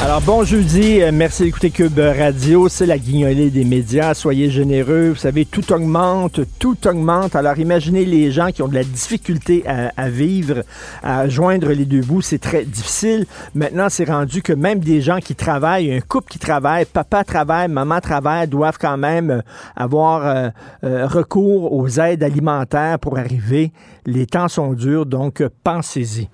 Alors, bon jeudi. Euh, Merci d'écouter Cube Radio. C'est la guignolée des médias. Soyez généreux. Vous savez, tout augmente, tout augmente. Alors, imaginez les gens qui ont de la difficulté à, à vivre, à joindre les deux bouts. C'est très difficile. Maintenant, c'est rendu que même des gens qui travaillent, un couple qui travaille, papa travaille, maman travaille, doivent quand même euh, avoir euh, euh, recours aux aides alimentaires pour arriver. Les temps sont durs, donc pensez-y.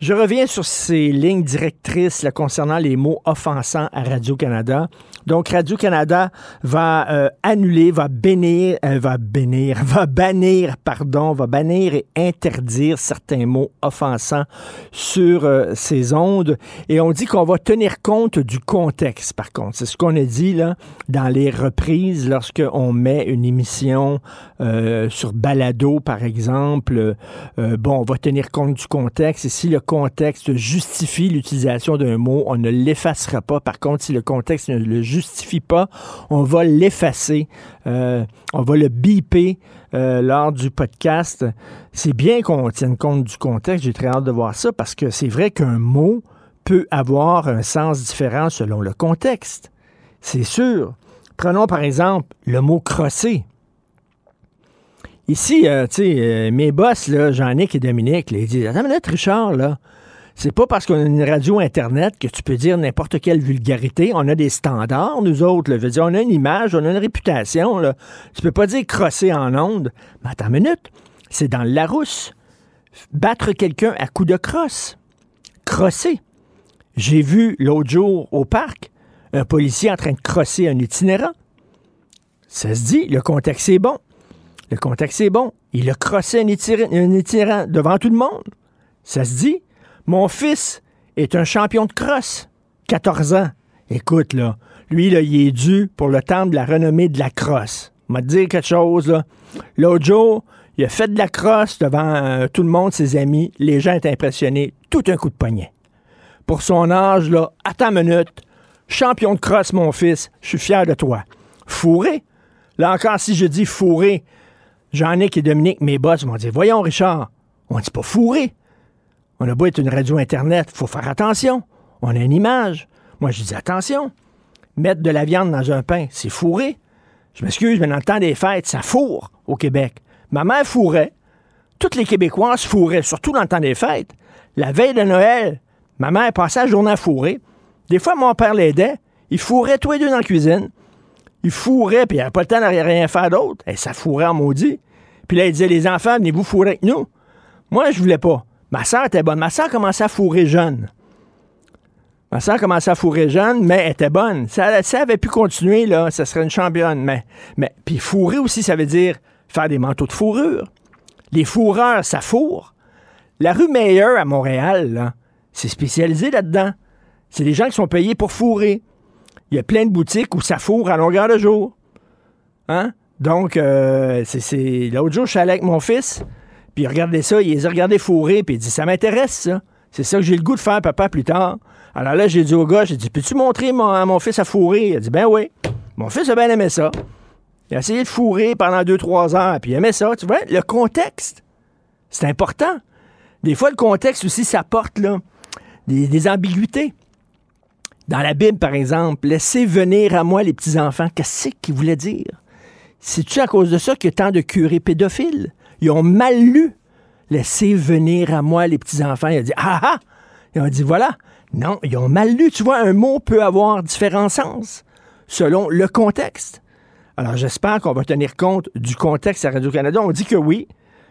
Je reviens sur ces lignes directrices concernant les mots offensants à Radio-Canada. Donc, Radio-Canada va euh, annuler, va bénir, euh, va bénir, va bannir, pardon, va bannir et interdire certains mots offensants sur euh, ces ondes. Et on dit qu'on va tenir compte du contexte, par contre. C'est ce qu'on a dit là dans les reprises lorsqu'on met une émission sur balado, par exemple. Bon, on va tenir compte du contexte. Et si le contexte justifie l'utilisation d'un mot, on ne l'effacera pas. Par contre, si le contexte ne le justifie pas, on va l'effacer. Euh, on va le biper euh, lors du podcast. C'est bien qu'on tienne compte du contexte. J'ai très hâte de voir ça parce que c'est vrai qu'un mot peut avoir un sens différent selon le contexte. C'est sûr. Prenons par exemple le mot crosser. Ici, euh, tu sais, mes boss, Jean-Nic et Dominique, là, ils disent Attends minute, Richard, là. C'est pas parce qu'on a une radio Internet que tu peux dire n'importe quelle vulgarité. On a des standards, nous autres. Je dire, on a une image, on a une réputation. Là. Tu peux pas dire crosser en onde. Mais attends une minute. C'est dans le Larousse. Battre quelqu'un à coups de crosse. Crosser. J'ai vu l'autre jour au parc un policier en train de crosser un itinérant. Ça se dit, le contexte est bon. Le contexte est bon. Il a crossé un itinérant devant tout le monde. Ça se dit. Mon fils est un champion de crosse. 14 ans. Écoute, là, lui, là, il est dû pour le temps de la renommée de la crosse. m'a dire quelque chose, là. L'autre il a fait de la crosse devant euh, tout le monde, ses amis. Les gens étaient impressionnés. Tout un coup de poignet. Pour son âge, là, attends une minute. Champion de crosse, mon fils. Je suis fier de toi. Fourré? Là encore, si je dis fourré, Jean-Nic et Dominique, mes boss, vont dire Voyons, Richard, on dit pas fourré. On a beau être une radio Internet, faut faire attention. On a une image. Moi, je dis attention. Mettre de la viande dans un pain, c'est fourré. Je m'excuse, mais dans le temps des fêtes, ça fourre au Québec. Ma mère fourrait. Toutes les Québécoises fourraient, surtout dans le temps des fêtes. La veille de Noël, ma mère passait la journée à fourrer. Des fois, mon père l'aidait. Il fourrait tous les deux dans la cuisine. Il fourrait, puis il n'avait pas le temps de rien faire d'autre. Et ça fourrait en maudit. Puis là, il disait, les enfants, venez-vous fourrer avec nous. Moi, je voulais pas. Ma soeur était bonne. Ma soeur commençait à fourrer jeune. Ma soeur commençait à fourrer jeune, mais elle était bonne. Si elle, avait pu continuer, là, ça serait une championne. Mais, mais, puis fourrer aussi, ça veut dire faire des manteaux de fourrure. Les fourreurs, ça fourre. La rue Meilleur à Montréal, c'est spécialisé là-dedans. C'est des gens qui sont payés pour fourrer. Il y a plein de boutiques où ça fourre à longueur de jour. Hein? Donc, euh, c'est. L'autre jour, je suis allé avec mon fils, puis il regardait ça, il les a regardés fourrer, puis il dit Ça m'intéresse, ça. C'est ça que j'ai le goût de faire, papa, plus tard. Alors là, j'ai dit au gars J'ai dit Peux-tu montrer mon, à mon fils à fourrer Il a dit Ben oui. Mon fils a bien aimé ça. Il a essayé de fourrer pendant deux, trois heures, puis il aimait ça. Tu vois, le contexte, c'est important. Des fois, le contexte aussi, ça porte là, des, des ambiguïtés. Dans la Bible, par exemple, laissez venir à moi les petits-enfants. Qu'est-ce qu'il voulait dire? C'est-tu à cause de ça qu'il y a tant de curés pédophiles? Ils ont mal lu. Laissez venir à moi les petits-enfants. Il a dit, ah ah! Ils ont dit, voilà. Non, ils ont mal lu. Tu vois, un mot peut avoir différents sens selon le contexte. Alors, j'espère qu'on va tenir compte du contexte à Radio-Canada. On dit que oui.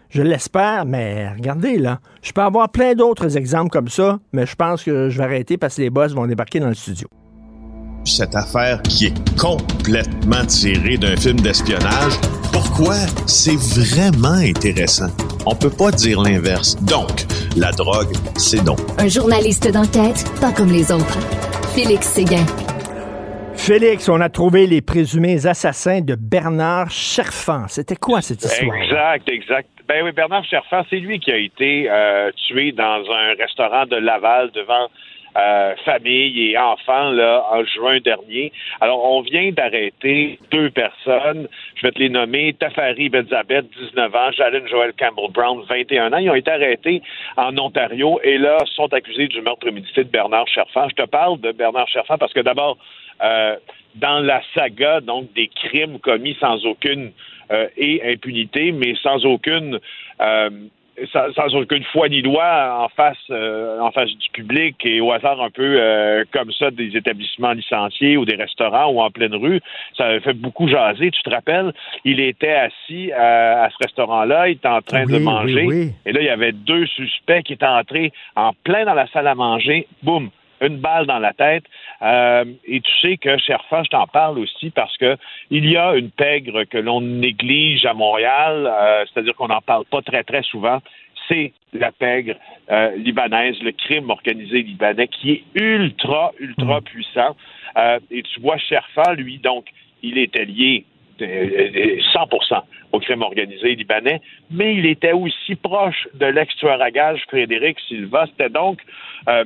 Je l'espère, mais regardez là. Je peux avoir plein d'autres exemples comme ça, mais je pense que je vais arrêter parce que les boss vont débarquer dans le studio cette affaire qui est complètement tirée d'un film d'espionnage. Pourquoi? C'est vraiment intéressant? On peut pas dire l'inverse. Donc, la drogue, c'est donc. Un journaliste d'enquête, pas comme les autres. Félix Séguin. Félix, on a trouvé les présumés assassins de Bernard Cherfan. C'était quoi cette histoire? Exact, exact. Ben oui, Bernard Cherfan, c'est lui qui a été euh, tué dans un restaurant de Laval devant euh, famille et enfants là, en juin dernier. Alors, on vient d'arrêter deux personnes. Je vais te les nommer. Tafari Benzabeth, 19 ans. Jalen Joel Campbell-Brown, 21 ans. Ils ont été arrêtés en Ontario et là, sont accusés du meurtre médicité de Bernard Cherfan. Je te parle de Bernard Cherfan parce que d'abord, euh, dans la saga donc des crimes commis sans aucune euh, et impunité, mais sans aucune sans, aucune foi ni loi en face euh, en face du public et au hasard un peu euh, comme ça des établissements licenciés ou des restaurants ou en pleine rue. Ça a fait beaucoup jaser. Tu te rappelles, il était assis à, ce restaurant-là, il était en train de manger. Et là, il y avait deux suspects qui étaient entrés en plein dans la salle à manger. Boum! une balle dans la tête. Euh, et tu sais que, cher fan, je t'en parle aussi parce que il y a une pègre que l'on néglige à Montréal, euh, c'est-à-dire qu'on n'en parle pas très, très souvent. C'est la pègre euh, libanaise, le crime organisé libanais qui est ultra, ultra mm. puissant. et tu vois, Sherfa, lui, donc, il était lié 100% au crime organisé libanais, mais il était aussi proche de l'ex-tueur à gage Frédéric Silva. C'était donc euh,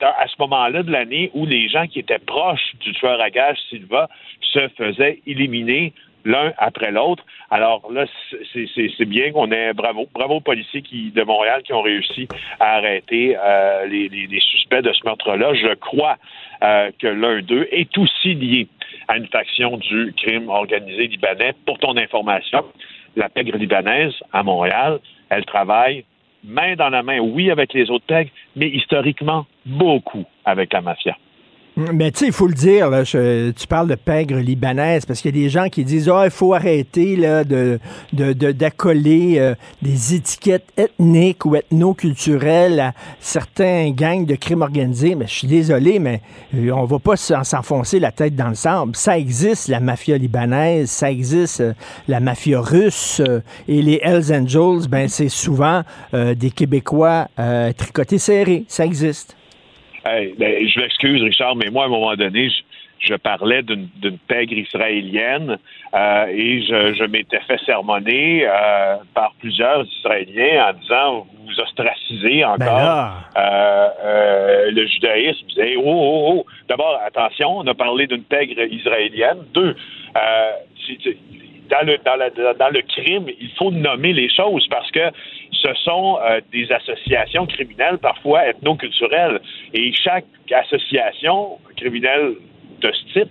à ce moment-là de l'année où les gens qui étaient proches du tueur à gage Silva se faisaient éliminer l'un après l'autre. Alors là, c'est bien qu'on ait bravo, bravo aux policiers qui, de Montréal qui ont réussi à arrêter euh, les, suspects de ce meurtre-là. Je crois euh, que l'un d'eux est aussi lié à une faction du crime organisé libanais. Pour ton information, la pègre libanaise à Montréal, elle travaille main dans la main, oui, avec les autres pègres, mais historiquement, beaucoup avec la mafia. Mais tu sais, il faut le dire, là, tu parles de pègre libanaise, parce qu'il y a des gens qui disent Ah, il faut arrêter là, de, d'accoler de, euh, des étiquettes ethniques ou ethno-culturelles à certains gangs de crimes organisés. Mais je suis désolé, mais euh, on va pas s'enfoncer la tête dans le sable. Ça existe, la mafia libanaise, ça existe, euh, la mafia russe et les Hells Angels, ben c'est souvent des Québécois tricotés serrés. Ça existe. Ben, je m'excuse, Richard, mais moi, à un moment donné, je, parlais d'une pègre israélienne euh, et je, m'étais fait sermonner euh, par plusieurs Israéliens en disant vous ostracisez ben encore euh, le judaïsme. Je disais, oh, oh, oh. D'abord, attention, on a parlé d'une pègre israélienne. Deux, dans le, crime, il faut nommer les choses parce que ce sont euh, des associations criminelles, parfois ethno-culturelles. Et chaque association criminelle de ce type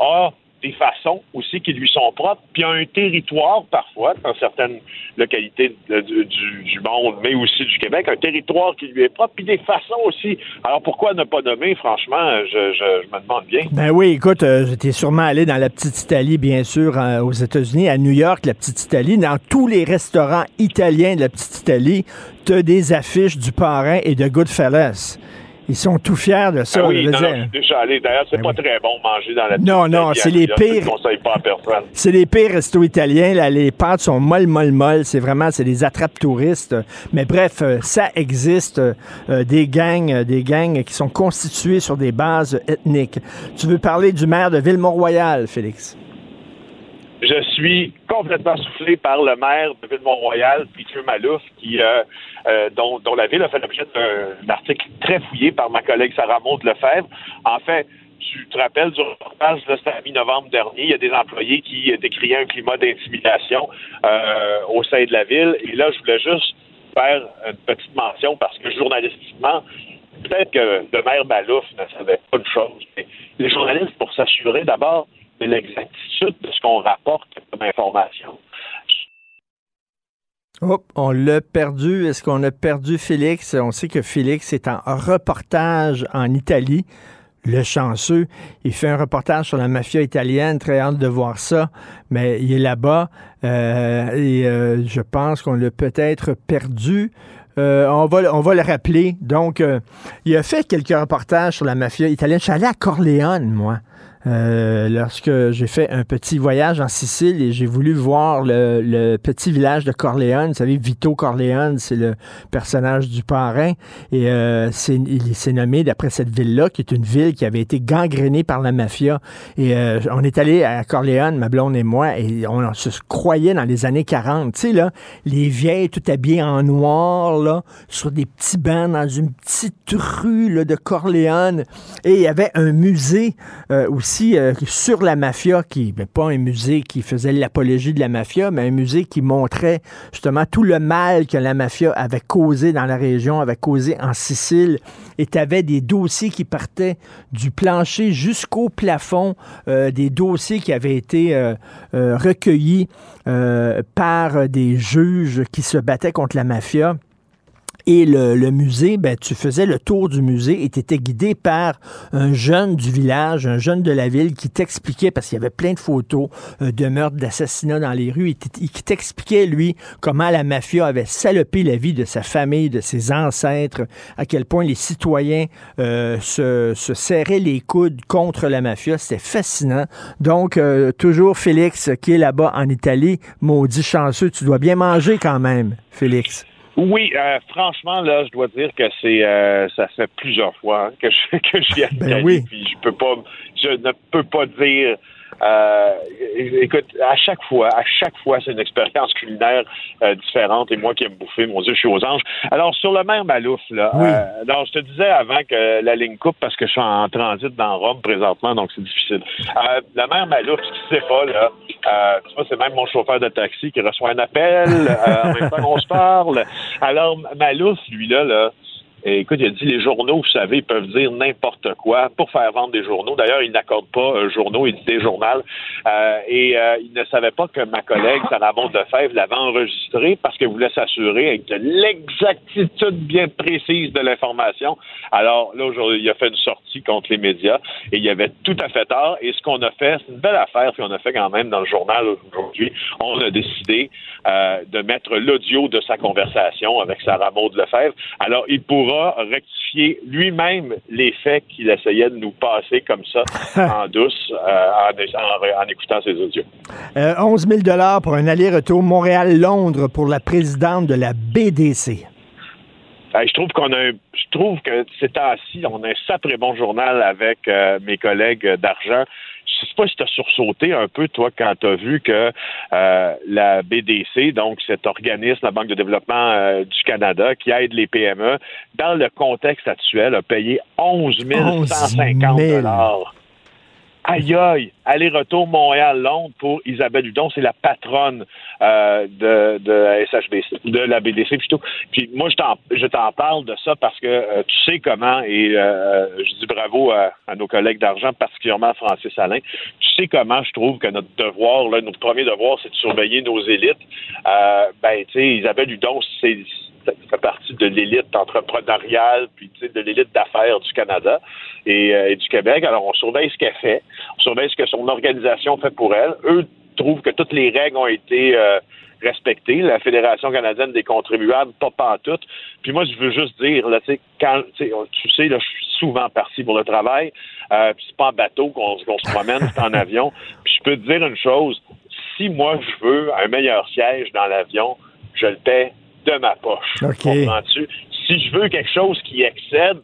a des façons aussi qui lui sont propres, puis un territoire parfois, dans certaines localités du, monde, mais aussi du Québec, un territoire qui lui est propre, puis des façons aussi. Alors pourquoi ne pas nommer, franchement, je, me demande bien. Ben oui, écoute, euh, j'étais sûrement allé dans la petite Italie, bien sûr, aux États-Unis, à New York, la petite Italie, dans tous les restaurants italiens de la petite Italie, tu as des affiches du parrain et de Goodfellas. Ils sont tout fiers de ça. Ah oui, non, je suis allé. D'ailleurs, c'est ben pas très bon manger dans la Non, non, c'est les pires. C'est les pires restos italiens. Là. Les pâtes sont molles, molles, molles. C'est vraiment, c'est des attrapes touristes. Mais bref, euh, ça existe. Euh, des gangs, euh, des gangs qui sont constitués sur des bases ethniques. Tu veux parler du maire de Ville-Mont-Royal, Félix? Je suis complètement soufflé par le maire de Ville-Mont-Royal, Peter Malouf, qui, euh, euh, dont, la ville a fait l'objet d'un article très fouillé par ma collègue Sarah Maud Lefebvre. En fait, tu te rappelles du reportage, c'était à mi-novembre dernier, il y a des employés qui décriaient un climat d'intimidation euh, au sein de la ville. Et là, je voulais juste faire une petite mention parce que journalistiquement, peut-être que le maire Balouf ne savait pas de choses. Mais les journalistes, pour s'assurer d'abord de l'exactitude de ce qu'on rapporte comme information, Oh, on l'a perdu. Est-ce qu'on a perdu Félix? On sait que Félix est en reportage en Italie. Le chanceux, il fait un reportage sur la mafia italienne, très hâte de voir ça, mais il est là-bas euh, et euh, je pense qu'on l'a peut-être perdu. Euh, on, va, on va le rappeler. Donc, il a fait quelques reportages sur la mafia italienne. Je suis allé à Corleone, moi. Euh, lorsque j'ai fait un petit voyage en Sicile et j'ai voulu voir le, petit village de Corleone. Vous savez, Vito Corleone, c'est le personnage du parrain. Et euh, il s'est nommé d'après cette ville-là, qui est une ville qui avait été gangrénée par la mafia. Et euh, on est allé à Corleone, ma blonde et moi, et on se croyait dans les années 40. Tu sais, là, les vieilles tout habillées en noir, là, sur des petits bancs dans une petite rue là, de Corleone. Et il y avait un musée aussi euh, sur la mafia, qui n'est pas un musée qui faisait l'apologie de la mafia, mais un musée qui montrait justement tout le mal que la mafia avait causé dans la région, avait causé en Sicile. Et tu avais des dossiers qui partaient du plancher jusqu'au plafond, euh, des dossiers qui avaient été euh, recueillis par des juges qui se battaient contre la mafia. Et le, musée, ben, tu faisais le tour du musée et tu étais guidé par un jeune du village, un jeune de la ville qui t'expliquait, parce qu'il y avait plein de photos euh, de meurtres, d'assassinats dans les rues, et qui t'expliquait, lui, comment la mafia avait salopé la vie de sa famille, de ses ancêtres, à quel point les citoyens euh, se, se, serraient les coudes contre la mafia. C'était fascinant. Donc, euh, toujours Félix qui est là-bas en Italie, maudit chanceux, tu dois bien manger quand même, Félix. Oui, euh, franchement, là, je dois dire que c'est euh, ça fait plusieurs fois hein, que je que viens ben oui. puis je peux pas je ne peux pas dire euh, écoute, à chaque fois, à chaque fois, c'est une expérience culinaire euh, différente. Et moi qui aime bouffer, mon Dieu, je suis aux anges. Alors, sur le maire Malouf, là, euh, alors, je te disais avant que la ligne coupe parce que je suis en transit dans Rome présentement, donc c'est difficile. Euh, la mère Malouf, ce qui sait pas, là, euh, tu vois, c'est même mon chauffeur de taxi qui reçoit un appel, en même temps qu'on se parle. Alors, Malouf, lui, là, là, écoute, il a dit les journaux, vous savez, ils peuvent dire n'importe quoi pour faire vendre des journaux. D'ailleurs, il n'accorde pas un journaux, il dit des journaux. Euh, et euh, il ne savait pas que ma collègue Sarah Fèvre l'avait enregistré parce qu'elle voulait s'assurer avec de l'exactitude bien précise de l'information. Alors là, aujourd'hui, il a fait une sortie contre les médias et il avait tout à fait tort. Et ce qu'on a fait, c'est une belle affaire qu'on a fait quand même dans le journal aujourd'hui. On a décidé euh, de mettre l'audio de sa conversation avec Sarah Maud Lefebvre. Alors, il pourra rectifier lui-même les faits qu'il essayait de nous passer comme ça en douce euh, en, écoutant ses audios. 11 euh, 000 pour un aller-retour Montréal-Londres pour la présidente de la BDC. je trouve qu'on a je trouve que c'est temps-ci, on a un sacré bon journal avec mes collègues d'argent je sais pas si tu as sursauté un peu, toi, quand tu as vu que euh, la BDC, donc cet organisme, la Banque de développement euh, du Canada, qui aide les PME, dans le contexte actuel, a payé 11 150 dollars Aïe aïe, aller-retour Montréal-Londres pour Isabelle Hudon, c'est la patronne euh, de, de la SHBC, de la BDC plutôt. Puis moi, je t'en parle de ça parce que euh, tu sais comment, et euh, je dis bravo à, nos collègues d'argent, particulièrement à Francis Alain, tu sais comment je trouve que notre devoir, là, notre premier devoir, c'est de surveiller nos élites. ben, tu sais, Isabelle Hudon, c'est fait partie de l'élite entrepreneuriale, puis de l'élite d'affaires du Canada euh, et, du Québec. Alors, on surveille ce qu'elle fait, on surveille ce que son organisation fait pour elle. Eux trouvent que toutes les règles ont été euh, respectées. La Fédération canadienne des contribuables, pas pantoute. Puis moi, je veux juste dire, là, quand, tu sais, je suis souvent parti pour le travail, euh, puis c'est pas en bateau qu'on se promène, c'est en avion. Puis je peux te dire une chose, si moi, je veux un meilleur siège dans l'avion, je le paie de ma poche. Comprends-tu? Si je veux quelque chose qui excède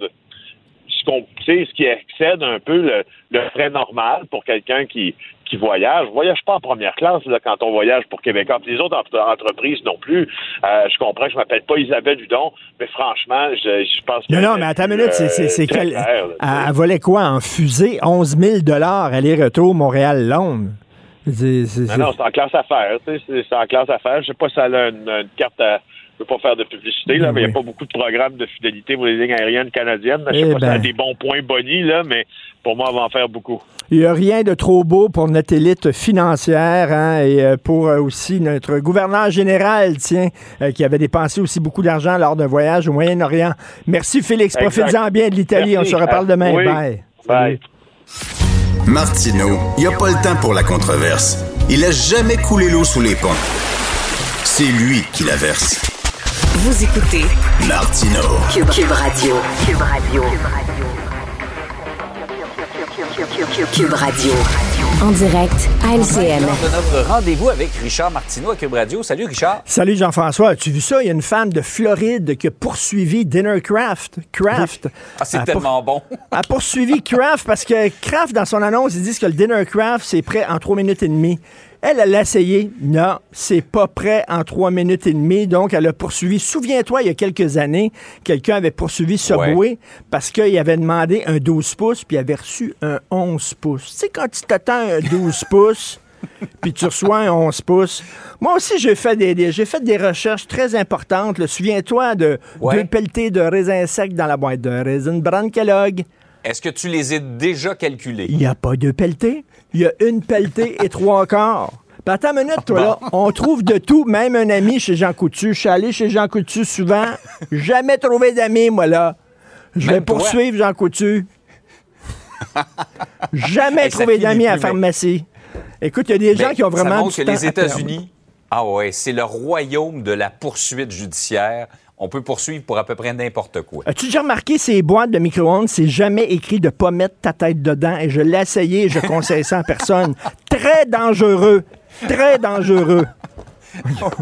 ce qu'on, tu sais, ce qui excède un peu le, le frais normal pour quelqu'un qui, qui voyage. On voyage pas en première classe là, quand on voyage pour Québécois. Puis les autres entre- entreprises non plus. Euh, je comprends que je m'appelle pas Isabelle Hudon, mais franchement, je, je pense que Non, non, mais attends une minute, c'est, c'est, c'est quel- clair, là, elle, volait quoi en fusée? 11 000 aller-retour Montréal-Londres. C'est- Non, non, c'est en classe affaires. c'est en classe affaires. Je sais pas si elle a une, une carte à. Je veux pas faire de publicité, là, Ben mais il n'y a pas beaucoup de programmes de fidélité pour les lignes aériennes canadiennes. Je sais Eh pas si elle a ben. des bons points bonnies, là, mais pour moi, elle va en faire beaucoup. Il n'y a rien de trop beau pour notre élite financière hein, et euh, pour euh, aussi notre gouverneur général, tiens, euh, qui avait dépensé aussi beaucoup d'argent lors d'un voyage au Moyen-Orient. Merci Félix, Exact. profites-en bien de l'Italie. On se reparle demain. Oui. Bye. Bye. Martineau, il n'y a pas le temps pour la controverse. Il a jamais coulé l'eau sous les ponts. C'est lui qui la verse. Vous écoutez Martineau. Cube, Cube Radio. Cube Radio. Cube Radio. En direct à LCN. De notre rendez-vous avec Richard Martineau à Cube Radio. Salut Richard. Salut Jean-François. As-tu vu ça? Il y a une femme de Floride qui a poursuivi Dinner Craft. Craft. Ah, c'est tellement bon. a poursuivi Kraft parce que Kraft, dans son annonce, ils disent que le dinner Kraft, c'est prêt en trois minutes et demie. Elle, elle l'a essayé. Non, c'est pas prêt en trois minutes et demie. Donc, elle a poursuivi. Souviens-toi, il y a quelques années, quelqu'un avait poursuivi Subway parce qu'il avait demandé un 12 pouces puis il avait reçu un 11 pouces. Tu sais, quand tu t'attends un 12 pouces puis tu reçois un 11 pouces. Moi aussi, j'ai fait des, des- j'ai fait des recherches très importantes. Souviens-toi de Ouais. deux pelletés de raisins secs dans la boîte de raisin Brand Kellogg. Est-ce que tu les as déjà calculés? Il n'y a pas deux pelletés. Il y a une pelletée et trois quarts. Puis attends une minute, toi, là. On trouve de tout, même un ami chez Jean Coutu. Je suis allé chez Jean Coutu souvent. Jamais trouvé d'amis, moi, là. Je vais poursuivre Jean Coutu. Jamais Hey, ça trouvé d'amis à la pharmacie. Écoute, il y a des gens qui ont ça vraiment montre du que les temps. États-Unis, ah ouais, c'est le royaume de la poursuite judiciaire. On peut poursuivre pour à peu près n'importe quoi. As-tu déjà remarqué ces boîtes de micro-ondes? C'est jamais écrit de pas mettre ta tête dedans. Et je l'ai essayé et je conseille ça à personne. Très dangereux. Très dangereux.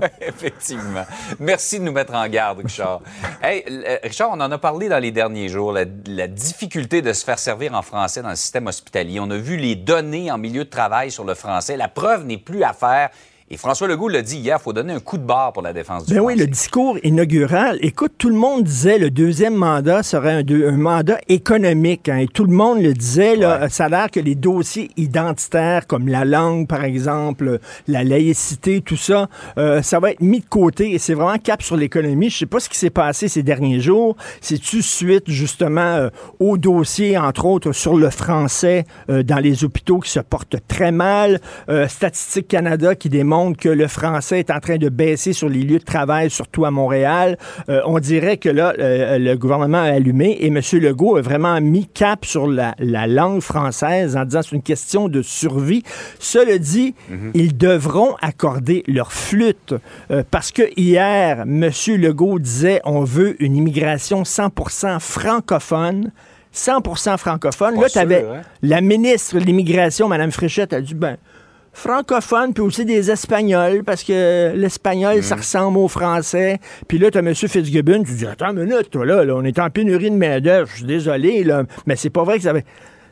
Ouais, effectivement. Merci de nous mettre en garde, Richard. Hey, euh, Richard, on en a parlé dans les derniers jours, la, la difficulté de se faire servir en français dans le système hospitalier. On a vu les données en milieu de travail sur le français. La preuve n'est plus à faire. Et François Legault l'a dit hier, il faut donner un coup de barre pour la défense du Ben oui, français. le discours inaugural. Écoute, tout le monde disait le deuxième mandat serait un, deux- un mandat économique. hein, et tout le monde le disait. Là, Ça a l'air que les dossiers identitaires, comme la langue, par exemple, la laïcité, tout ça, euh, ça va être mis de côté. Et c'est vraiment cap sur l'économie. Je sais pas ce qui s'est passé ces derniers jours. C'est-tu suite, justement, euh, au dossier, entre autres, sur le français euh, dans les hôpitaux qui se portent très mal. Euh, Statistique Canada qui démontre que le français est en train de baisser sur les lieux de travail, surtout à Montréal. Euh, on dirait que là, euh, le gouvernement a allumé et M. Legault a vraiment mis cap sur la, la langue française en disant c'est une question de survie. Cela dit, ils devront accorder leur flûte euh, parce que hier, M. Legault disait on veut une immigration 100% francophone. 100% francophone. Pas là, tu avais hein? la ministre de l'Immigration, Mme Fréchette, a dit ben, francophone, puis aussi des Espagnols, parce que l'espagnol, Mhm. ça ressemble au français. Puis là, tu as M. Fitzgibbon, tu dis, attends une minute, toi, là, là, on est en pénurie de main-d'œuvre, je suis désolé, là, mais c'est pas vrai que ça avait.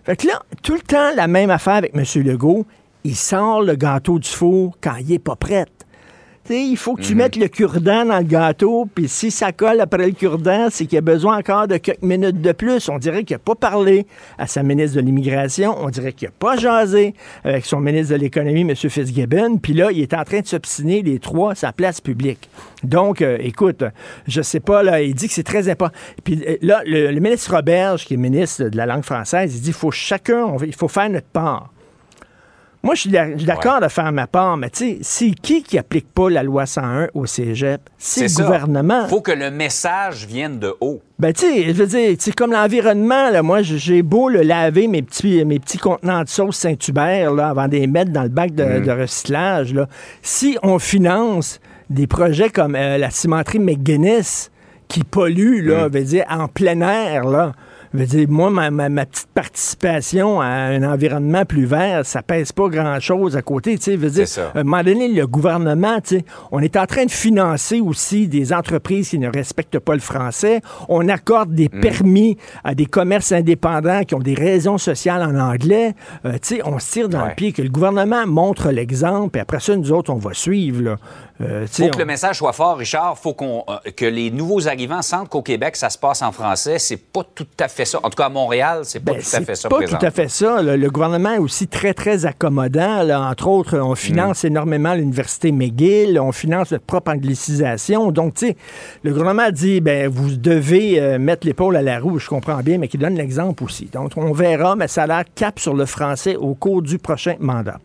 Fait que là, tout le temps, la même affaire avec M. Legault, il sort le gâteau du four quand il est pas prêt. Il faut que tu mettes le cure-dent dans le gâteau, puis si ça colle après le cure-dent, c'est qu'il y a besoin encore de quelques minutes de plus. On dirait qu'il n'a pas parlé à sa ministre de l'Immigration, on dirait qu'il n'a pas jasé avec son ministre de l'Économie, M. Fitzgibbon, puis là, il est en train de s'obstiner les trois à sa place publique. Donc, euh, écoute, je sais pas, là, il dit que c'est très important. Puis euh, là, le, le ministre Roberge, qui est ministre de la langue française, il dit qu'il faut chacun, il faut faire notre part. Moi, je suis d'accord de faire ma part, mais tu sais, c'est qui qui applique pas la loi 101 au cégep? C'est le ça. gouvernement. faut que le message vienne de haut. Ben, tu sais, je veux dire, c'est comme l'environnement, là. Moi, j'ai beau le laver mes petits, mes petits contenants de sauce Saint-Hubert, là, avant de les mettre dans le bac de, de recyclage, là. Si on finance des projets comme euh, la cimenterie McGuinness, qui pollue, là, Mm. veut dire, en plein air, là, Je veux dire, moi, ma, ma- ma petite participation à un environnement plus vert, ça pèse pas grand-chose à côté. Tu sais, veux dire, ça. à un moment donné, le gouvernement, tu sais, on est en train de financer aussi des entreprises qui ne respectent pas le français. On accorde des Mm. permis à des commerces indépendants qui ont des raisons sociales en anglais. Euh, tu sais, on se tire dans Ouais. le pied. Que le gouvernement montre l'exemple, et après ça, nous autres, on va suivre. Là. Euh, faut que on- le message soit fort, Richard. faut qu'on euh, que les nouveaux arrivants sentent qu'au Québec, ça se passe en français. C'est pas tout à fait ça. En tout cas, à Montréal, c'est pas Ben, tout à fait ça pas présent. tout à fait ça. Le gouvernement est aussi très, très accommodant. là. Entre autres, on finance énormément l'Université McGill, on finance notre propre anglicisation. Donc, tu sais, le gouvernement dit, ben, vous devez euh, mettre l'épaule à la roue, je comprends bien, mais qui donne l'exemple aussi. Donc, on verra, mais ça a l'air cap sur le français au cours du prochain mandat.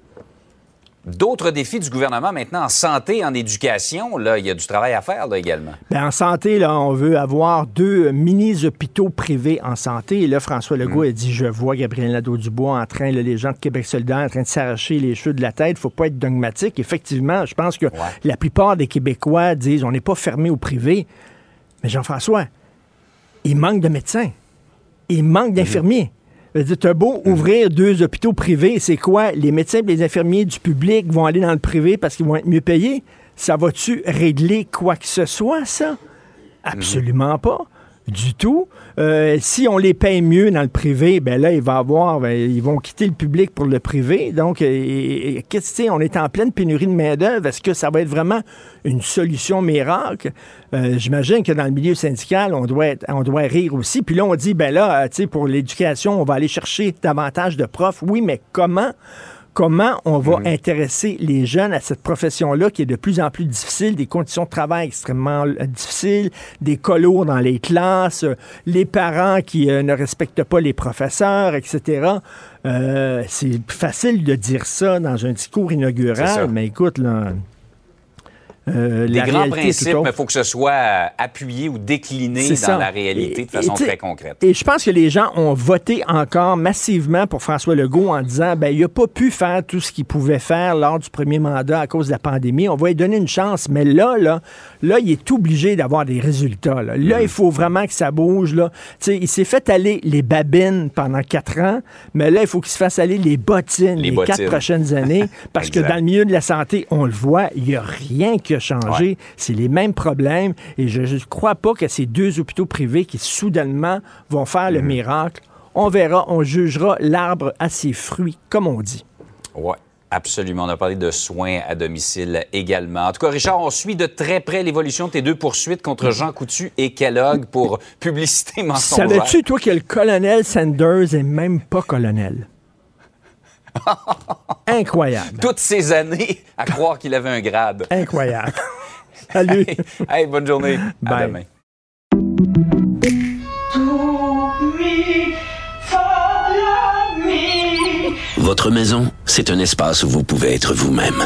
D'autres défis du gouvernement maintenant en santé, en éducation, là, il y a du travail à faire là, également. Ben, en santé, là, on veut avoir deux mini-hôpitaux privés en santé. Et là, François Legault a dit Je vois Gabriel Nadeau-Dubois en train, là, les gens de Québec solidaire, en train de s'arracher les cheveux de la tête. faut pas être dogmatique. Effectivement, je pense que la plupart des Québécois disent On n'est pas fermé au privé. Mais Jean-François, il manque de médecins. Il manque d'infirmiers. Tu as beau ouvrir deux hôpitaux privés, c'est quoi? Les médecins et les infirmiers du public vont aller dans le privé parce qu'ils vont être mieux payés? Ça va-tu régler quoi que ce soit, ça? Absolument pas. Du tout. Euh, si on les paye mieux dans le privé, ben là, il va avoir, ben, ils vont quitter le public pour le privé. Donc, et- qu'est-ce que? On est en pleine pénurie de main-d'œuvre. Est-ce que ça va être vraiment une solution miracle? Euh, J'imagine que dans le milieu syndical, on doit, on doit rire aussi. Puis là, on dit, ben là, euh, tu sais, pour l'éducation, on va aller chercher davantage de profs. Oui, mais comment? Comment on va intéresser les jeunes à cette profession-là qui est de plus en plus difficile, des conditions de travail extrêmement euh, difficiles, des colos dans les classes, euh, les parents qui euh, ne respectent pas les professeurs, etc. Euh, c'est facile de dire ça dans un discours inaugural, mais écoute, là, euh, Des la grands réalité principes, mais il faut que ce soit euh, appuyé ou décliné dans ça. la réalité Et- de façon très concrète. Et je pense que les gens ont voté encore massivement pour François Legault en disant ben il n'a pas pu faire tout ce qu'il pouvait faire lors du premier mandat à cause de la pandémie. On va lui donner une chance. Mais là, là, là, il est obligé d'avoir des résultats. Là, Là, il faut vraiment que ça bouge. Là. Il s'est fait aller les babines pendant quatre ans, mais là, il faut qu'il se fasse aller les bottines Les les, quatre prochaines années. Parce que dans le milieu de la santé, on le voit, il n'y a rien qui a changé. Ouais. C'est les mêmes problèmes. Et je ne crois pas que ces deux hôpitaux privés qui soudainement vont faire le miracle. On verra, on jugera l'arbre à ses fruits, comme on dit. Oui, absolument. On a parlé de soins à domicile également. En tout cas, Richard, on suit de très près l'évolution de tes deux poursuites contre Jean Coutu et Kellogg pour publicité mensongère. Savais-tu, toi, que le colonel Sanders est même pas colonel? Incroyable. Toutes ces années à croire qu'il avait un grade. Incroyable. Salut. Hey, bonne journée. À Bye. demain. Votre maison, c'est un espace où vous pouvez être vous-même.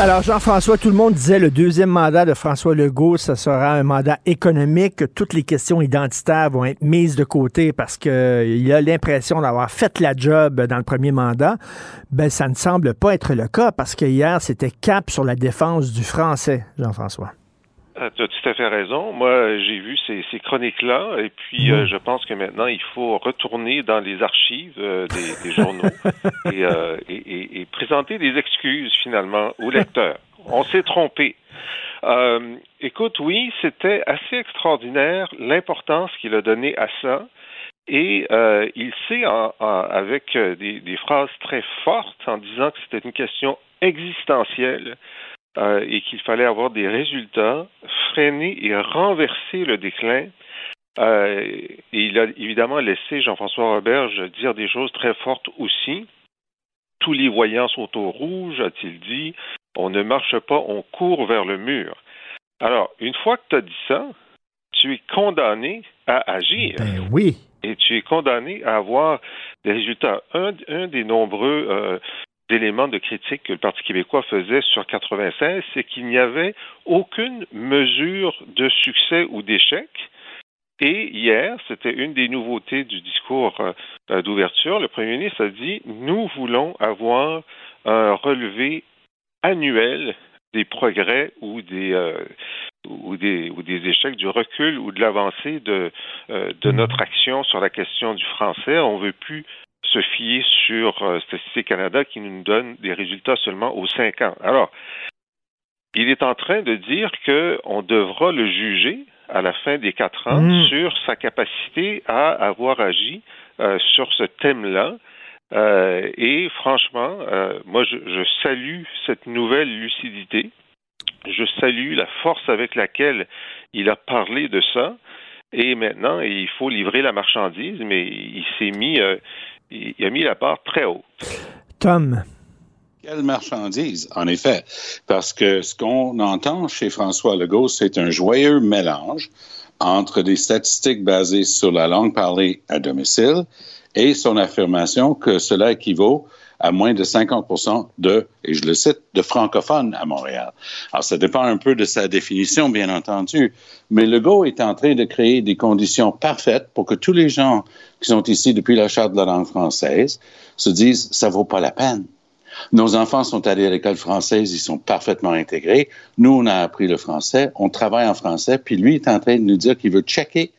Alors, Jean-François, tout le monde disait le deuxième mandat de François Legault, ce sera un mandat économique. que Toutes les questions identitaires vont être mises de côté parce qu'il a l'impression d'avoir fait la job dans le premier mandat. Ben, ça ne semble pas être le cas parce que hier, c'était cap sur la défense du français, Jean-François. Euh, tu as tout à fait raison. Moi, j'ai vu ces, ces chroniques-là, et puis euh, je pense que maintenant, il faut retourner dans les archives euh, des, des, journaux et, euh, et, et, et, présenter des excuses, finalement, aux lecteurs. On s'est trompé. Écoute, oui, c'était assez extraordinaire l'importance qu'il a donnée à ça. Et euh, il sait, en, en, avec des, des phrases très fortes, en disant que c'était une question existentielle, euh, et qu'il fallait avoir des résultats, freiner et renverser le déclin. Euh, et il a évidemment laissé Jean-François Roberge dire des choses très fortes aussi. Tous les voyants sont au rouge, a-t-il dit. On ne marche pas, on court vers le mur. Alors, une fois que tu as dit ça, tu es condamné à agir. Ben oui. Et tu es condamné à avoir des résultats. Un, un des nombreux euh, éléments de critique que le Parti québécois faisait sur 96, c'est qu'il n'y avait aucune mesure de succès ou d'échec. Et hier, c'était une des nouveautés du discours euh, d'ouverture. Le premier ministre a dit Nous voulons avoir un relevé annuel des progrès ou des, euh, ou des, ou des échecs, du recul ou de l'avancée de, euh, de notre action sur la question du français. On ne veut plus se fier sur euh, Statistique Canada qui nous donne des résultats seulement aux cinq ans. Alors, il est en train de dire qu'on devra le juger à la fin des quatre ans mmh. sur sa capacité à avoir agi euh, sur ce thème-là. Euh, et franchement, euh, moi, je, je, salue cette nouvelle lucidité. Je salue la force avec laquelle il a parlé de ça. Et maintenant, il faut livrer la marchandise, mais il s'est mis, il a mis la barre très haute. Tom. Quelle marchandise, en effet, parce que ce qu'on entend chez François Legault, c'est un joyeux mélange entre des statistiques basées sur la langue parlée à domicile et son affirmation que cela équivaut à moins de 50 de, et je le cite, de francophones à Montréal. Alors, ça dépend un peu de sa définition, bien entendu, mais Legault est en train de créer des conditions parfaites pour que tous les gens qui sont ici depuis la Charte de la langue française se disent, ça vaut pas la peine. Nos enfants sont allés à l'école française, ils sont parfaitement intégrés. Nous, on a appris le français, on travaille en français, puis lui est en train de nous dire qu'il veut checker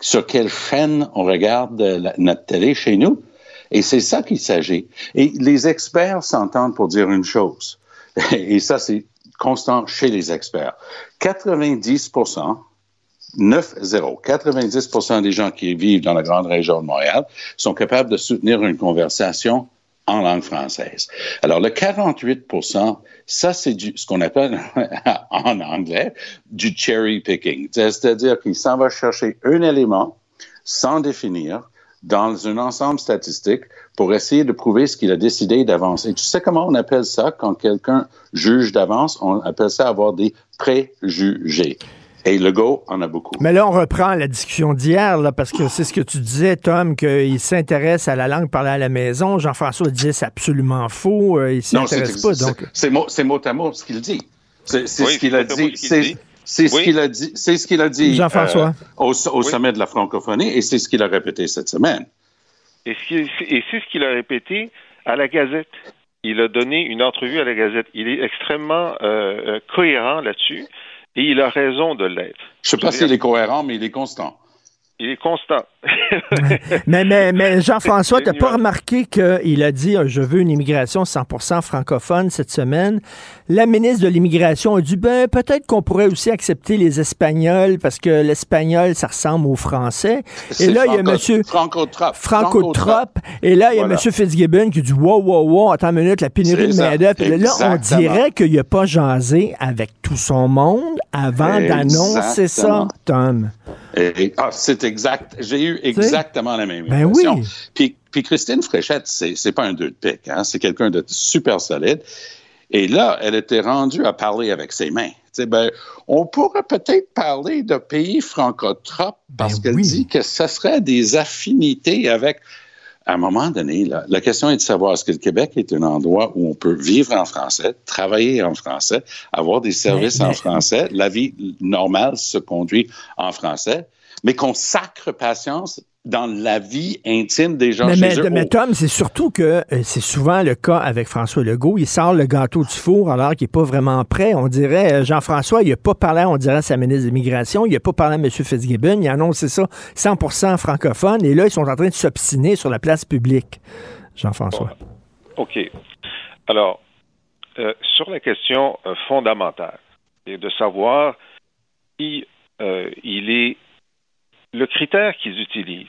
sur quelle chaîne on regarde la, notre télé chez nous. Et c'est ça qu'il s'agit. Et les experts s'entendent pour dire une chose. Et ça, c'est constant chez les experts. 90 9-0. 90% des gens qui vivent dans la grande région de Montréal sont capables de soutenir une conversation en langue française. Alors, le 48% ça, c'est ce qu'on appelle en anglais du cherry picking. C'est-à-dire qu'il s'en va chercher un élément sans définir dans un ensemble statistique pour essayer de prouver ce qu'il a décidé d'avancer. Tu sais comment on appelle ça quand quelqu'un juge d'avance? On appelle ça avoir des préjugés. Et Legault en a beaucoup. Mais là, on reprend la discussion d'hier, parce que c'est ce que tu disais, Tom, qu'il s'intéresse à la langue parlée à la maison. Jean-François disait c'est absolument faux. Euh, il s'y intéresse pas. Donc... C'est mot, mot à mot ce qu'il dit. C'est oui, ce qu'il a dit. C'est ce qu'il a dit. C'est ce qu'il a dit. Jean-François. Euh, au, au oui. sommet de la francophonie, et c'est ce qu'il a répété cette semaine. Et c'est ce qu'il a répété à la Gazette. Il a donné une entrevue à la Gazette. Il est extrêmement euh, cohérent là-dessus. Et il a raison de l'être. Je ne sais pas s'il est cohérent, mais il est constant. Il est constant. mais, mais, mais Jean-François, tu n'as pas remarqué qu'il a dit Je veux une immigration 100% francophone cette semaine. La ministre de l'Immigration a dit ben, peut-être qu'on pourrait aussi accepter les Espagnols parce que l'espagnol, ça ressemble au français. Et là, il y a M. Franco-Trop. Franco-Trop. Et là, il y a voilà. M. Fitzgibbon qui dit Wow, wow, wow, attends une minute, la pénurie de main-d'œuvre. Là, on dirait qu'il n'a pas jasé avec tout son monde avant d'annoncer ça, Tom. Et, ah, c'est exact. J'ai eu exactement la même ben impression. Oui. Puis, puis Christine Fréchette, c'est, c'est pas un deux de pique, hein? c'est quelqu'un de super solide. Et là, elle était rendue à parler avec ses mains. Ben, on pourrait peut-être parler de pays francotropes parce ben qu'elle oui. dit que ce serait des affinités avec à un moment donné, là, la question est de savoir est-ce que le Québec est un endroit où on peut vivre en français, travailler en français, avoir des services en français, la vie normale se conduit en français, mais qu'on sacre patience dans la vie intime des gens mais, chez mais, eux. mais Tom, c'est surtout que euh, c'est souvent le cas avec François Legault. Il sort le gâteau du four alors qu'il n'est pas vraiment prêt. On dirait, euh, Jean-François, il n'a pas parlé, on dirait, à sa ministre de l'Immigration. Il n'a pas parlé à M. Fitzgibbon. Il a annoncé ça 100% francophone. Et là, ils sont en train de s'obstiner sur la place publique. Jean-François. OK. Alors, euh, sur la question fondamentale, et de savoir si euh, il est le critère qu'ils utilisent,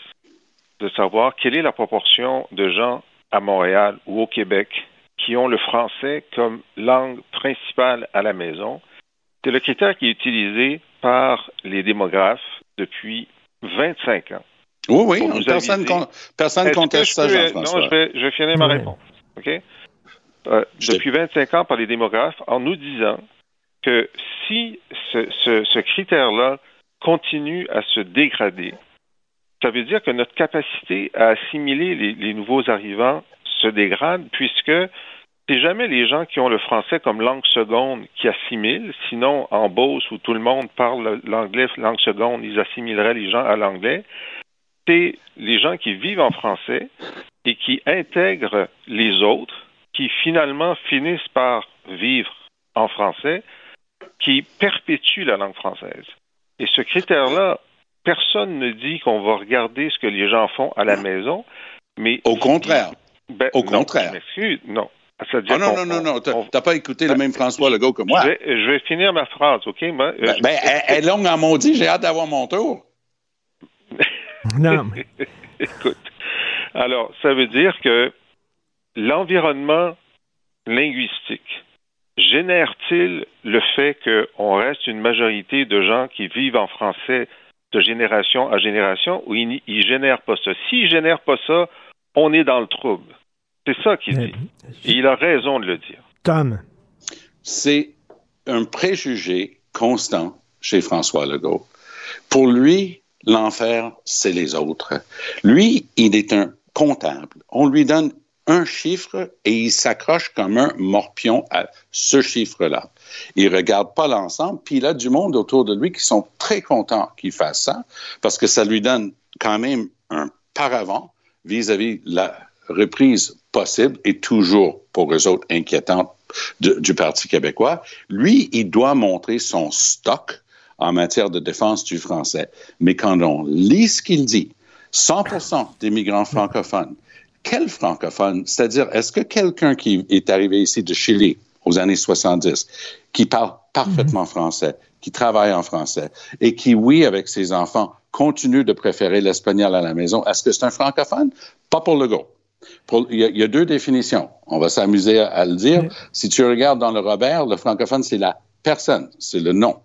de savoir quelle est la proportion de gens à Montréal ou au Québec qui ont le français comme langue principale à la maison, c'est le critère qui est utilisé par les démographes depuis 25 ans. Oui, oui, personne con- personne que conteste ça, Jean-François. Non, je vais, je vais finir ma Oui. réponse. OK? Euh, depuis 25 ans par les démographes en nous disant que si ce, ce- ce critère-là continue à se dégrader, ça veut dire que notre capacité à assimiler les, les nouveaux arrivants se dégrade puisque c'est jamais les gens qui ont le français comme langue seconde qui assimilent. Sinon, en Beauce, où tout le monde parle l'anglais langue seconde, ils assimileraient les gens à l'anglais. C'est les gens qui vivent en français et qui intègrent les autres, qui finalement finissent par vivre en français, qui perpétuent la langue française. Et ce critère-là, personne ne dit qu'on va regarder ce que les gens font à la maison, mais... Au contraire. Ben, Au non, contraire. non. Ça Ah non, non, non, non, on- t'as on- pas écouté le même François Legault que moi. je vais, je vais finir ma phrase, OK? Moi, euh, Ben, ben, elle, elle est longue en maudit, j'ai hâte d'avoir mon tour. Non, Écoute, alors, ça veut dire que l'environnement linguistique génère-t-il le fait qu'on reste une majorité de gens qui vivent en français de génération à génération ou il ne génère pas ça? S'il ne génère pas ça, on est dans le trouble. C'est ça qu'il dit. Et il a raison de le dire. Tom. C'est un préjugé constant chez François Legault. Pour lui, l'enfer, c'est les autres. Lui, il est un comptable. On lui donne un chiffre et il s'accroche comme un morpion à ce chiffre-là. Il regarde pas l'ensemble, puis il a du monde autour de lui qui sont très contents qu'il fasse ça, parce que ça lui donne quand même un paravent vis-à-vis la reprise possible et toujours pour eux autres inquiétante du Parti québécois. Lui, il doit montrer son stock en matière de défense du français. Mais quand on lit ce qu'il dit, 100 des migrants francophones, quel francophone? C'est-à-dire, est-ce que quelqu'un qui est arrivé ici de Chili aux années 70, qui parle parfaitement français, qui travaille en français et qui, oui, avec ses enfants, continue de préférer l'espagnol à la maison, est-ce que c'est un francophone? Pas pour le go. Il y, a, il y a deux définitions. On va s'amuser à, à le dire. Si tu regardes dans le Robert, le francophone, c'est la personne, c'est le nom.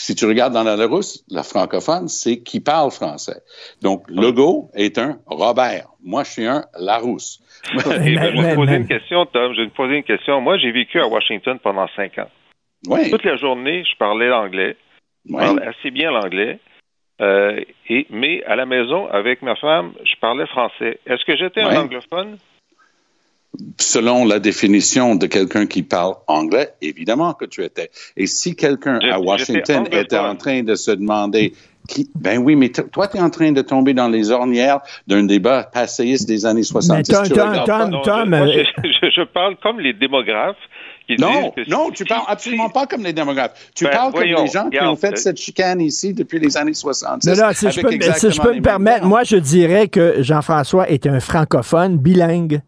Si tu regardes dans la Larousse, le francophone, c'est qui parle français. Donc, Legault est un Robert. Moi, je suis un Larousse. Ben, je vais te poser une question, Tom. Je vais te poser une question. Moi, j'ai vécu à Washington pendant cinq ans. Oui. Toute la journée, je parlais l'anglais. Je Oui. parlais assez bien l'anglais. Euh, et, mais à la maison, avec ma femme, je parlais français. Est-ce que j'étais Oui. un anglophone? Selon la définition de quelqu'un qui parle anglais, évidemment que tu étais. Et si quelqu'un à Washington était en train de se demander qui, ben oui, mais toi, tu es en train de tomber dans les ornières d'un débat passéiste des années 70. Tom, tu Tom, Tom, pas. Non, Tom, je, moi, euh, je, je- je parle comme les démographes qui Non, disent que non, tu parles absolument pas comme les démographes. Tu Ben, parles comme les gens qui ont fait euh, cette chicane ici depuis les années 70. Non, non, si je peux, si je peux me permettre, moi, je dirais que Jean-François est un francophone bilingue,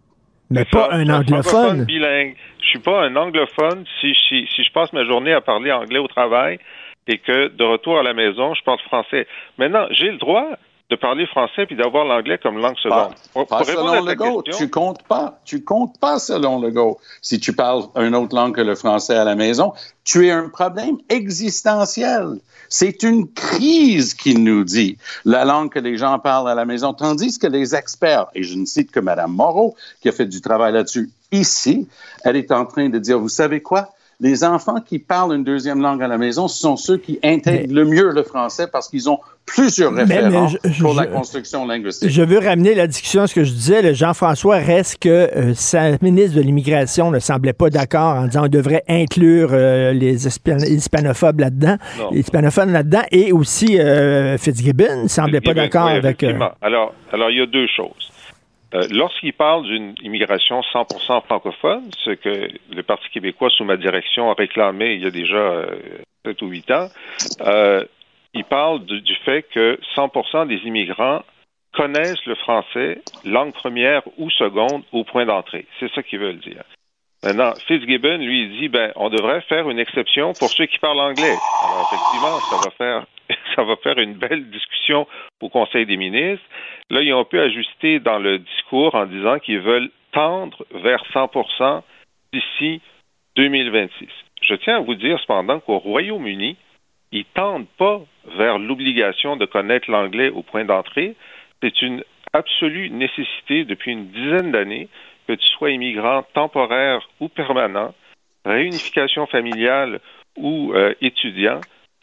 mais pas ça, un anglophone. bilingue. Je suis pas un anglophone si, si, si je passe ma journée à parler anglais au travail et que de retour à la maison, je parle français. Maintenant, j'ai le droit de parler français puis d'avoir l'anglais comme langue seconde. Pas pour répondre selon le go. question- Tu comptes pas. Tu comptes pas selon le go. Si tu parles une autre langue que le français à la maison, tu es un problème existentiel. C'est une crise qu'il nous dit, la langue que les gens parlent à la maison. Tandis que les experts, et je ne cite que Mme Moreau, qui a fait du travail là-dessus ici, elle est en train de dire, vous savez quoi? Les enfants qui parlent une deuxième langue à la maison, ce sont ceux qui intègrent le mieux le français parce qu'ils ont plusieurs Mais- mais référents je- je- pour la construction linguistique. Je veux ramener la discussion à ce que je disais. Jean-François reste que euh, sa ministre de l'Immigration ne semblait pas d'accord en disant qu'on devrait inclure euh, les, hispan- les hispanophobes là-dedans, les hispanophones là-dedans, et aussi euh, Fitzgibbon ne semblait pas d'accord oui, avec... euh. Alors, alors, il y a deux choses. Euh, Lorsqu'il parle d'une immigration 100% francophone, ce que le Parti québécois, sous ma direction, a réclamé il y a déjà euh, 7 ou 8 ans, euh, il parle du fait que 100% des immigrants connaissent le français, langue première ou seconde, au point d'entrée. C'est ça qu'ils veulent dire. Maintenant, Fitzgibbon, lui, dit, ben, on devrait faire une exception pour ceux qui parlent anglais. Alors, effectivement, ça va faire, ça va faire une belle discussion au Conseil des ministres. Là, ils ont pu ajuster dans le discours en disant qu'ils veulent tendre vers 100% d'ici 2026. Je tiens à vous dire cependant qu'au Royaume-Uni, ils tendent pas vers l'obligation de connaître l'anglais au point d'entrée. C'est une absolue nécessité depuis une dizaine d'années que tu sois immigrant temporaire ou permanent, réunification familiale ou euh, étudiant,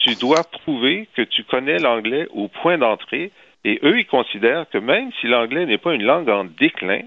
tu dois prouver que tu connais l'anglais au point d'entrée et eux, ils considèrent que même si l'anglais n'est pas une langue en déclin,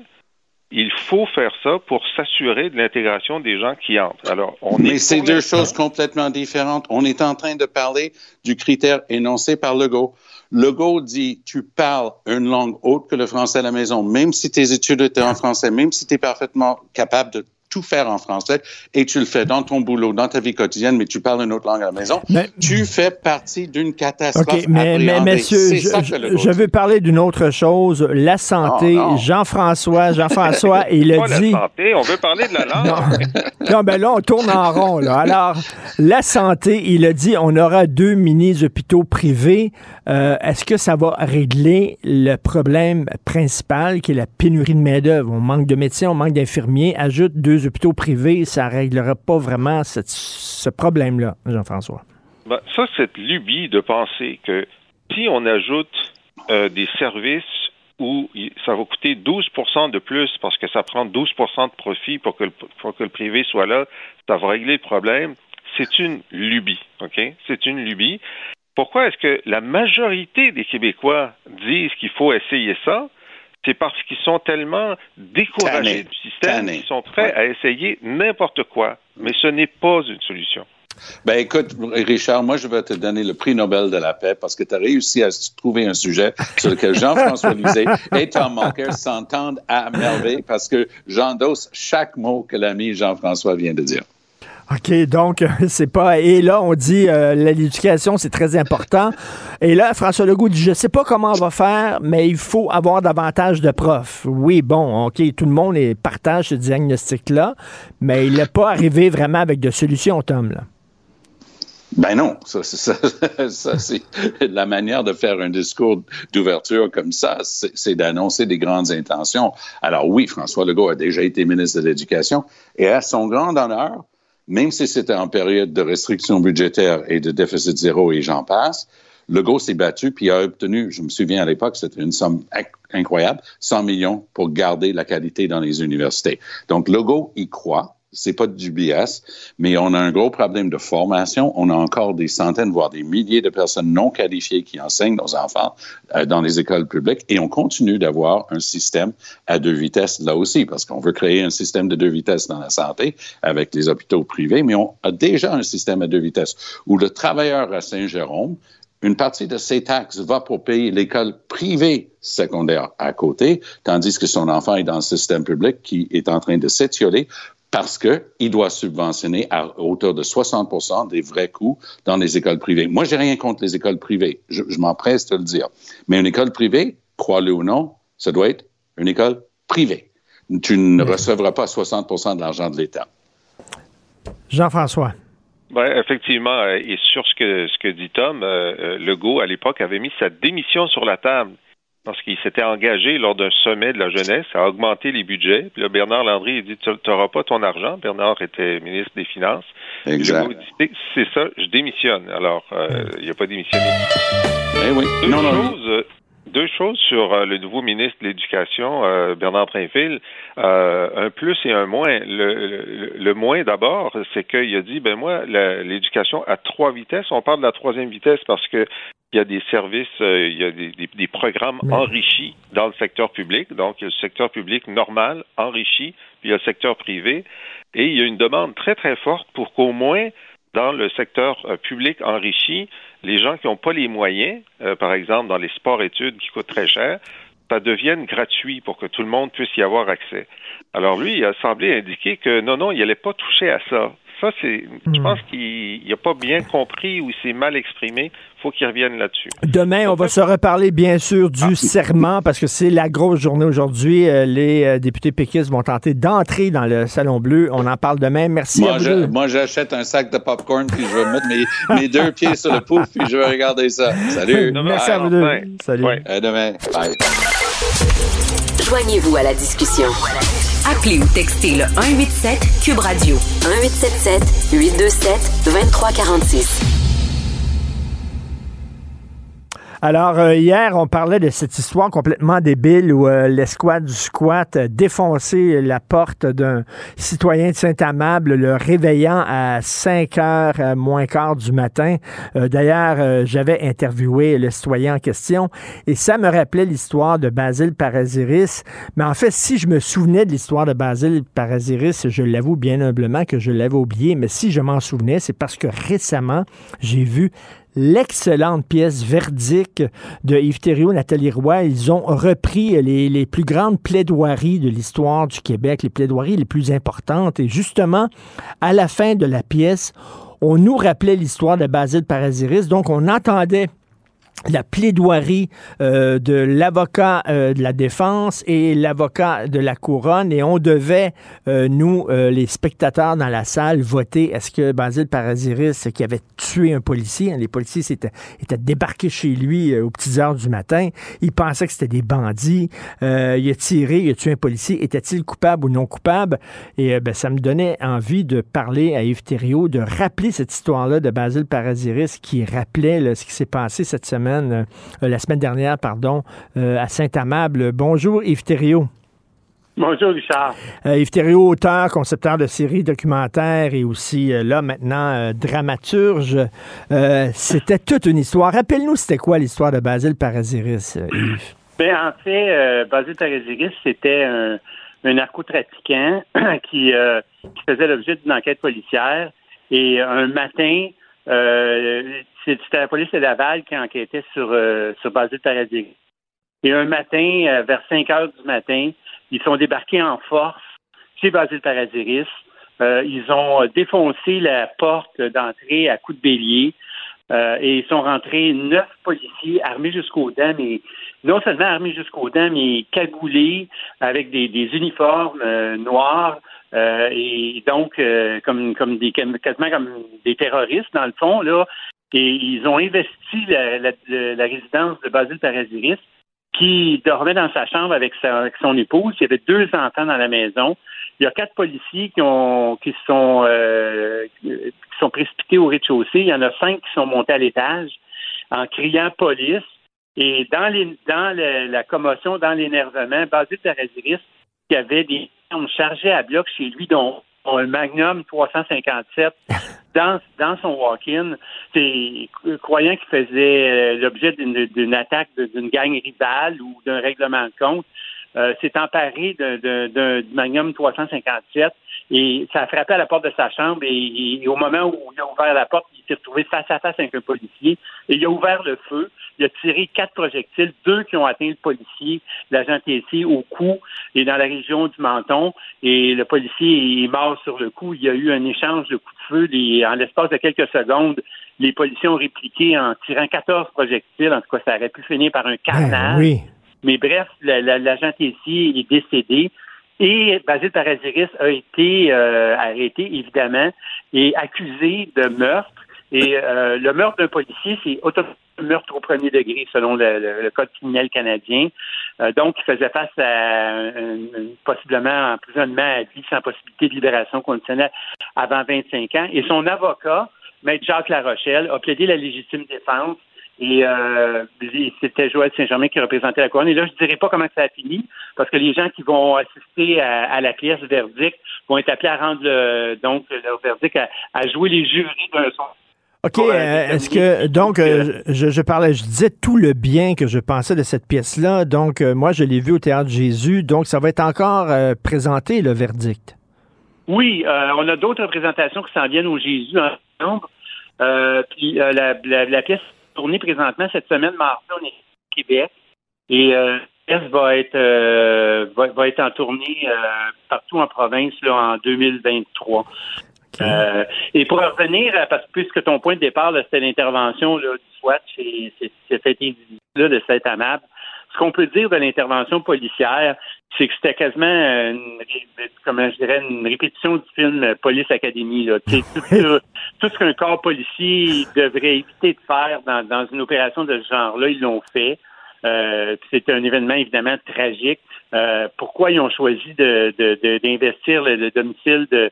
il faut faire ça pour s'assurer de l'intégration des gens qui entrent. Alors, on Mais est c'est deux choses complètement différentes. On est en train de parler du critère énoncé par Legault. Legault dit, tu parles une langue autre que le français à la maison, même si tes études étaient en français, même si tu es parfaitement capable de tout faire en français et tu le fais dans ton boulot, dans ta vie quotidienne, mais tu parles une autre langue à la maison, tu fais partie d'une catastrophe. OK, mais, mais messieurs, je, veux parler d'une autre chose, la santé. Oh, non. Jean-François, Jean-François, il a la dit... santé, on veut parler de la langue. Non, ben là, on tourne en rond. Là. Alors, la santé, il a dit on aura deux mini-hôpitaux privés. Euh, Est-ce que ça va régler le problème principal qui est la pénurie de main-d'œuvre? On manque de médecins, on manque d'infirmiers. Ajoute deux hôpitaux privés, ça ne réglera pas vraiment ce problème-là, Jean-François. Ben, ça, cette lubie de penser que si on ajoute euh, des services où ça va coûter 12% de plus parce que ça prend 12% de profit pour que, le, pour que le privé soit là, ça va régler le problème, c'est une lubie, OK? C'est une lubie. Pourquoi est-ce que la majorité des Québécois disent qu'il faut essayer ça? C'est parce qu'ils sont tellement découragés du système qu'ils sont prêts à essayer n'importe quoi. Mais ce n'est pas une solution. Ben écoute, Richard, moi je vais te donner le prix Nobel de la paix parce que tu as réussi à trouver un sujet sur lequel Jean-François Lisée et Tom Mulcair s'entendent à merveille parce que j'endosse chaque mot que l'ami Jean-François vient de dire. OK, donc, c'est pas. Et là, on dit euh, l'éducation, c'est très important. Et là, François Legault dit Je sais pas comment on va faire, mais il faut avoir davantage de profs. Oui, bon, OK, tout le monde partage ce diagnostic-là, mais il n'est pas arrivé vraiment avec de solutions, Tom. Là. Ben non, ça, ça, ça, c'est la manière de faire un discours d'ouverture comme ça, c'est d'annoncer des grandes intentions. Alors oui, François Legault a déjà été ministre de l'Éducation et à son grand honneur, même si c'était en période de restriction budgétaire et de déficit zéro et j'en passe, Legault s'est battu puis a obtenu, je me souviens à l'époque, c'était une somme inc- incroyable, 100 millions pour garder la qualité dans les universités. Donc Legault y croit. C'est pas du BS, mais on a un gros problème de formation. On a encore des centaines, voire des milliers de personnes non qualifiées qui enseignent nos enfants euh, dans les écoles publiques et on continue d'avoir un système à deux vitesses là aussi parce qu'on veut créer un système de deux vitesses dans la santé avec les hôpitaux privés, mais on a déjà un système à deux vitesses où le travailleur à Saint-Jérôme une partie de ses taxes va pour payer l'école privée secondaire à côté, tandis que son enfant est dans le système public qui est en train de s'étioler parce qu'il doit subventionner à hauteur de 60% des vrais coûts dans les écoles privées. Moi, j'ai rien contre les écoles privées. Je, je m'empresse de le dire. Mais une école privée, crois-le ou non, ça doit être une école privée. Tu ne recevras pas 60% de l'argent de l'État. Jean-François. Ben, effectivement, euh, et sur ce que, ce que dit Tom, euh, euh, Legault, à l'époque, avait mis sa démission sur la table parce qu'il s'était engagé lors d'un sommet de la jeunesse à augmenter les budgets. Puis là, Bernard Landry, il dit, tu n'auras pas ton argent. Bernard était ministre des Finances. Exact. Dit, C'est- ça, je démissionne. Alors, euh, il n'a pas démissionné. Eh oui. Deux Non, non, choses, Deux choses sur euh, le nouveau ministre de l'Éducation, euh, Bernard Trinville. Euh, un plus et un moins. Le, le, moins, d'abord, c'est qu'il a dit, ben moi, l'éducation à trois vitesses. On parle de la troisième vitesse parce que il y a des services, il y a des, des, programmes enrichis dans le secteur public. Donc, il y a le secteur public normal, enrichi, puis il y a le secteur privé. Et il y a une demande très, très forte pour qu'au moins dans le secteur public enrichi, les gens qui n'ont pas les moyens, euh, par exemple dans les sports-études qui coûtent très cher, ça devienne gratuit pour que tout le monde puisse y avoir accès. Alors lui, il a semblé indiquer que non, non, il n'allait pas toucher à ça ça, c'est, je hmm. pense qu'il n'a pas bien compris ou il s'est mal exprimé. Il faut qu'il revienne là-dessus. Demain, on va se reparler, bien sûr, du ah. serment, parce que c'est la grosse journée aujourd'hui. Euh, les euh, députés péquistes vont tenter d'entrer dans le Salon Bleu. On en parle demain. Merci moi, à vous. moi, j'achète un sac de popcorn, puis je vais mettre mes, deux pieds sur le pouf, puis je vais regarder ça. Salut. Merci à vous deux. Salut. À demain. Bye. Joignez-vous à la discussion. Appelez ou textez le 187 Cube Radio 1877 827 2346. Alors, euh, hier, on parlait de cette histoire complètement débile où euh, l'escouade du squat a défoncé la porte d'un citoyen de Saint-Amable, le réveillant à 5 heures euh, moins quart du matin. D'ailleurs, j'avais interviewé le citoyen en question et ça me rappelait l'histoire de Basile Parasiris. Mais en fait, si je me souvenais de l'histoire de Basile Parasiris, je l'avoue bien humblement que je l'avais oublié, mais si je m'en souvenais, c'est parce que récemment, j'ai vu l'excellente pièce Verdict de Yves Thériault, Nathalie Roy. Ils ont repris les, plus grandes plaidoiries de l'histoire du Québec, les plaidoiries les plus importantes. Et justement, à la fin de la pièce, on nous rappelait l'histoire de Basile Parasiris. Donc, on entendait la plaidoirie euh, de l'avocat euh, de la défense et l'avocat de la couronne. Et on devait, euh, nous, les spectateurs dans la salle, voter. Est-ce que Basile Parasiris, qui avait tué un policier, hein, les policiers étaient, étaient débarqués chez lui aux petites heures du matin, il pensait que c'était des bandits, il a tiré, il a tué un policier, était-il coupable ou non coupable? Et ben, ça me donnait envie de parler à Yves Thériault, de rappeler cette histoire-là de Basile Parasiris qui rappelait ce qui s'est passé cette semaine euh, la semaine dernière, pardon, euh, à Saint-Amable. Bonjour Yves Thériault. Bonjour, Richard. Euh, Yves Thériault, auteur, concepteur de séries documentaires et aussi, là, maintenant, dramaturge. c'était toute une histoire. Rappelle-nous, c'était quoi l'histoire de Basile Parasiris, Yves? Ben, en fait, Basile Parasiris, c'était un, narcotrafiquant qui, qui faisait l'objet d'une enquête policière. Et un matin, c'était la police de Laval qui enquêtait sur, euh, sur Basile Paradis. Et un matin, euh, vers 5 heures du matin, ils sont débarqués en force chez Basile Paradiris. Euh, ils ont défoncé la porte d'entrée à coups de bélier et ils sont rentrés neuf policiers armés jusqu'aux dents, mais non seulement armés jusqu'aux dents, mais cagoulés avec des, uniformes noirs. et donc comme comme des quasiment comme des terroristes dans le fond là et ils ont investi la, la, résidence de Basile Paradiris, qui dormait dans sa chambre avec, sa, avec son épouse. Il y avait deux enfants dans la maison. Il y a quatre policiers qui ont qui sont euh, qui sont précipités au rez-de-chaussée. Il y en a cinq qui sont montés à l'étage en criant police. Et dans les dans la commotion, dans l'énervement, Basile Paradiris, qui avait des armes chargées à bloc chez lui, dont un Magnum 357 dans, dans son walk-in, c'est croyant qu'il faisait euh, l'objet d'une attaque d'une gang rivale ou d'un règlement de compte, euh, s'est emparé d'un Magnum 357 et ça a frappé à la porte de sa chambre et, au moment où il a ouvert la porte, il s'est retrouvé face à face avec un policier et il a ouvert le feu. Il a tiré quatre projectiles, deux qui ont atteint le policier, l'agent TC, au cou et dans la région du menton. Et le policier est mort sur le coup. Il y a eu un échange de coups de feu. en l'espace de quelques secondes, les policiers ont répliqué en tirant 14 projectiles. En tout cas, ça aurait pu finir par un ben carnage. Mais bref, l'agent TC est décédé. Et Basile Paradiris a été euh, arrêté, évidemment, et accusé de meurtre. Et euh, le meurtre d'un policier, c'est meurtre au premier degré, selon le, Code criminel canadien. Euh, donc, il faisait face à un, possiblement emprisonnement à vie sans possibilité de libération conditionnelle avant 25 ans. Et son avocat, Maître Jacques Larochelle, a plaidé la légitime défense Et euh, c'était Joël Saint-Germain qui représentait la couronne. Et là, je ne dirais pas comment ça a fini, parce que les gens qui vont assister à, la pièce verdict vont être appelés à rendre le, donc leur verdict, à, jouer les jurys d'un son. OK. Euh, est-ce que, donc, euh, je, je, parlais, je disais tout le bien que je pensais de cette pièce-là. Donc, moi, je l'ai vu au Théâtre Jésus. Donc, ça va être encore présenté, le verdict. Oui, on a d'autres représentations qui s'en viennent au Jésus en novembre. puis la, la, pièce tournée présentement cette semaine, mardi, on est au Québec. Et euh, va être euh, va, être en tournée euh, partout en province là, en 2023. Euh, et pour revenir, parce que puisque ton point de départ, c'était l'intervention du SWAT c'est cet individu-là de cet amable, ce qu'on peut dire de l'intervention policière, c'est que c'était quasiment une, comment je dirais, une répétition du film Police Academy. Là. tout, tout, ce qu'un corps policier devrait éviter de faire dans, dans une opération de ce genre-là, ils l'ont fait. Euh, c'est un événement évidemment tragique. Euh, pourquoi ils ont choisi de, d'investir le, le, domicile de,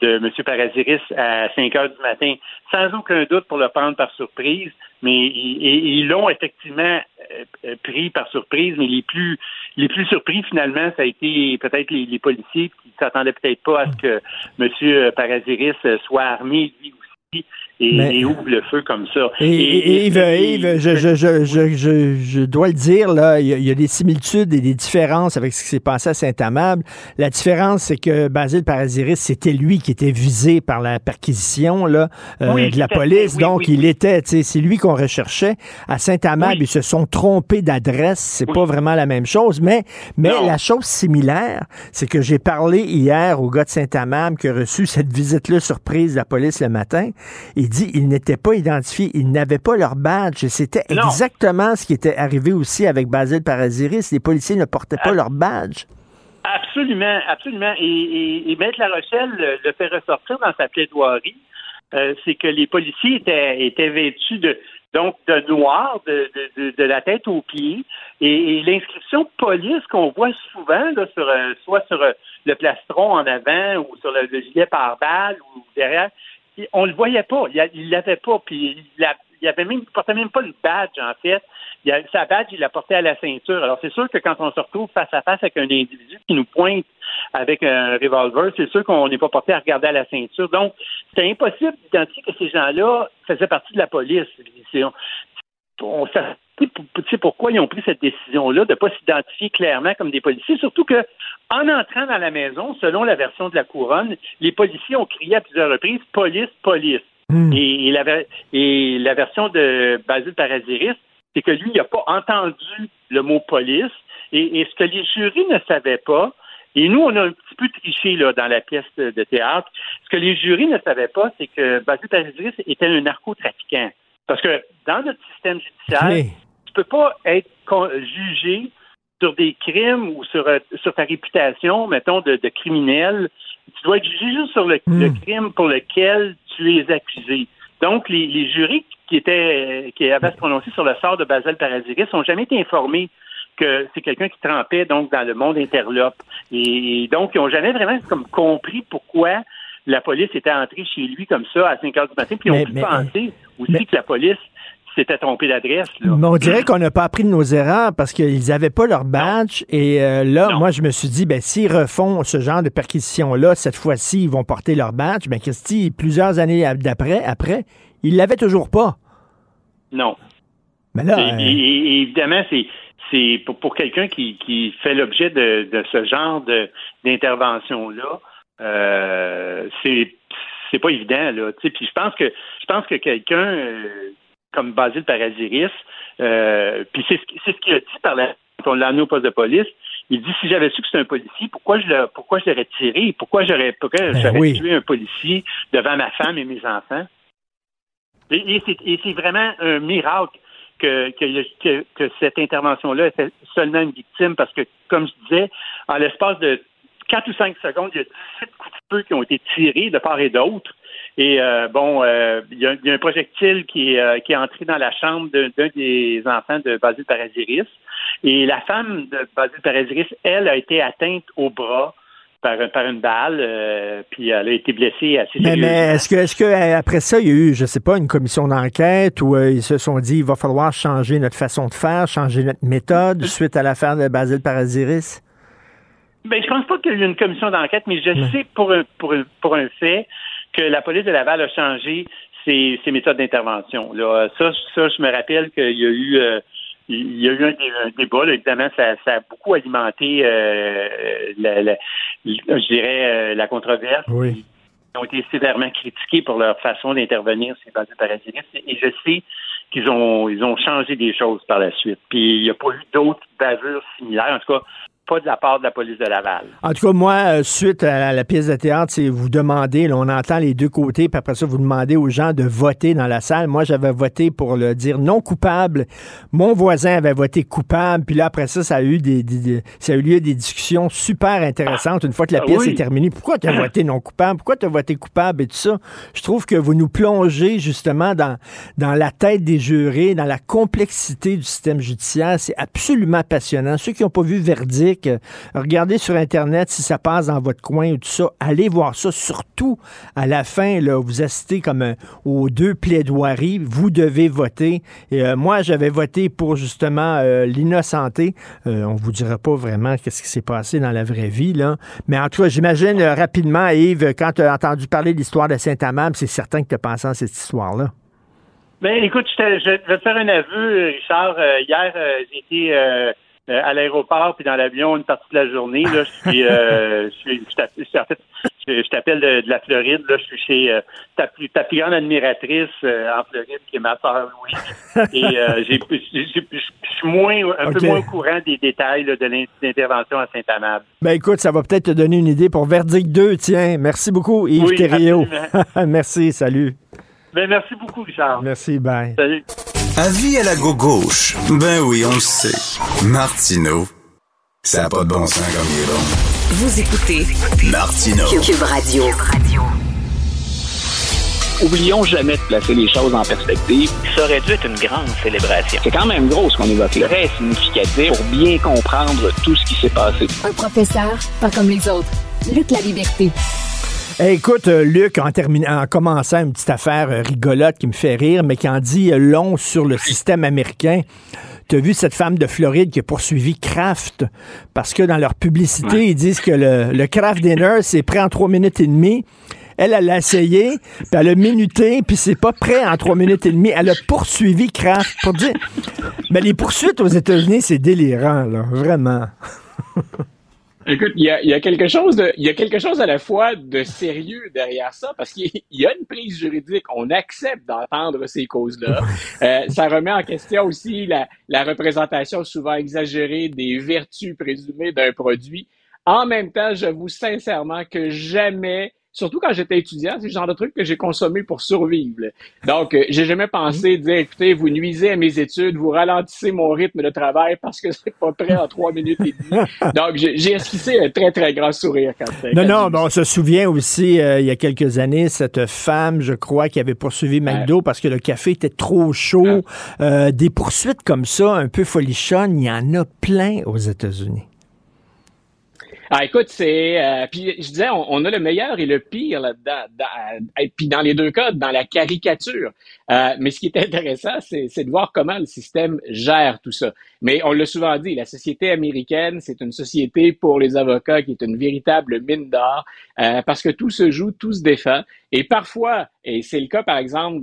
de M. Paraziris à 5 heures du matin, sans aucun doute pour le prendre par surprise, mais ils l'ont effectivement euh, euh, pris par surprise, mais les plus les plus surpris finalement, ça a été peut-être les, policiers qui s'attendaient peut-être pas à ce que M. Paraziris soit armé lui aussi et, ouvre le feu comme ça. Et, Yves, je, je, je, je, dois le dire, là, il y, a, des similitudes et des différences avec ce qui s'est passé à Saint-Amable. La différence, c'est que Basile Parasiris, c'était lui qui était visé par la perquisition là, euh, de la police. donc, il était, c'est lui qu'on recherchait. À Saint-Amable, ils se sont trompés d'adresse. C'est pas vraiment la même chose. Mais, mais la chose similaire, c'est que j'ai parlé hier au gars de Saint-Amable qui a reçu cette visite-là surprise de la police le matin. Il dit ils n'étaient pas identifiés, ils n'avaient pas leur badge. C'était exactement ce qui était arrivé aussi avec Basile Parasiris. Les policiers ne portaient pas leur badge. Absolument, absolument. Et, et, Maître La Rochelle le, fait ressortir dans sa plaidoirie. Euh, c'est que les policiers étaient, étaient vêtus de donc de noir de, de, la tête aux pieds et, l'inscription police qu'on voit souvent là, sur euh, soit sur euh, le plastron en avant ou sur le, le gilet pare-balles ou derrière on le voyait pas. Il l'avait pas. Puis il, avait même, portait même pas le badge, en fait. Sa badge, il l'a porté à la ceinture. Alors, c'est sûr que quand on se retrouve face à face avec un individu qui nous pointe avec un revolver, c'est sûr qu'on n'est pas porté à regarder à la ceinture. Donc, c'était impossible d'identifier que ces gens-là faisaient partie de la police. On, sait pourquoi ils ont pris cette décision-là de ne pas s'identifier clairement comme des policiers, surtout que en entrant dans la maison, selon la version de la couronne, les policiers ont crié à plusieurs reprises police, police. Hmm. Et, la, version de Basile Paradiris, c'est que lui, il n'a pas entendu le mot police. Et, ce que les jurys ne savaient pas, et nous, on a un petit peu triché là, dans la pièce de, théâtre, ce que les jurys ne savaient pas, c'est que Basile Paradiris était un narcotrafiquant. Parce que dans notre système judiciaire, tu peux pas être jugé sur des crimes ou sur, euh, sur ta réputation, mettons, de, criminel. Tu dois être jugé juste sur le, hmm. crime pour lequel tu es accusé. Donc, les, jurys qui étaient qui avaient se prononcer sur le sort de Basel Paradiris n'ont jamais été informés que c'est quelqu'un qui trempait donc dans le monde interlope. Et, donc, ils n'ont jamais vraiment comme compris pourquoi la police était entrée chez lui comme ça à 5 heures du matin, puis ils ont pu penser aussi que la police s'était trompé d'adresse. Mais on dirait qu'on n'a pas appris de nos erreurs parce qu'ils n'avaient pas leur badge. Et euh, là, moi, je me suis dit, ben, s'ils refont ce genre de perquisition-là, cette fois-ci, ils vont porter leur badge. Ben, Christy, plusieurs années d'après, après, ils l'avaient toujours pas. Non. Mais là. Euh, évidemment, c'est. C'est pour, quelqu'un qui, fait l'objet de, ce genre d'intervention-là, euh, c'est c'est pas évident là. Puis je pense que je pense que quelqu'un euh, comme Basile Paradiris, euh, puis c'est ce, qu'il a dit par la quand on l'a amené au poste de police. Il dit si j'avais su que c'était un policier, pourquoi je pourquoi je l'aurais tiré, pourquoi j'aurais pourquoi ben j'aurais tué un policier devant ma femme et mes enfants? Et, c'est vraiment un miracle que, que, que cette intervention-là était seulement une victime parce que, comme je disais, en l'espace de 4 ou 5 secondes, il y a 17 coups de feu qui ont été tirés de part et d'autre. Et euh, bon, euh, il, y a, un projectile qui, euh, qui est entré dans la chambre d'un des enfants de Basile Paradiris. Et la femme de Basile Paradiris, elle, a été atteinte au bras. par, par une balle, puis elle a été blessée assez Mais, mais est-ce que, est-ce que après ça, il y a eu, je sais pas, une commission d'enquête où ils se sont dit il va falloir changer notre façon de faire, changer notre méthode suite à l'affaire de Basile Paradiris? Ben, je pense pas qu'il y a eu une commission d'enquête, mais je sais pour un, pour, un, pour un fait que la police de Laval a changé ses, ses méthodes d'intervention. Là, ça, ça, je me rappelle qu'il y a eu euh, il y a eu un, dé- un débat, là, évidemment, ça, ça a beaucoup alimenté euh, la, la- je dirais euh, la controverse. Oui. Ils ont été sévèrement critiqués pour leur façon d'intervenir sur Basile Paradiris. Et je sais qu'ils ont ils ont changé des choses par la suite. Puis il n'y a pas eu d'autres bavures similaires, en tout cas pas de la part de la police de Laval. En tout cas, moi, euh, suite à la pièce de théâtre, c'est vous demandez, là, on entend les deux côtés, puis après ça, vous demandez aux gens de voter dans la salle. Moi, j'avais voté pour le dire non coupable. Mon voisin avait voté coupable, puis là, après ça, ça a eu des, ça a eu lieu des discussions super intéressantes une fois que la Ah pièce oui. est terminée. Pourquoi tu as voté non coupable? Pourquoi tu as voté coupable et tout ça? Je trouve que vous nous plongez justement dans, dans la tête des jurés, dans la complexité du système judiciaire. C'est absolument passionnant. Ceux qui n'ont pas vu Verdict, euh, regardez sur Internet si ça passe dans votre coin ou tout ça. Allez voir ça. Surtout à la fin, vous assistez comme euh, aux deux plaidoiries. Vous devez voter. Euh, moi, j'avais voté pour justement l'innocenté. Euh, on vous dira pas vraiment qu'est-ce qui s'est passé dans la vraie vie, là. Mais en tout cas, j'imagine rapidement, Yves, quand tu as entendu parler de l'histoire de Saint-Amable, c'est certain que tu as pensé à cette histoire-là. Ben, écoute, je, vais te faire un aveu, Richard. Hier, j'ai été euh, à l'aéroport puis dans l'avion une partie de la journée. Là, je suis, euh, je suis, je t'appelle- je- en fait, je, je t'appelle de, de la Floride. Là, je suis chez euh, ta, plus, ta plus grande admiratrice en Floride, qui est ma sœur Louise. Et j'ai, je suis moins, un peu moins au courant des détails là, de l'in- l'intervention à Saint-Amable. Ben écoute, ça va peut-être te donner une idée pour Verdict 2, tiens. Merci beaucoup, Yves Oui, Thériault. Merci, salut. Ben, merci beaucoup, Richard. Merci, bye. Salut. Avis à la gauche. Ben oui, on le sait. Martineau, ça n'a pas de bon sens comme il est bon. Vous écoutez Martineau. Cube Radio. Oublions jamais de placer les choses en perspective. Ça aurait dû être une grande célébration. C'est quand même gros ce qu'on évoque là. Très significatif pour bien comprendre tout ce qui s'est passé. Un professeur, pas comme les autres. Luc la liberté. Eh, écoute, euh, Luc, en, terminant, en commençant une petite affaire euh, rigolote qui me fait rire, mais qui en dit euh, long sur le système américain. Tu as vu cette femme de Floride qui a poursuivi Kraft parce que dans leur publicité, ils disent que le, le Kraft Dinner, c'est prêt en trois minutes et demie. Elle, elle l'a essayé, puis elle a minuté, puis c'est pas prêt en trois minutes et demie. Elle a poursuivi Kraft pour dire... Mais les poursuites aux États-Unis, c'est délirant, là, vraiment. Écoute, il y a, y a quelque chose de, il y a quelque chose à la fois de sérieux derrière ça, parce qu'il y a une prise juridique. On accepte d'entendre ces causes-là. Euh, ça remet en question aussi la, la représentation souvent exagérée des vertus présumées d'un produit. En même temps, j'avoue sincèrement que jamais, surtout quand j'étais étudiant, c'est le genre de truc que j'ai consommé pour survivre. Donc, euh, j'ai jamais pensé dire, écoutez, vous nuisez à mes études, vous ralentissez mon rythme de travail parce que c'est pas prêt en trois minutes et demie. Donc, j'ai esquissé un très, très grand sourire quand Non, quand non, ben, on se souvient aussi, euh, il y a quelques années, cette femme, je crois, qui avait poursuivi McDo parce que le café était trop chaud. Euh, des poursuites comme ça, un peu folichonnes, il y en a plein aux États-Unis. Ah, écoute, c'est. euh, puis je disais, on, on a le meilleur et le pire là-dedans. Dans- et puis dans les deux cas, dans la caricature. Euh, mais ce qui est intéressant, c'est de voir comment le système gère tout ça. Mais on l'a souvent dit, la société américaine, c'est une société pour les avocats qui est une véritable mine d'or euh, parce que tout se joue, tout se défend. Et parfois, et c'est le cas par exemple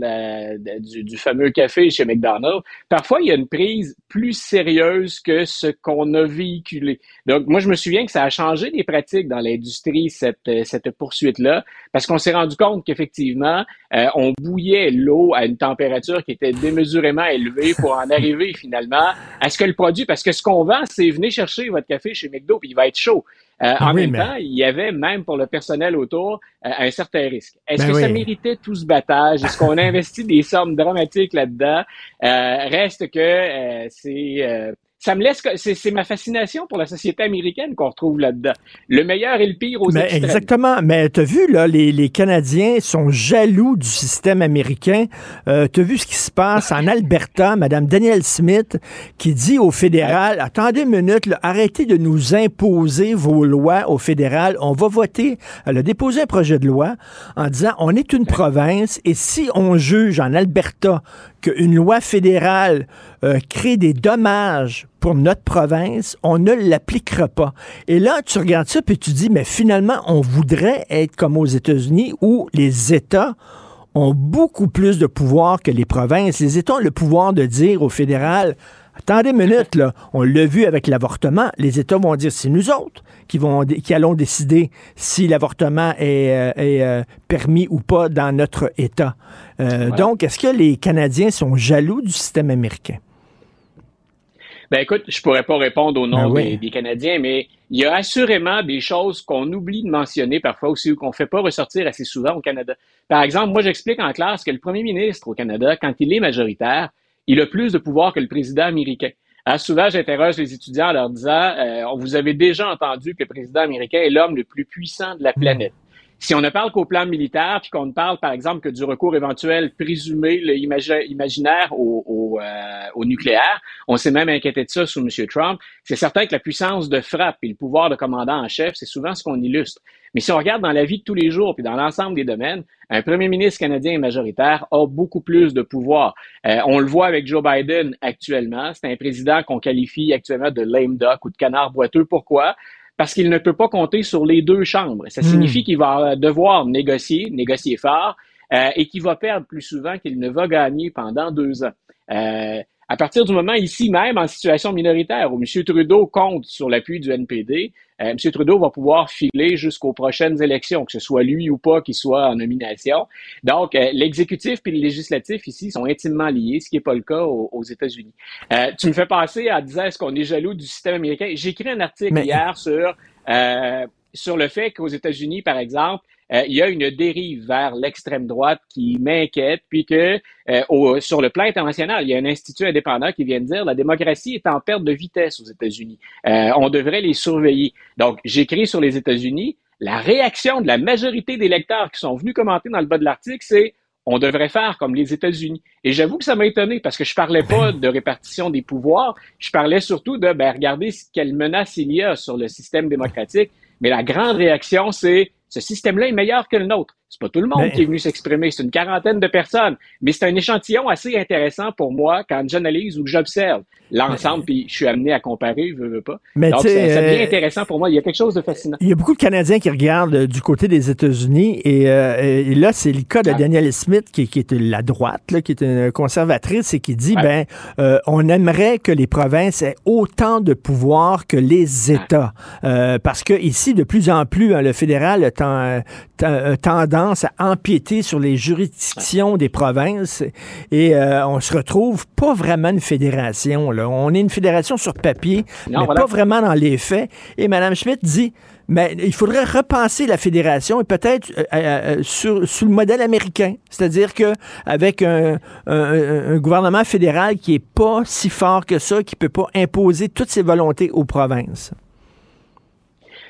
du, du fameux café chez McDonald's, parfois il y a une prise plus sérieuse que ce qu'on a véhiculé. Donc moi, je me souviens que ça a changé des pratiques dans l'industrie, cette, cette poursuite-là, parce qu'on s'est rendu compte qu'effectivement, euh, on bouillait l'eau à une température qui était démesurément élevée pour en arriver finalement à ce que le produit, parce que ce qu'on vend, c'est venez chercher votre café chez McDo, puis il va être chaud. Euh, en Oui, même mais- temps, il y avait même pour le personnel autour euh, un certain risque. Est-ce Ben que ça oui. méritait tout ce battage? Est-ce qu'on a investi des sommes dramatiques là-dedans? Euh, reste que euh, c'est euh, ça me laisse, c'est ma fascination pour la société américaine qu'on retrouve là-dedans. Le meilleur et le pire aux mais extrêmes. Exactement. Mais tu as vu, là, les, les, Canadiens sont jaloux du système américain. Euh, tu as vu ce qui se passe en Alberta, Madame Danielle Smith, qui dit au fédéral, attendez une minute, là, arrêtez de nous imposer vos lois au fédéral. On va voter. Elle a déposé un projet de loi en disant, on est une province et si on juge en Alberta qu'une loi fédérale euh, crée des dommages pour notre province, on ne l'appliquera pas. Et là, tu regardes ça, puis tu dis, mais finalement, on voudrait être comme aux États-Unis où les États ont beaucoup plus de pouvoir que les provinces. Les États ont le pouvoir de dire au fédéral, attendez une minute, là, on l'a vu avec l'avortement, les États vont dire, c'est nous autres qui, vont, qui allons décider si l'avortement est, euh, est euh, permis ou pas dans notre État. Euh. Donc, est-ce que les Canadiens sont jaloux du système américain? Ben écoute, je pourrais pas répondre au nom ben oui. des, des, Canadiens, mais il y a assurément des choses qu'on oublie de mentionner parfois aussi ou qu'on fait pas ressortir assez souvent au Canada. Par exemple, moi j'explique en classe que le premier ministre au Canada, quand il est majoritaire, il a plus de pouvoir que le président américain. Souvent, j'interroge les étudiants en leur disant euh, Vous avez déjà entendu que le président américain est l'homme le plus puissant de la planète. Si on ne parle qu'au plan militaire, puis qu'on ne parle, par exemple, que du recours éventuel présumé, le imaginaire au, au, euh, au, nucléaire, on s'est même inquiété de ça sous M. Trump, c'est certain que la puissance de frappe et le pouvoir de commandant en chef, c'est souvent ce qu'on illustre. Mais si on regarde dans la vie de tous les jours, puis dans l'ensemble des domaines, un premier ministre canadien majoritaire a beaucoup plus de pouvoir. Euh, on le voit avec Joe Biden actuellement. C'est un président qu'on qualifie actuellement de lame duck ou de canard boiteux. Pourquoi? parce qu'il ne peut pas compter sur les deux chambres. Ça signifie mmh. qu'il va devoir négocier, négocier fort, euh, et qu'il va perdre plus souvent qu'il ne va gagner pendant deux ans. Euh, à partir du moment ici même en situation minoritaire où M. Trudeau compte sur l'appui du NPD, euh, M. Trudeau va pouvoir filer jusqu'aux prochaines élections, que ce soit lui ou pas qui soit en nomination. Donc, euh, l'exécutif et le législatif ici sont intimement liés, ce qui n'est pas le cas aux, aux États-Unis. Euh, tu me fais passer à dire est-ce qu'on est jaloux du système américain? J'ai écrit un article Mais... hier sur sur le fait qu'aux États-Unis, par exemple, euh, il y a une dérive vers l'extrême droite qui m'inquiète, puis que euh, au, sur le plan international, il y a un institut indépendant qui vient de dire la démocratie est en perte de vitesse aux États-Unis. Euh, on devrait les surveiller. Donc, j'écris sur les États-Unis. La réaction de la majorité des lecteurs qui sont venus commenter dans le bas de l'article, c'est on devrait faire comme les États-Unis. Et j'avoue que ça m'a étonné parce que je parlais pas de répartition des pouvoirs, je parlais surtout de ben, regardez quelle menace il y a sur le système démocratique. Mais la grande réaction, c'est ce système-là est meilleur que le nôtre. C'est pas tout le monde mais... qui est venu s'exprimer, c'est une quarantaine de personnes. Mais c'est un échantillon assez intéressant pour moi quand j'analyse ou que j'observe l'ensemble, puis je suis amené à comparer, je veux pas. Mais Donc, ça devient intéressant pour moi. Il y a quelque chose de fascinant. Il y a beaucoup de Canadiens qui regardent euh, du côté des États-Unis, et, euh, et, là, c'est le cas de ah. Danielle Smith, qui, qui est la droite, là, qui est une conservatrice, et qui dit, ouais. ben, euh, on aimerait que les provinces aient autant de pouvoir que les États. Ouais. parce que ici, de plus en plus, hein, le fédéral a tendance à empiéter sur les juridictions des provinces, et on se retrouve pas vraiment une fédération, là. On est une fédération sur papier, non, mais voilà. pas vraiment dans les faits. Et Mme Schmidt dit, mais il faudrait repenser la fédération et peut-être euh, euh, sur, sur, le modèle américain, c'est-à-dire que avec un, un, un, gouvernement fédéral qui est pas si fort que ça, qui peut pas imposer toutes ses volontés aux provinces.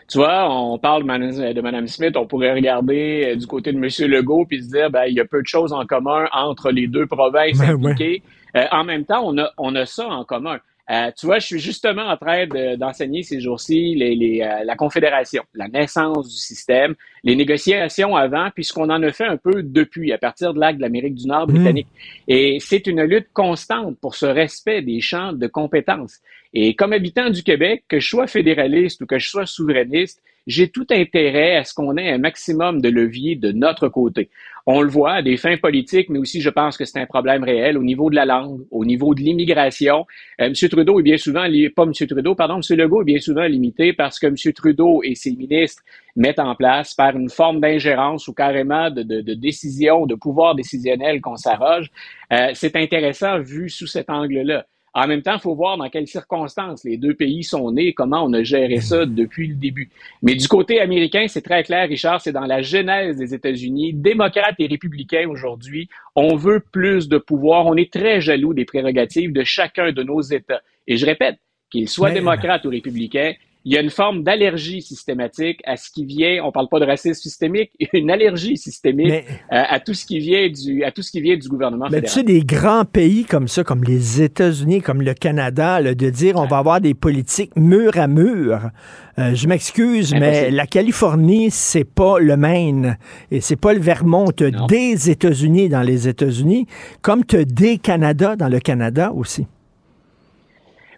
Tu vois, on parle de Mme Smith, on pourrait regarder du côté de M. Legault puis se dire, ben, il y a peu de choses en commun entre les deux provinces ben, impliquées. Ouais. Euh, en même temps, on a, on a ça en commun. Euh, tu vois, je suis justement en train d'enseigner de, ces jours-ci les, les, euh, la Confédération, la naissance du système, les négociations avant, puis ce qu'on en a fait un peu depuis, à partir de l'acte de l'Amérique du Nord britannique. Mmh. Et c'est une lutte constante pour ce respect des champs de compétences. Et comme habitant du Québec, que je sois fédéraliste ou que je sois souverainiste, j'ai tout intérêt à ce qu'on ait un maximum de levier de notre côté. On le voit à des fins politiques, mais aussi je pense que c'est un problème réel au niveau de la langue, au niveau de l'immigration. Euh, M. Trudeau est bien souvent, pas M. Trudeau, pardon, M. Legault est bien souvent limité parce que M. Trudeau et ses ministres mettent en place par une forme d'ingérence ou carrément de, décision, de pouvoir décisionnel qu'on s'arroge. Euh, c'est intéressant vu sous cet angle-là. En même temps, il faut voir dans quelles circonstances les deux pays sont nés, comment on a géré ça depuis le début. Mais du côté américain, c'est très clair, Richard, c'est dans la genèse des États-Unis. Démocrates et républicains aujourd'hui, on veut plus de pouvoir. On est très jaloux des prérogatives de chacun de nos États. Et je répète, qu'il soit Mais- démocrate ou républicain, il y a une forme d'allergie systématique à ce qui vient, on parle pas de racisme systémique, une allergie systémique Mais- euh, à tout ce qui vient du, à tout ce qui vient du gouvernement Mais tu sais, des grands pays comme ça, comme les États-Unis, comme le Canada, là, de dire on va avoir des politiques mur à mur. Euh, je m'excuse, mais la Californie, c'est pas le Maine et c'est pas le Vermont. Des États-Unis dans les États-Unis, comme t'as des Canada dans le Canada aussi.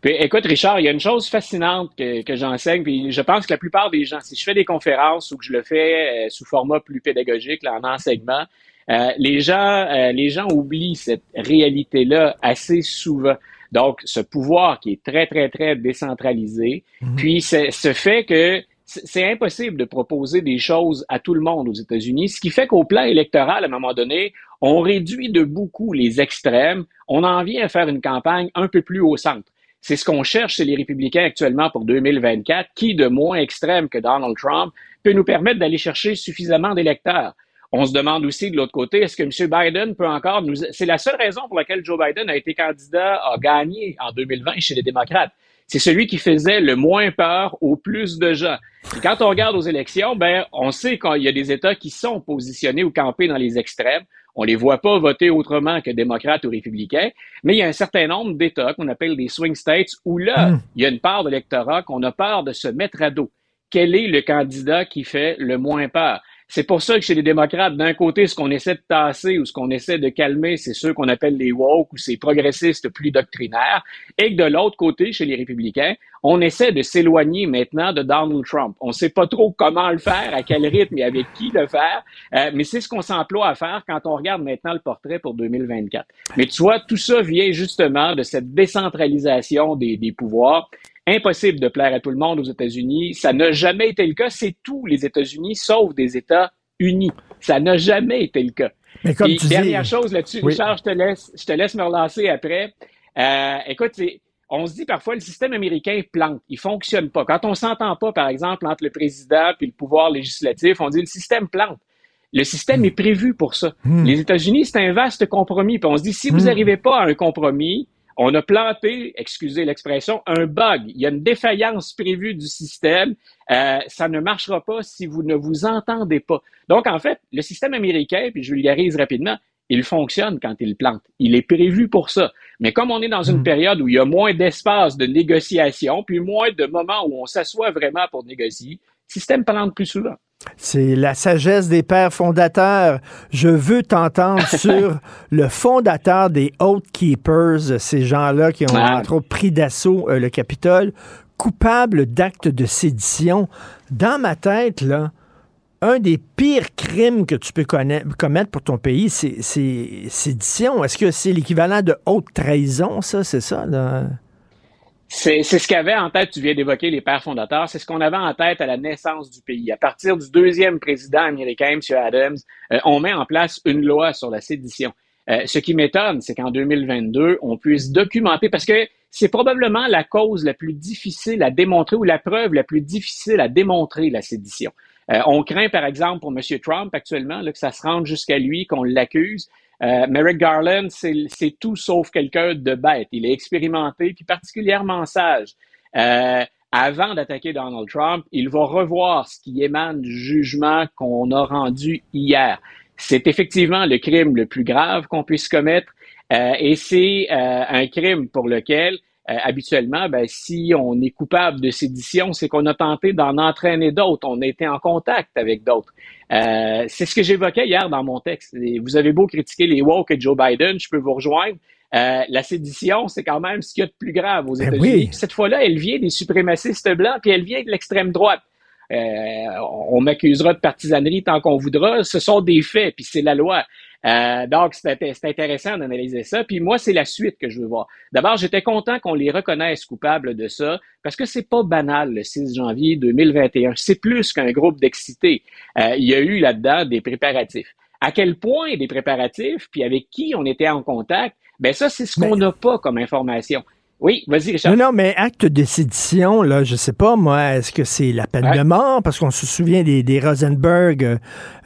Puis, écoute, Richard, il y a une chose fascinante que, que j'enseigne, puis je pense que la plupart des gens, si je fais des conférences ou que je le fais euh, sous format plus pédagogique, là, en enseignement, euh, les gens, euh, les gens oublient cette réalité-là assez souvent. Donc, ce pouvoir qui est très, très, très décentralisé, puis c'est- ce fait que c'est impossible de proposer des choses à tout le monde aux États-Unis, ce qui fait qu'au plan électoral, à un moment donné, on réduit de beaucoup les extrêmes, on en vient à faire une campagne un peu plus au centre. C'est ce qu'on cherche chez les républicains actuellement pour 2024. Qui de moins extrême que Donald Trump peut nous permettre d'aller chercher suffisamment d'électeurs? On se demande aussi de l'autre côté, est-ce que M. Biden peut encore nous... C'est la seule raison pour laquelle Joe Biden a été candidat, a gagné en 2020 chez les démocrates. C'est celui qui faisait le moins peur au plus de gens. Quand on regarde aux élections, ben, on sait qu'il y a des États qui sont positionnés ou campés dans les extrêmes. On les voit pas voter autrement que démocrates ou républicains, mais il y a un certain nombre d'États qu'on appelle des swing states où là, il y a une part de l'électorat qu'on a peur de se mettre à dos. Quel est le candidat qui fait le moins peur? C'est pour ça que chez les démocrates, d'un côté, ce qu'on essaie de tasser ou ce qu'on essaie de calmer, c'est ceux qu'on appelle les woke ou ces progressistes plus doctrinaires, et que de l'autre côté, chez les républicains, on essaie de s'éloigner maintenant de Donald Trump. On ne sait pas trop comment le faire, à quel rythme et avec qui le faire, euh, mais c'est ce qu'on s'emploie à faire quand on regarde maintenant le portrait pour 2024. Mais tu vois, tout ça vient justement de cette décentralisation des, des pouvoirs. Impossible de plaire à tout le monde aux États-Unis. Ça n'a jamais été le cas. C'est tous les États-Unis, sauf des États unis. Ça n'a jamais été le cas. Mais comme Puis, tu dis- dernière chose là-dessus, Oui. Richard, je te laisse, je te laisse me relancer après. Euh, écoute, on se dit parfois le système américain plante, il fonctionne pas. Quand on s'entend pas, par exemple, entre le président puis le pouvoir législatif, on dit le système plante. Le système est prévu pour ça. Hmm. Les États-Unis, c'est un vaste compromis. Puis on se dit, si vous Hmm. n'arrivez pas à un compromis, on a planté, excusez l'expression, un bug. Il y a une défaillance prévue du système. Euh, ça ne marchera pas si vous ne vous entendez pas. Donc, en fait, le système américain, puis je vulgarise rapidement, il fonctionne quand il plante. Il est prévu pour ça. Mais comme on est dans une période où il y a moins d'espace de négociation, puis moins de moments où on s'assoit vraiment pour négocier, le système plante plus souvent. C'est la sagesse des pères fondateurs. Je veux t'entendre sur le fondateur des Oath Keepers, ces gens-là qui ont, Ah. entre autres, pris d'assaut euh, le Capitole, coupable d'actes de sédition. Dans ma tête, là, un des pires crimes que tu peux commettre pour ton pays, c'est c'est sédition. Est-ce que c'est l'équivalent de haute trahison, ça? C'est ça, là? C'est ce qu'avaient en tête, tu viens d'évoquer les pères fondateurs, c'est ce qu'on avait en tête à la naissance du pays. À partir du deuxième président américain, M. Adams, euh, on met en place une loi sur la sédition. Euh, ce qui m'étonne, c'est qu'en 2022, on puisse documenter, parce que c'est probablement la cause la plus difficile à démontrer ou la preuve la plus difficile à démontrer, la sédition. Euh, on craint, par exemple, pour M. Trump actuellement, là, que ça se rende jusqu'à lui, qu'on l'accuse. Euh, Merrick Garland, c'est tout sauf quelqu'un de bête. Il est expérimenté, puis particulièrement sage. Euh, avant d'attaquer Donald Trump, il va revoir ce qui émane du jugement qu'on a rendu hier. C'est effectivement le crime le plus grave qu'on puisse commettre, euh, et c'est euh, un crime pour lequel euh, habituellement, ben, si on est coupable de sédition, c'est qu'on a tenté d'en entraîner d'autres. On a été en contact avec d'autres. Euh, c'est ce que j'évoquais hier dans mon texte. Et vous avez beau critiquer les woke et Joe Biden, je peux vous rejoindre. Euh, la sédition, c'est quand même ce qu'il y a de plus grave aux Ben États-Unis. oui. Cette fois-là, elle vient des suprémacistes blancs, puis elle vient de l'extrême droite. On m'accusera de partisanerie tant qu'on voudra. Ce sont des faits, puis c'est la loi. Euh, donc, c'est int- c'est intéressant d'analyser ça. Puis moi, c'est la suite que je veux voir. D'abord, j'étais content qu'on les reconnaisse coupables de ça, parce que c'est pas banal le 6 janvier 2021. C'est plus qu'un groupe d'excités. Euh, il y a eu là-dedans des préparatifs. À quel point des préparatifs, puis avec qui on était en contact, ben ça, c'est ce qu'on n'a pas comme information. Oui, vas-y, Richard. Non, non, mais acte de sédition, là, je sais pas, moi, est-ce que c'est la peine de mort? Parce qu'on se souvient des, des Rosenberg, euh,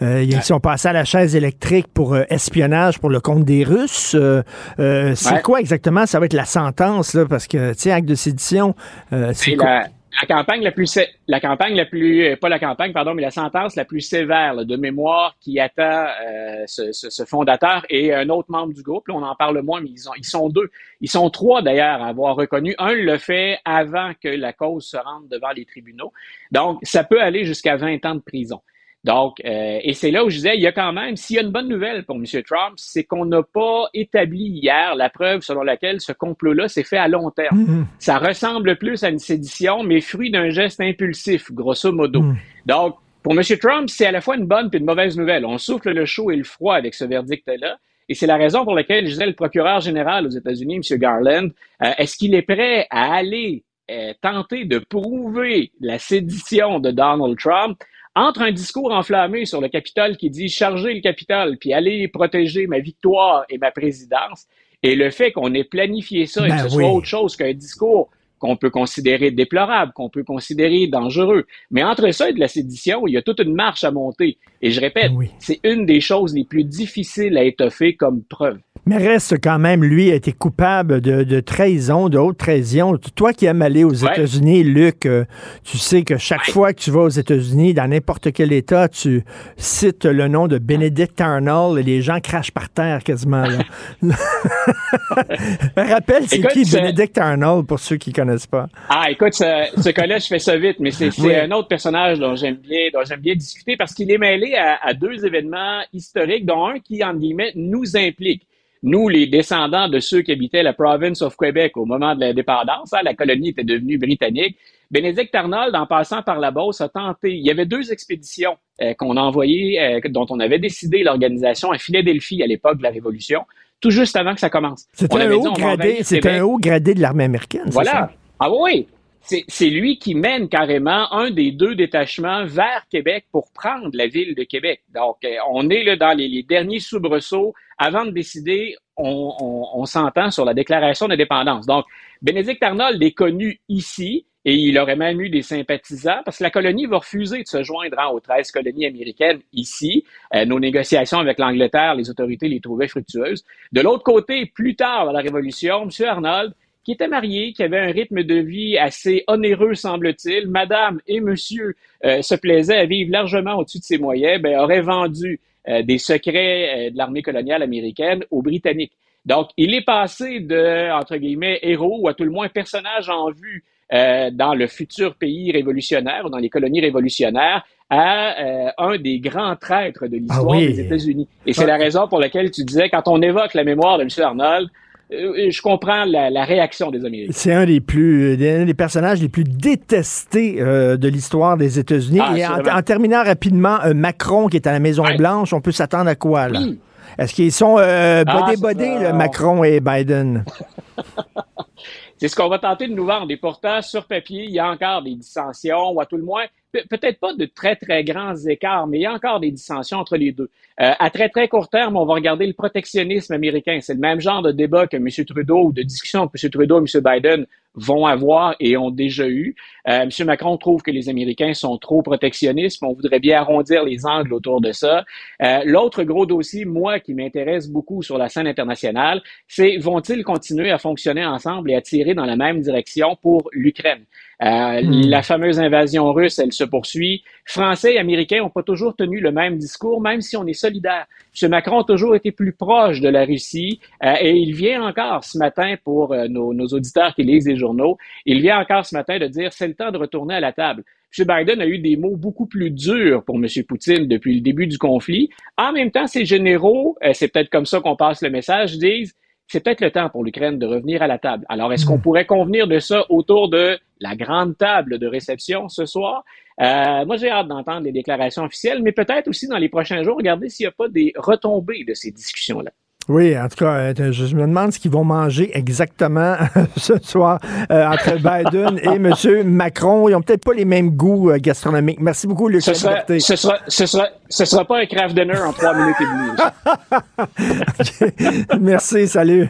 euh, ils sont passés à la chaise électrique pour euh, espionnage pour le compte des Russes. Euh, euh, c'est Ouais. quoi exactement? Ça va être la sentence, là, parce que, tu sais, acte de sédition, euh, c'est la, la campagne la plus, la campagne la plus, euh, pas la campagne, pardon, mais la sentence la plus sévère de mémoire qui attend euh, ce, fondateur et un autre membre du groupe. Là, on en parle moins, mais ils, ils sont deux. Ils sont trois d'ailleurs à avoir reconnu. Un le fait avant que la cause se rende devant les tribunaux. Donc, ça peut aller jusqu'à 20 ans de prison. Donc, euh, et c'est là où je disais, il y a quand même, s'il y a une bonne nouvelle pour M. Trump, c'est qu'on n'a pas établi hier la preuve selon laquelle ce complot-là s'est fait à long terme. Mhm. Ça ressemble plus à une sédition, mais fruit d'un geste impulsif, grosso modo. Donc, pour M. Trump, c'est à la fois une bonne et une mauvaise nouvelle. On souffle le chaud et le froid avec ce verdict-là. Et c'est la raison pour laquelle je disais le procureur général aux États-Unis, M. Garland, euh, est-ce qu'il est prêt à aller euh, tenter de prouver la sédition de Donald Trump? Entre un discours enflammé sur le Capitole qui dit charger le Capitole puis aller protéger ma victoire et ma présidence et le fait qu'on ait planifié ça et Ben que ce oui. soit autre chose qu'un discours qu'on peut considérer déplorable, qu'on peut considérer dangereux. Mais entre ça et de la sédition, il y a toute une marche à monter. Et je répète, c'est une des choses les plus difficiles à étoffer comme preuve. Mais reste quand même, lui, a été coupable de, de trahison, de haute trahison. Toi qui aimes aller aux États-Unis, Luc, euh, tu sais que chaque fois que tu vas aux États-Unis, dans n'importe quel État, tu cites le nom de Benedict Arnold et les gens crachent par terre quasiment. Là. Rappelle, c'est qui Benedict Arnold pour ceux qui ne connaissent pas? Ah, écoute, ce, ce cas-là, je fais ça vite, mais c'est Oui. un autre personnage dont j'aime bien, dont j'aime bien discuter parce qu'il est mêlé à, à deux événements historiques, dont un qui, entre guillemets, nous implique. Nous, les descendants de ceux qui habitaient la province of Quebec au moment de l'indépendance, hein, la colonie était devenue britannique. Bénédicte Arnold, en passant par la Beauce, a tenté. Il y avait deux expéditions euh, qu'on a envoyées, euh, dont on avait décidé l'organisation à Philadelphie à l'époque de la Révolution, tout juste avant que ça commence. C'était un, haut gradé, envahir c'est Québec. un haut gradé de l'armée américaine. c'est Voilà. ça? Ah oui, c'est lui qui mène carrément un des deux détachements vers Québec pour prendre la ville de Québec. Donc, euh, on est là dans les, les derniers soubresauts. Avant de décider, on, on- on s'entend sur la déclaration d'indépendance. Donc, Bénédicte Arnold est connu ici et il aurait même eu des sympathisants parce que la colonie va refuser de se joindre hein, aux 13 colonies américaines ici. Euh, nos négociations avec l'Angleterre, les autorités les trouvaient fructueuses. De l'autre côté, plus tard dans la Révolution, M. Arnold qui était marié, qui avait un rythme de vie assez onéreux, semble-t-il. Madame et monsieur euh, se plaisaient à vivre largement au-dessus de ses moyens, ben, aurait vendu euh, des secrets euh, de l'armée coloniale américaine aux Britanniques. Donc, il est passé de, entre guillemets, héros, ou à tout le moins personnage en vue euh, dans le futur pays révolutionnaire, ou dans les colonies révolutionnaires, à euh, un des grands traîtres de l'histoire Ah oui. des États-Unis. Et c'est Ah. la raison pour laquelle tu disais, quand on évoque la mémoire de M. Arnold, je comprends la, la réaction des Américains. C'est un des plus, un des personnages les plus détestés euh, de l'histoire des États-Unis. Ah, Et en, terminant rapidement, euh, Macron qui est à la Maison Blanche, on peut s'attendre à quoi là? Oui. Est-ce qu'ils sont euh, Ah, là, Macron et Biden? C'est ce qu'on va tenter de nous vendre. Et pourtant, sur papier, il y a encore des dissensions, ou à tout le moins, peut-être pas de très, très grands écarts, mais il y a encore des dissensions entre les deux. Euh, à très, très court terme, on va regarder le protectionnisme américain. C'est le même genre de débat que M. Trudeau ou de discussion que M. Trudeau et M. Biden vont avoir et ont déjà eu. Euh, M. Macron trouve que les Américains sont trop protectionnistes. On voudrait bien arrondir les angles autour de ça. Euh, L'autre gros dossier, moi, qui m'intéresse beaucoup sur la scène internationale, c'est vont-ils continuer à fonctionner ensemble et à tirer dans la même direction pour l'Ukraine? Euh, Hmm. La fameuse invasion russe, elle se poursuit. Français et Américains n'ont pas toujours tenu le même discours, même si on est solidaires. M. Macron a toujours été plus proche de la Russie euh, et il vient encore ce matin pour euh, nos, nos auditeurs qui lisent les journaux, il vient encore ce matin de dire c'est le temps de retourner à la table. M. Biden a eu des mots beaucoup plus durs pour M. Poutine depuis le début du conflit. En même temps, ces généraux, euh, c'est peut-être comme ça qu'on passe le message, disent c'est peut-être le temps pour l'Ukraine de revenir à la table. Alors, est-ce qu'on pourrait convenir de ça autour de la grande table de réception ce soir? Euh, moi, j'ai hâte d'entendre les déclarations officielles, mais peut-être aussi dans les prochains jours, regarder s'il n'y a pas des retombées de ces discussions-là. Oui, en tout cas, euh, je me demande ce qu'ils vont manger exactement ce soir euh, entre Biden et M. Macron. Ils n'ont peut-être pas les mêmes goûts euh, gastronomiques. Merci beaucoup, Luc Ce sera, ce sera, ce sera, ce sera pas un craft dinner en trois minutes et demie. Merci, salut.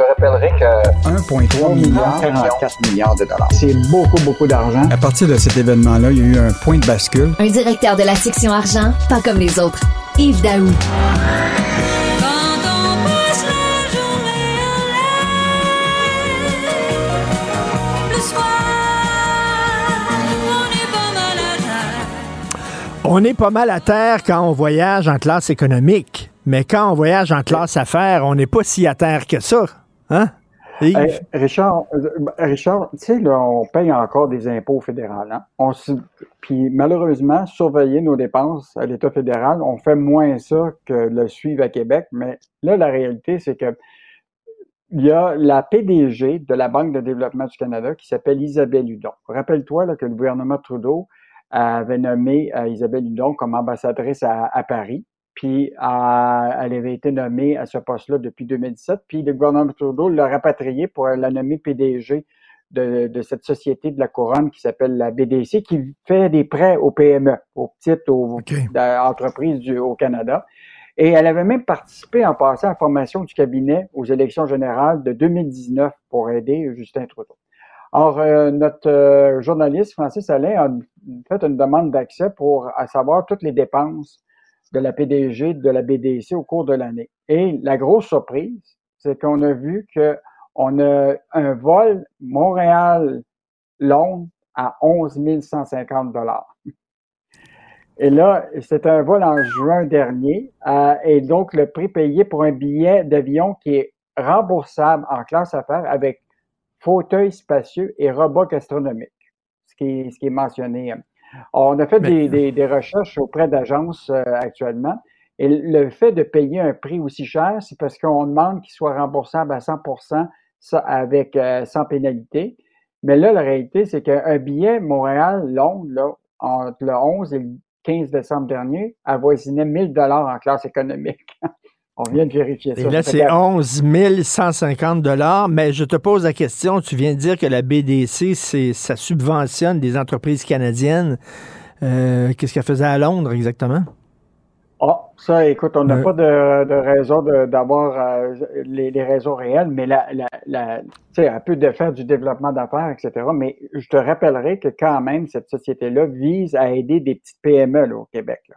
Te rappellerai que 1,3 milliard, 44 milliards de dollars. C'est beaucoup, beaucoup d'argent. À partir de cet événement-là, il y a eu un point de bascule. Un directeur de la section argent, pas comme les autres. Yves Daou. On est pas mal à terre quand on voyage en classe économique, mais quand on voyage en classe affaires, on n'est pas si à terre que ça. Hein? Richard, euh, Richard, tu sais, on paye encore des impôts fédéraux. Hein? Puis malheureusement, surveiller nos dépenses à l'État fédéral, on fait moins ça que le suivre à Québec. Mais là, la réalité, c'est que il y a la PDG de la Banque de développement du Canada qui s'appelle Isabelle Hudon. Rappelle-toi que le gouvernement Trudeau avait nommé euh, Isabelle Hudon comme ambassadrice à Paris. Puis elle avait été nommée à ce poste-là depuis 2017. Puis le gouvernement Trudeau l'a rapatriée pour la nommer PDG de, de cette société de la couronne qui s'appelle la BDC, qui fait des prêts aux PME, aux petites aux, entreprises du, au Canada. Et elle avait même participé en passant à la formation du cabinet aux élections générales de 2019 pour aider Justin Trudeau. Or, euh, notre euh, journaliste Francis Alain a fait une demande d'accès pour à savoir toutes les dépenses de la PDG de la BDC au cours de l'année. Et la grosse surprise, c'est qu'on a vu que on a un vol Montréal-Londres à 11 150 dollars. Et là, c'est un vol en juin dernier. euh, et donc, le prix payé pour un billet d'avion qui est remboursable en classe affaires avec fauteuil spacieux et robot gastronomique, ce qui ce qui est mentionné. On a fait des, des, des recherches auprès d'agences euh, actuellement. Et le fait de payer un prix aussi cher, c'est parce qu'on demande qu'il soit remboursable à 100 ça, avec euh, sans pénalité. Mais là, la réalité, c'est qu'un billet Montréal-Londres, entre le 11 et le 15 décembre dernier, avoisinait 1000 dollars en classe économique. On vient de vérifier ça. Et là, c'est fait que- 11 150 mais je te pose la question, tu viens de dire que la BDC, ça subventionne des entreprises canadiennes. Euh, qu'est-ce qu'elle faisait à Londres exactement? Ah, ça, écoute, on n'a pas de, de raison d'avoir euh, les, les raisons réelles, mais la, la, la, tu sais, elle peut de faire du développement d'affaires, etc. Mais je te rappellerai que quand même, cette société-là vise à aider des petites PME là, au Québec. Là.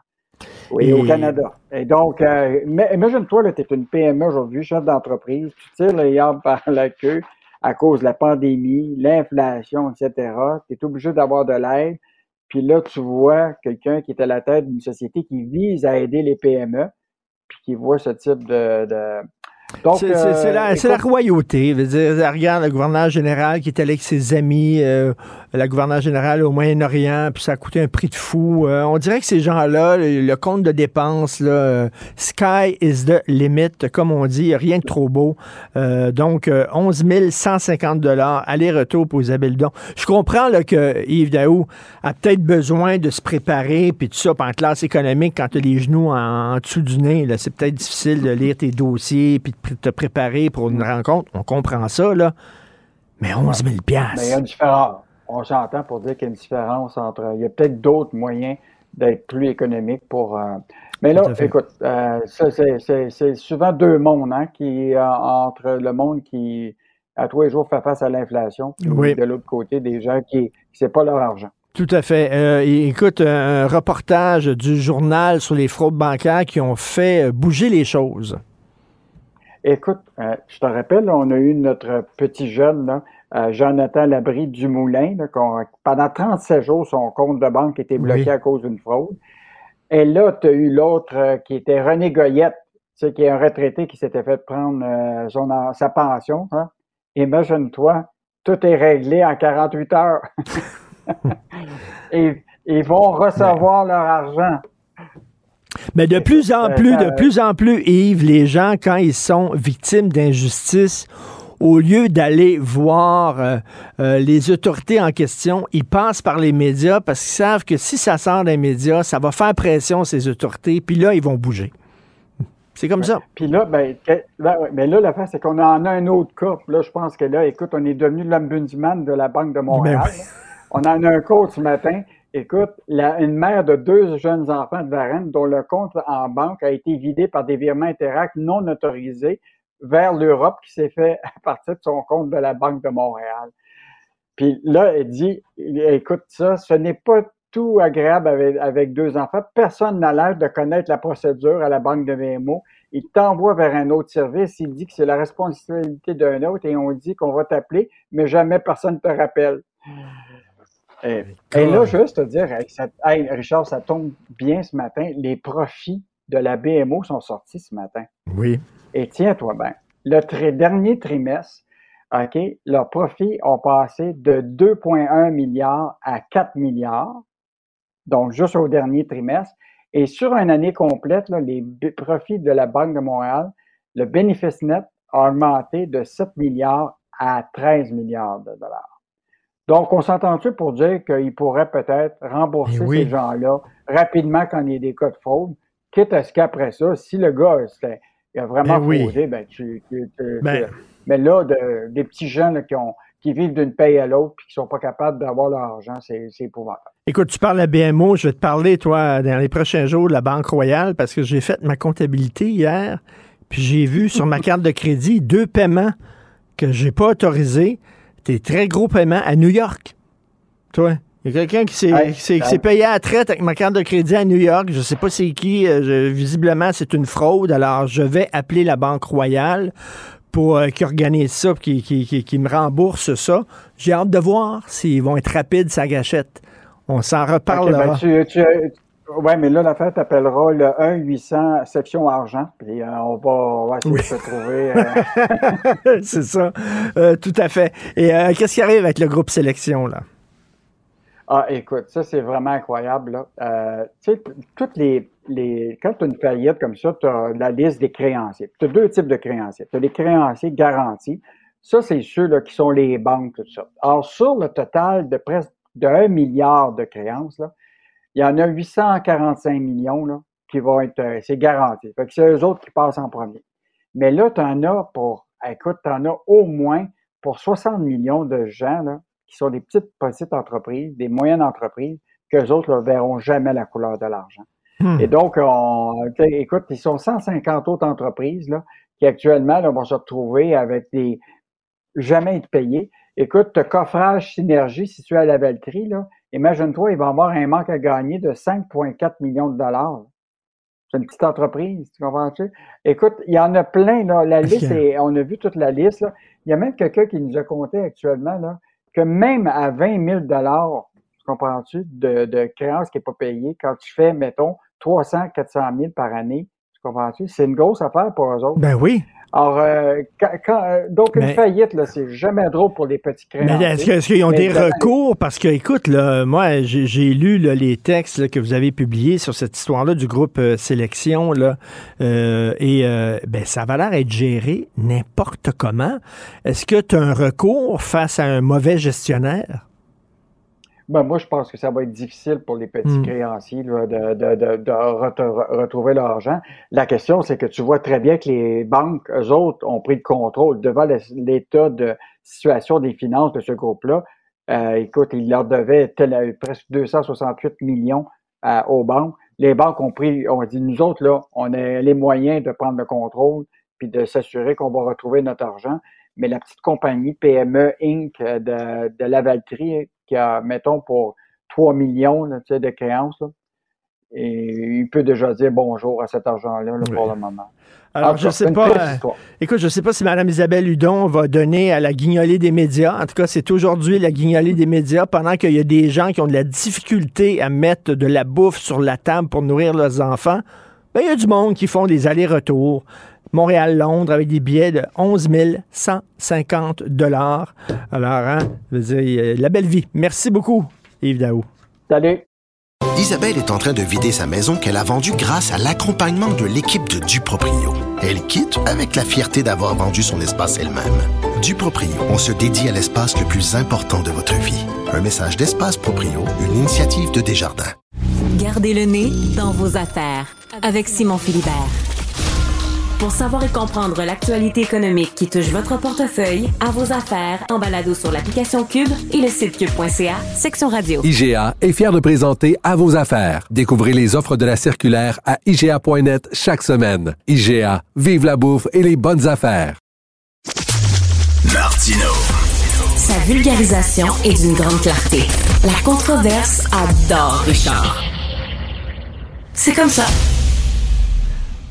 Oui, Et- au Canada. Et donc, euh, imagine-toi, tu es une PME aujourd'hui, chef d'entreprise, tu tires les arbres par la queue à cause de la pandémie, l'inflation, etc. Tu es obligé d'avoir de l'aide. Puis là, tu vois quelqu'un qui est à la tête d'une société qui vise à aider les PME, puis qui voit ce type de... de... C'est, la, euh, la royauté. Dire, regarde le gouverneur général qui est allé avec ses amis, euh, la gouverneure générale au Moyen-Orient, puis ça a coûté un prix de fou. Euh, on dirait que ces gens-là, le, le compte de dépenses, là, euh, sky is the limit, comme on dit, rien de trop beau. Donc, euh, 11 150 dollars aller-retour pour Isabelle Don. Je comprends là, que Yves Daou a peut-être besoin de se préparer, puis tout ça, puis en classe économique, quand tu as les genoux en, en dessous du nez, c'est peut-être difficile de lire tes dossiers, puis te préparer pour une rencontre. On comprend ça, là. Mais 11 000 mais il y a une différence. On s'entend pour dire qu'il y a une différence entre... Il y a peut-être d'autres moyens d'être plus économique pour... euh, Mais là, écoute, euh, c'est- souvent deux mondes, hein, qui, euh, entre le monde qui, à tous les jours, fait face à l'inflation, Oui. de l'autre côté, des gens qui, c'est pas leur argent. Tout à fait. Euh, et écoute, un reportage du journal sur les fraudes bancaires qui ont fait bouger les choses. Écoute, euh, je te rappelle, on a eu notre petit jeune, là, euh, Jonathan Labrie Dumoulin, là, qu'on- pendant 37 jours, son compte de banque était bloqué Oui. à cause d'une fraude. Et là, tu as eu l'autre euh, qui était René Goyette, tu sais, qui est un retraité qui s'était fait prendre euh, son, sa pension. Hein. Imagine-toi, tout est réglé en 48 heures. Et ils vont recevoir leur argent. Mais de plus en plus, de plus en plus, Yves, les gens, quand ils sont victimes d'injustice, au lieu d'aller voir euh, euh, les autorités en question, ils passent par les médias parce qu'ils savent que si ça sort des médias, ça va faire pression ces autorités, puis là, ils vont bouger. C'est comme ça. Puis là, ben, ben mais là, l'affaire, c'est qu'on en a un autre cas. Là, je pense que là, écoute, on est devenu l'ombudsman de la Banque de Montréal. Ben on en a un cas ce matin. Écoute, une mère de deux jeunes enfants de Varennes dont le compte en banque a été vidé par des virements Interact non autorisés vers l'Europe qui s'est fait à partir de son compte de la Banque de Montréal. Puis là, elle dit, écoute ça, ce n'est pas tout agréable avec, deux enfants. Personne n'a l'air de connaître la procédure à la Banque de VMO. Il t'envoie vers un autre service, il dit que c'est la responsabilité d'un autre et on dit qu'on va t'appeler, mais jamais personne ne te rappelle. Et, là, juste te dire, Richard, ça tombe bien ce matin, les profits de la BMO sont sortis ce matin. Oui. Et tiens-toi bien, le dernier trimestre, OK, leurs profits ont passé de 2,1 milliards à 4 milliards, donc juste au dernier trimestre. Et sur une année complète, les profits de la Banque de Montréal, le bénéfice net a augmenté de 7 milliards à 13 milliards de dollars. Donc, on s'entend-tu pour dire qu'ils pourraient peut-être rembourser ces gens-là rapidement quand il y a des cas de fraude, quitte à ce qu'après ça, si le gars il a vraiment Ben oui. fraudé, ben tu, tu- tu- Ben. tu- mais là, de- des petits gens là, qui, ont, qui vivent d'une paye à l'autre puis qui sont pas capables d'avoir leur argent, c'est c'est épouvantable. Écoute, tu parles à BMO, je vais te parler, toi, dans les prochains jours de la Banque Royale parce que j'ai fait ma comptabilité hier, puis j'ai vu sur ma carte de crédit deux paiements que j'ai pas autorisés, des très gros paiements à New York. Toi, il y a quelqu'un qui s'est Hey, qui qui payé à la traite avec ma carte de crédit à New York. Je sais pas c'est qui. euh, je- visiblement, c'est une fraude. Alors, je vais appeler la Banque Royale pour euh, qu'ils organisent ça, qu'ils me remboursent ça. J'ai hâte de voir s'ils vont être rapides, sa gâchette. On s'en Ok, reparlera. ben, tu, tu, ouais, mais là, l'affaire t'appellera le 1-800 section argent, puis euh, on, va, essayer de se trouver. euh, c'est ça. Euh, tout à fait. Et qu'est-ce qui arrive avec le groupe sélection, là? Ah, écoute, ça, c'est vraiment incroyable. Là. Tu sais, toutes les, les. Quand tu as une faillite comme ça, tu as la liste des créanciers. Tu as deux types de créanciers. Tu as les créanciers garantis. Ça, c'est ceux là, qui sont les banques, tout ça. Alors, sur le total de presque de 1 milliard de créances, là, il y en a 845 millions là, qui vont être. euh, c'est garanti. Fait que c'est eux autres qui passent en premier. Mais là, tu en as pour. Écoute, tu en as au moins pour 60 millions de gens là, qui sont des petites, petites entreprises, des moyennes entreprises, qu'eux autres ne verront jamais la couleur de l'argent. Hmm. Et donc, on, écoute, ils sont 150 autres entreprises là, qui actuellement là, vont se retrouver avec des jamais être payés. Écoute, coffrage Synergie situé à la Valtrie, là, imagine-toi, il va avoir un manque à gagner de 5,4 millions de dollars. C'est une petite entreprise, tu comprends-tu? Écoute, il y en a plein, là. La liste, est- on a vu toute la liste, là. Il y a même quelqu'un qui nous a compté actuellement, là, que même à 20 000 dollars, tu comprends-tu, de, de créance qui n'est pas payée, quand tu fais, mettons, 300, 400 000 par année, tu comprends-tu? C'est une grosse affaire pour eux autres. Ben oui. Alors, euh, quand- quand- euh, donc, une Mais- faillite, là, c'est jamais drôle pour les petits créanciers. Mais est-ce que- est-ce qu'ils ont Mais des de- recours? Parce que, écoute, là, moi, j'ai j'ai lu là, les textes là, que vous avez publiés sur cette histoire-là du groupe euh, Sélection, là, euh, et euh, ben, ça va l'air être géré n'importe comment. Est-ce que tu as un recours face à un mauvais gestionnaire? Ben, moi, je pense que ça va être difficile pour les petits Hmm. créanciers là, de, de, de, de re- re- retrouver leur argent. La question, c'est que tu vois très bien que les banques, eux autres, ont pris le contrôle devant l'état de situation des finances de ce groupe-là. Euh, écoute, ils leur devaient tel- euh, presque 268 millions euh, aux banques. Les banques ont pris, ont dit, nous autres, là, on a les moyens de prendre le contrôle puis de s'assurer qu'on va retrouver notre argent. Mais la petite compagnie PME Inc. euh, de, de Lavaltrie, qui a, mettons, pour 3 millions là, de créances, là, et il peut déjà dire bonjour à cet argent-là là, pour le moment. Alors, En je sais pas. euh, écoute, je sais pas si Mme Isabelle Hudon va donner à la guignolée des médias. En tout cas, c'est aujourd'hui la guignolée des médias pendant qu'il y a des gens qui ont de la difficulté à mettre de la bouffe sur la table pour nourrir leurs enfants. Ben, il y a du monde qui font des allers-retours. Montréal-Londres avec des billets de 11 150 dollars. Alors, hein, je veux dire, euh, la belle vie. Merci beaucoup, Yves Daou. Salut. Isabelle est en train de vider sa maison qu'elle a vendue grâce à l'accompagnement de l'équipe de Duproprio. Elle quitte avec la fierté d'avoir vendu son espace elle-même. Duproprio, on se dédie à l'espace le plus important de votre vie. Un message d'Espace Proprio, une initiative de Desjardins. Gardez le nez dans vos affaires avec Simon Philibert. Pour savoir et comprendre l'actualité économique qui touche votre portefeuille, à vos affaires, en balado sur l'application Cube et le site cube.ca, section radio. IGA est fier de présenter À vos affaires. Découvrez les offres de la circulaire à IGA.net chaque semaine. IGA, vive la bouffe et les bonnes affaires. Martino. Sa vulgarisation est d'une grande clarté. La controverse adore Richard. C'est comme ça.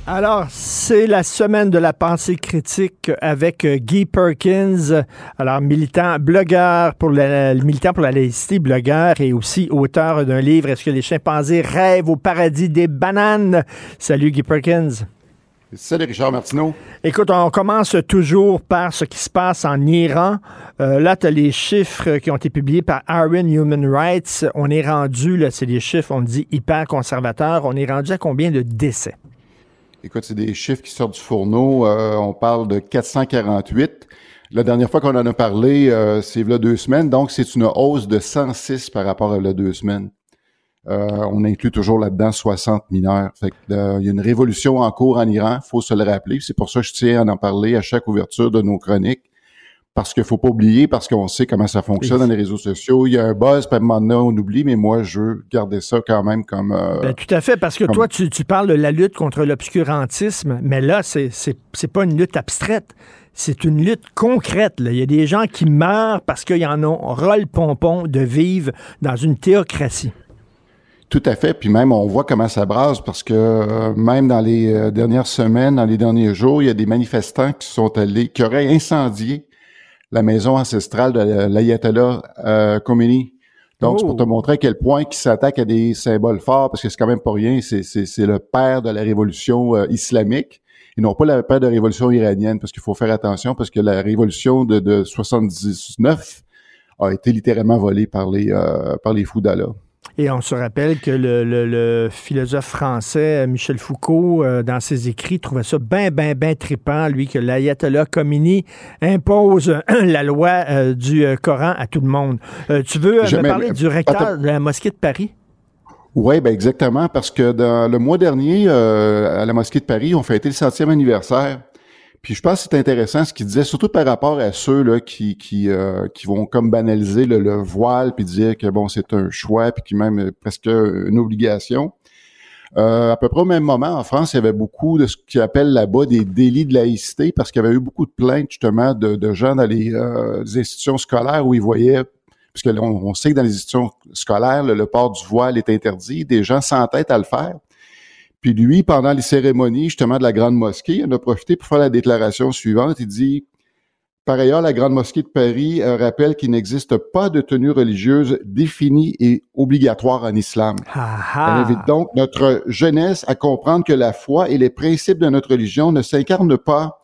Alors, c'est la semaine de la pensée critique avec euh, Guy Perkins, alors militant, blogueur pour la, militant pour la laïcité, blogueur et aussi auteur d'un livre Est-ce que les chimpanzés rêvent au paradis des bananes? Salut Guy Perkins. Salut Richard Martineau. Écoute, on commence toujours par ce qui se passe en Iran. Euh, là, tu as les chiffres qui ont été publiés par Aaron Human Rights. On est rendu, là, c'est des chiffres, on dit hyper conservateurs. On est rendu à combien de décès? Écoute, c'est des chiffres qui sortent du fourneau. Euh, on parle de 448. La dernière fois qu'on en a parlé, euh, c'est là deux semaines. Donc, c'est une hausse de 106 par rapport à là deux semaines. Euh, on inclut toujours là-dedans 60 mineurs. Fait que, euh, il y a une révolution en cours en Iran, faut se le rappeler. C'est pour ça que je tiens à en parler à chaque ouverture de nos chroniques. Parce qu'il faut pas oublier, parce qu'on sait comment ça fonctionne dans les réseaux sociaux. Il y a un buzz, puis à un moment donné, on oublie, mais moi, je veux garder ça quand même comme... euh, Ben, tout à fait, parce que comme- toi, tu, tu parles de la lutte contre l'obscurantisme, mais là, c'est c'est- c'est pas une lutte abstraite. C'est une lutte concrète. là. Il y a des gens qui meurent parce qu'ils en ont ras le pompon de vivre dans une théocratie. Tout à fait. Puis même, on voit comment ça brasse parce que euh, même dans les euh, dernières semaines, dans les derniers jours, il y a des manifestants qui sont allés, qui auraient incendié la maison ancestrale de l'Ayatollah euh, Khomeini. Donc, c'est pour te montrer à quel point ils s'attaquent à des symboles forts, parce que c'est quand même pas rien, c'est, le père de la révolution euh, islamique, et non pas le père de la révolution iranienne, parce qu'il faut faire attention, parce que la révolution de, de 79 a été littéralement volée par les, euh, par les fous d'Allah. Et on se rappelle que le, le- le philosophe français Michel Foucault, euh, dans ses écrits, trouvait ça bien, bien, bien trippant, lui, que l'ayatollah Khomeini impose la loi euh, du euh, Coran à tout le monde. Euh, tu veux euh, me parler du recteur Attends. de la mosquée de Paris? Oui, ben exactement, parce que dans le mois dernier, euh, à la mosquée de Paris, on fêtait le centième anniversaire. Puis je pense que c'est intéressant ce qu'il disait, surtout par rapport à ceux là qui qui, euh, qui vont comme banaliser le, le voile puis dire que bon c'est un choix puis qui même euh, presque une obligation. Euh, à peu près au même moment, en France, il y avait beaucoup de ce qu'ils appellent là-bas des délits de laïcité parce qu'il y avait eu beaucoup de plaintes justement de, de gens dans les, euh, institutions scolaires où ils voyaient parce que là, on, on sait que dans les institutions scolaires, le, le port du voile est interdit. Des gens s'entêtent à le faire. Puis lui, pendant les cérémonies justement de la Grande Mosquée, il en a profité pour faire la déclaration suivante. Il dit Par ailleurs, la Grande Mosquée de Paris rappelle qu'il n'existe pas de tenue religieuse définie et obligatoire en islam. Elle invite donc notre jeunesse à comprendre que la foi et les principes de notre religion ne s'incarnent pas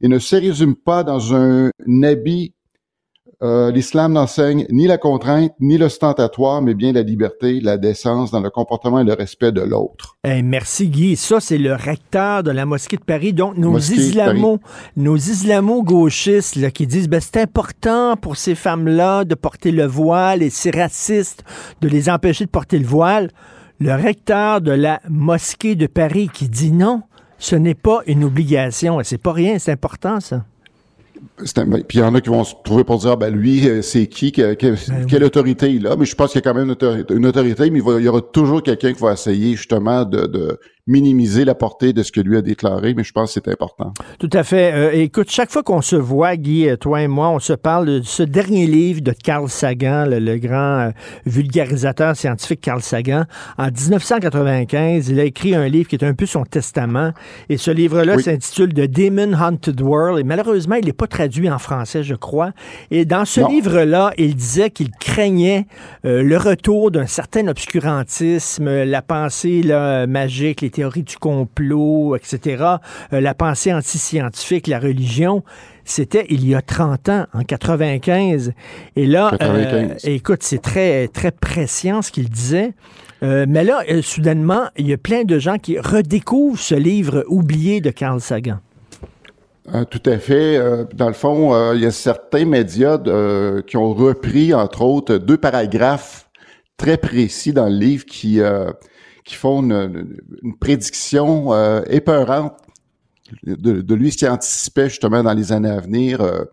et ne se résument pas dans un habit. Euh, L'islam n'enseigne ni la contrainte, ni l'ostentatoire, mais bien la liberté, la décence dans le comportement et le respect de l'autre. Eh, merci Guy. Ça, c'est le recteur de la mosquée de Paris. Donc, nos Mosquée de islamo, nos islamo-gauchistes qui disent ben, c'est important pour ces femmes-là de porter le voile et c'est raciste de les empêcher de porter le voile. Le recteur de la mosquée de Paris qui dit non, ce n'est pas une obligation. C'est pas rien, c'est important, ça. Ben, Puis il y en a qui vont se trouver pour dire, ben lui, euh, c'est qui, que- que- quelle autorité il a. Mais je pense qu'il y a quand même une autorité, une autorité, mais il, va- il y aura toujours quelqu'un qui va essayer justement de, de minimiser la portée de ce que lui a déclaré, mais je pense que c'est important. Tout à fait. Euh, écoute, chaque fois qu'on se voit, Guy, euh, toi et moi, on se parle de ce dernier livre de Carl Sagan, le, grand euh, vulgarisateur scientifique Carl Sagan. En 1995, il a écrit un livre qui est un peu son testament. Et ce livre-là s'intitule The Demon Haunted World. Et malheureusement, il n'est pas traduit en français, je crois. Et dans ce livre-là, il disait qu'il craignait le retour d'un certain obscurantisme, la pensée là, magique, les théories du complot, etc., euh, la pensée anti-scientifique, la religion, c'était il y a 30 ans, en 95. Et là, euh, écoute, c'est très, très prescient ce qu'il disait. Euh, mais là, soudainement, il y a plein de gens qui redécouvrent ce livre oublié de Carl Sagan. tout à fait. dans le fond, il y a certains médias qui ont repris, entre autres, deux paragraphes très précis dans le livre qui qui font une, prédiction euh, épeurante de, lui, ce qui anticipait justement dans les années à venir. Euh,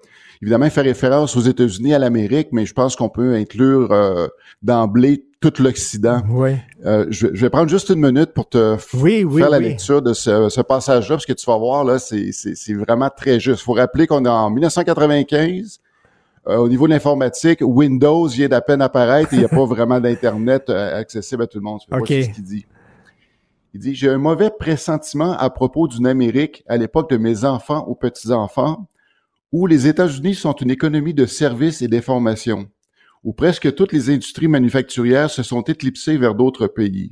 évidemment, il fait référence aux États-Unis, à l'Amérique, mais je pense qu'on peut inclure euh, d'emblée tout l'Occident. Oui. Je, vais prendre juste une minute pour te faire la lecture de ce, passage-là, parce que tu vas voir, là, c'est vraiment très juste. Il faut rappeler qu'on est en 1995, au niveau de l'informatique, Windows vient d'à peine apparaître et il n'y a pas vraiment d'Internet accessible à tout le monde. C'est ce qu'il dit. Il dit, j'ai un mauvais pressentiment à propos d'une Amérique à l'époque de mes enfants ou petits-enfants, où les États-Unis sont une économie de services et d'information, où presque toutes les industries manufacturières se sont éclipsées vers d'autres pays,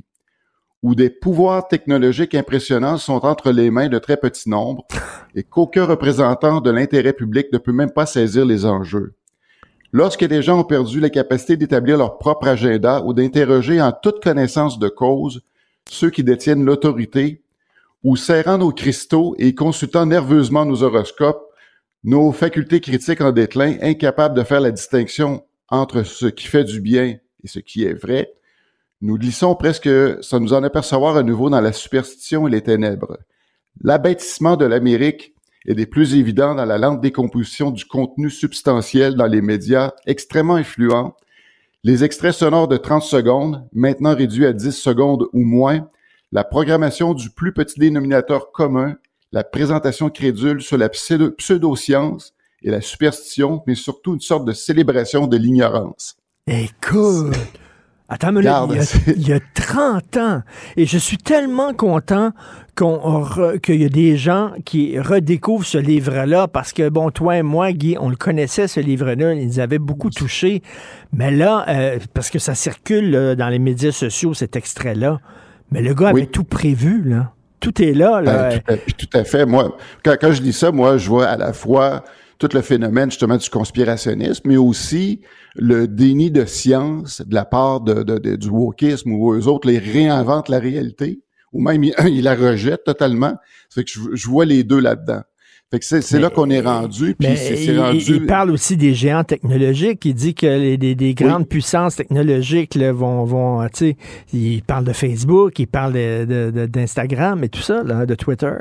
où des pouvoirs technologiques impressionnants sont entre les mains de très petits nombres et qu'aucun représentant de l'intérêt public ne peut même pas saisir les enjeux. Lorsque les gens ont perdu la capacité d'établir leur propre agenda ou d'interroger en toute connaissance de cause ceux qui détiennent l'autorité, ou serrant nos cristaux et consultant nerveusement nos horoscopes, nos facultés critiques en déclin, incapables de faire la distinction entre ce qui fait du bien et ce qui est vrai, nous glissons presque sans nous en apercevoir à nouveau dans la superstition et les ténèbres. L'abattissement de l'Amérique est des plus évidents dans la lente décomposition du contenu substantiel dans les médias extrêmement influents les extraits sonores de 30 secondes, maintenant réduits à 10 secondes ou moins, la programmation du plus petit dénominateur commun, la présentation crédule sur la pseudo-science et la superstition, mais surtout une sorte de célébration de l'ignorance. Écoute, Attends, mais il, y a, 30 ans. Et je suis tellement content qu'on qu'il y a des gens qui redécouvrent ce livre-là parce que, bon, toi et moi, Guy, on le connaissait, ce livre-là. Il nous avait beaucoup touchés. Mais là, euh, parce que ça circule dans les médias sociaux, cet extrait-là. Mais le gars avait tout prévu, là. Tout est là, là. Euh, tout, à, fait. Moi, quand, quand je dis ça, moi, je vois à la fois tout le phénomène justement du conspirationnisme, mais aussi le déni de science de la part de, du wokisme où eux autres les réinventent la réalité, ou même ils, la rejettent totalement. fait que je, vois les deux là-dedans. Fait que c'est là qu'on est rendu. Puis c'est rendu... Il parle aussi des géants technologiques. Il dit que les, des, grandes puissances technologiques là, vont, vont tu sais, il parle de Facebook, il parle d'Instagram et tout ça, là, de Twitter.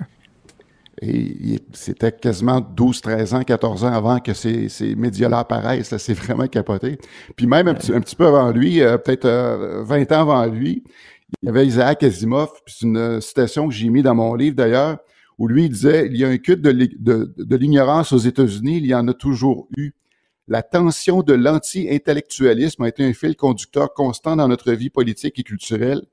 Et c'était quasiment 12, 13 ans, 14 ans avant que ces, ces médias-là apparaissent. C'est vraiment capoté. Puis même un petit, un petit peu avant lui, euh, peut-être 20 euh, ans avant lui, il y avait Isaac Asimov, c'est une citation que j'ai mis dans mon livre d'ailleurs, où lui il disait, il y a un culte de l'ignorance aux États-Unis, il y en a toujours eu. La tension de l'anti-intellectualisme a été un fil conducteur constant dans notre vie politique et culturelle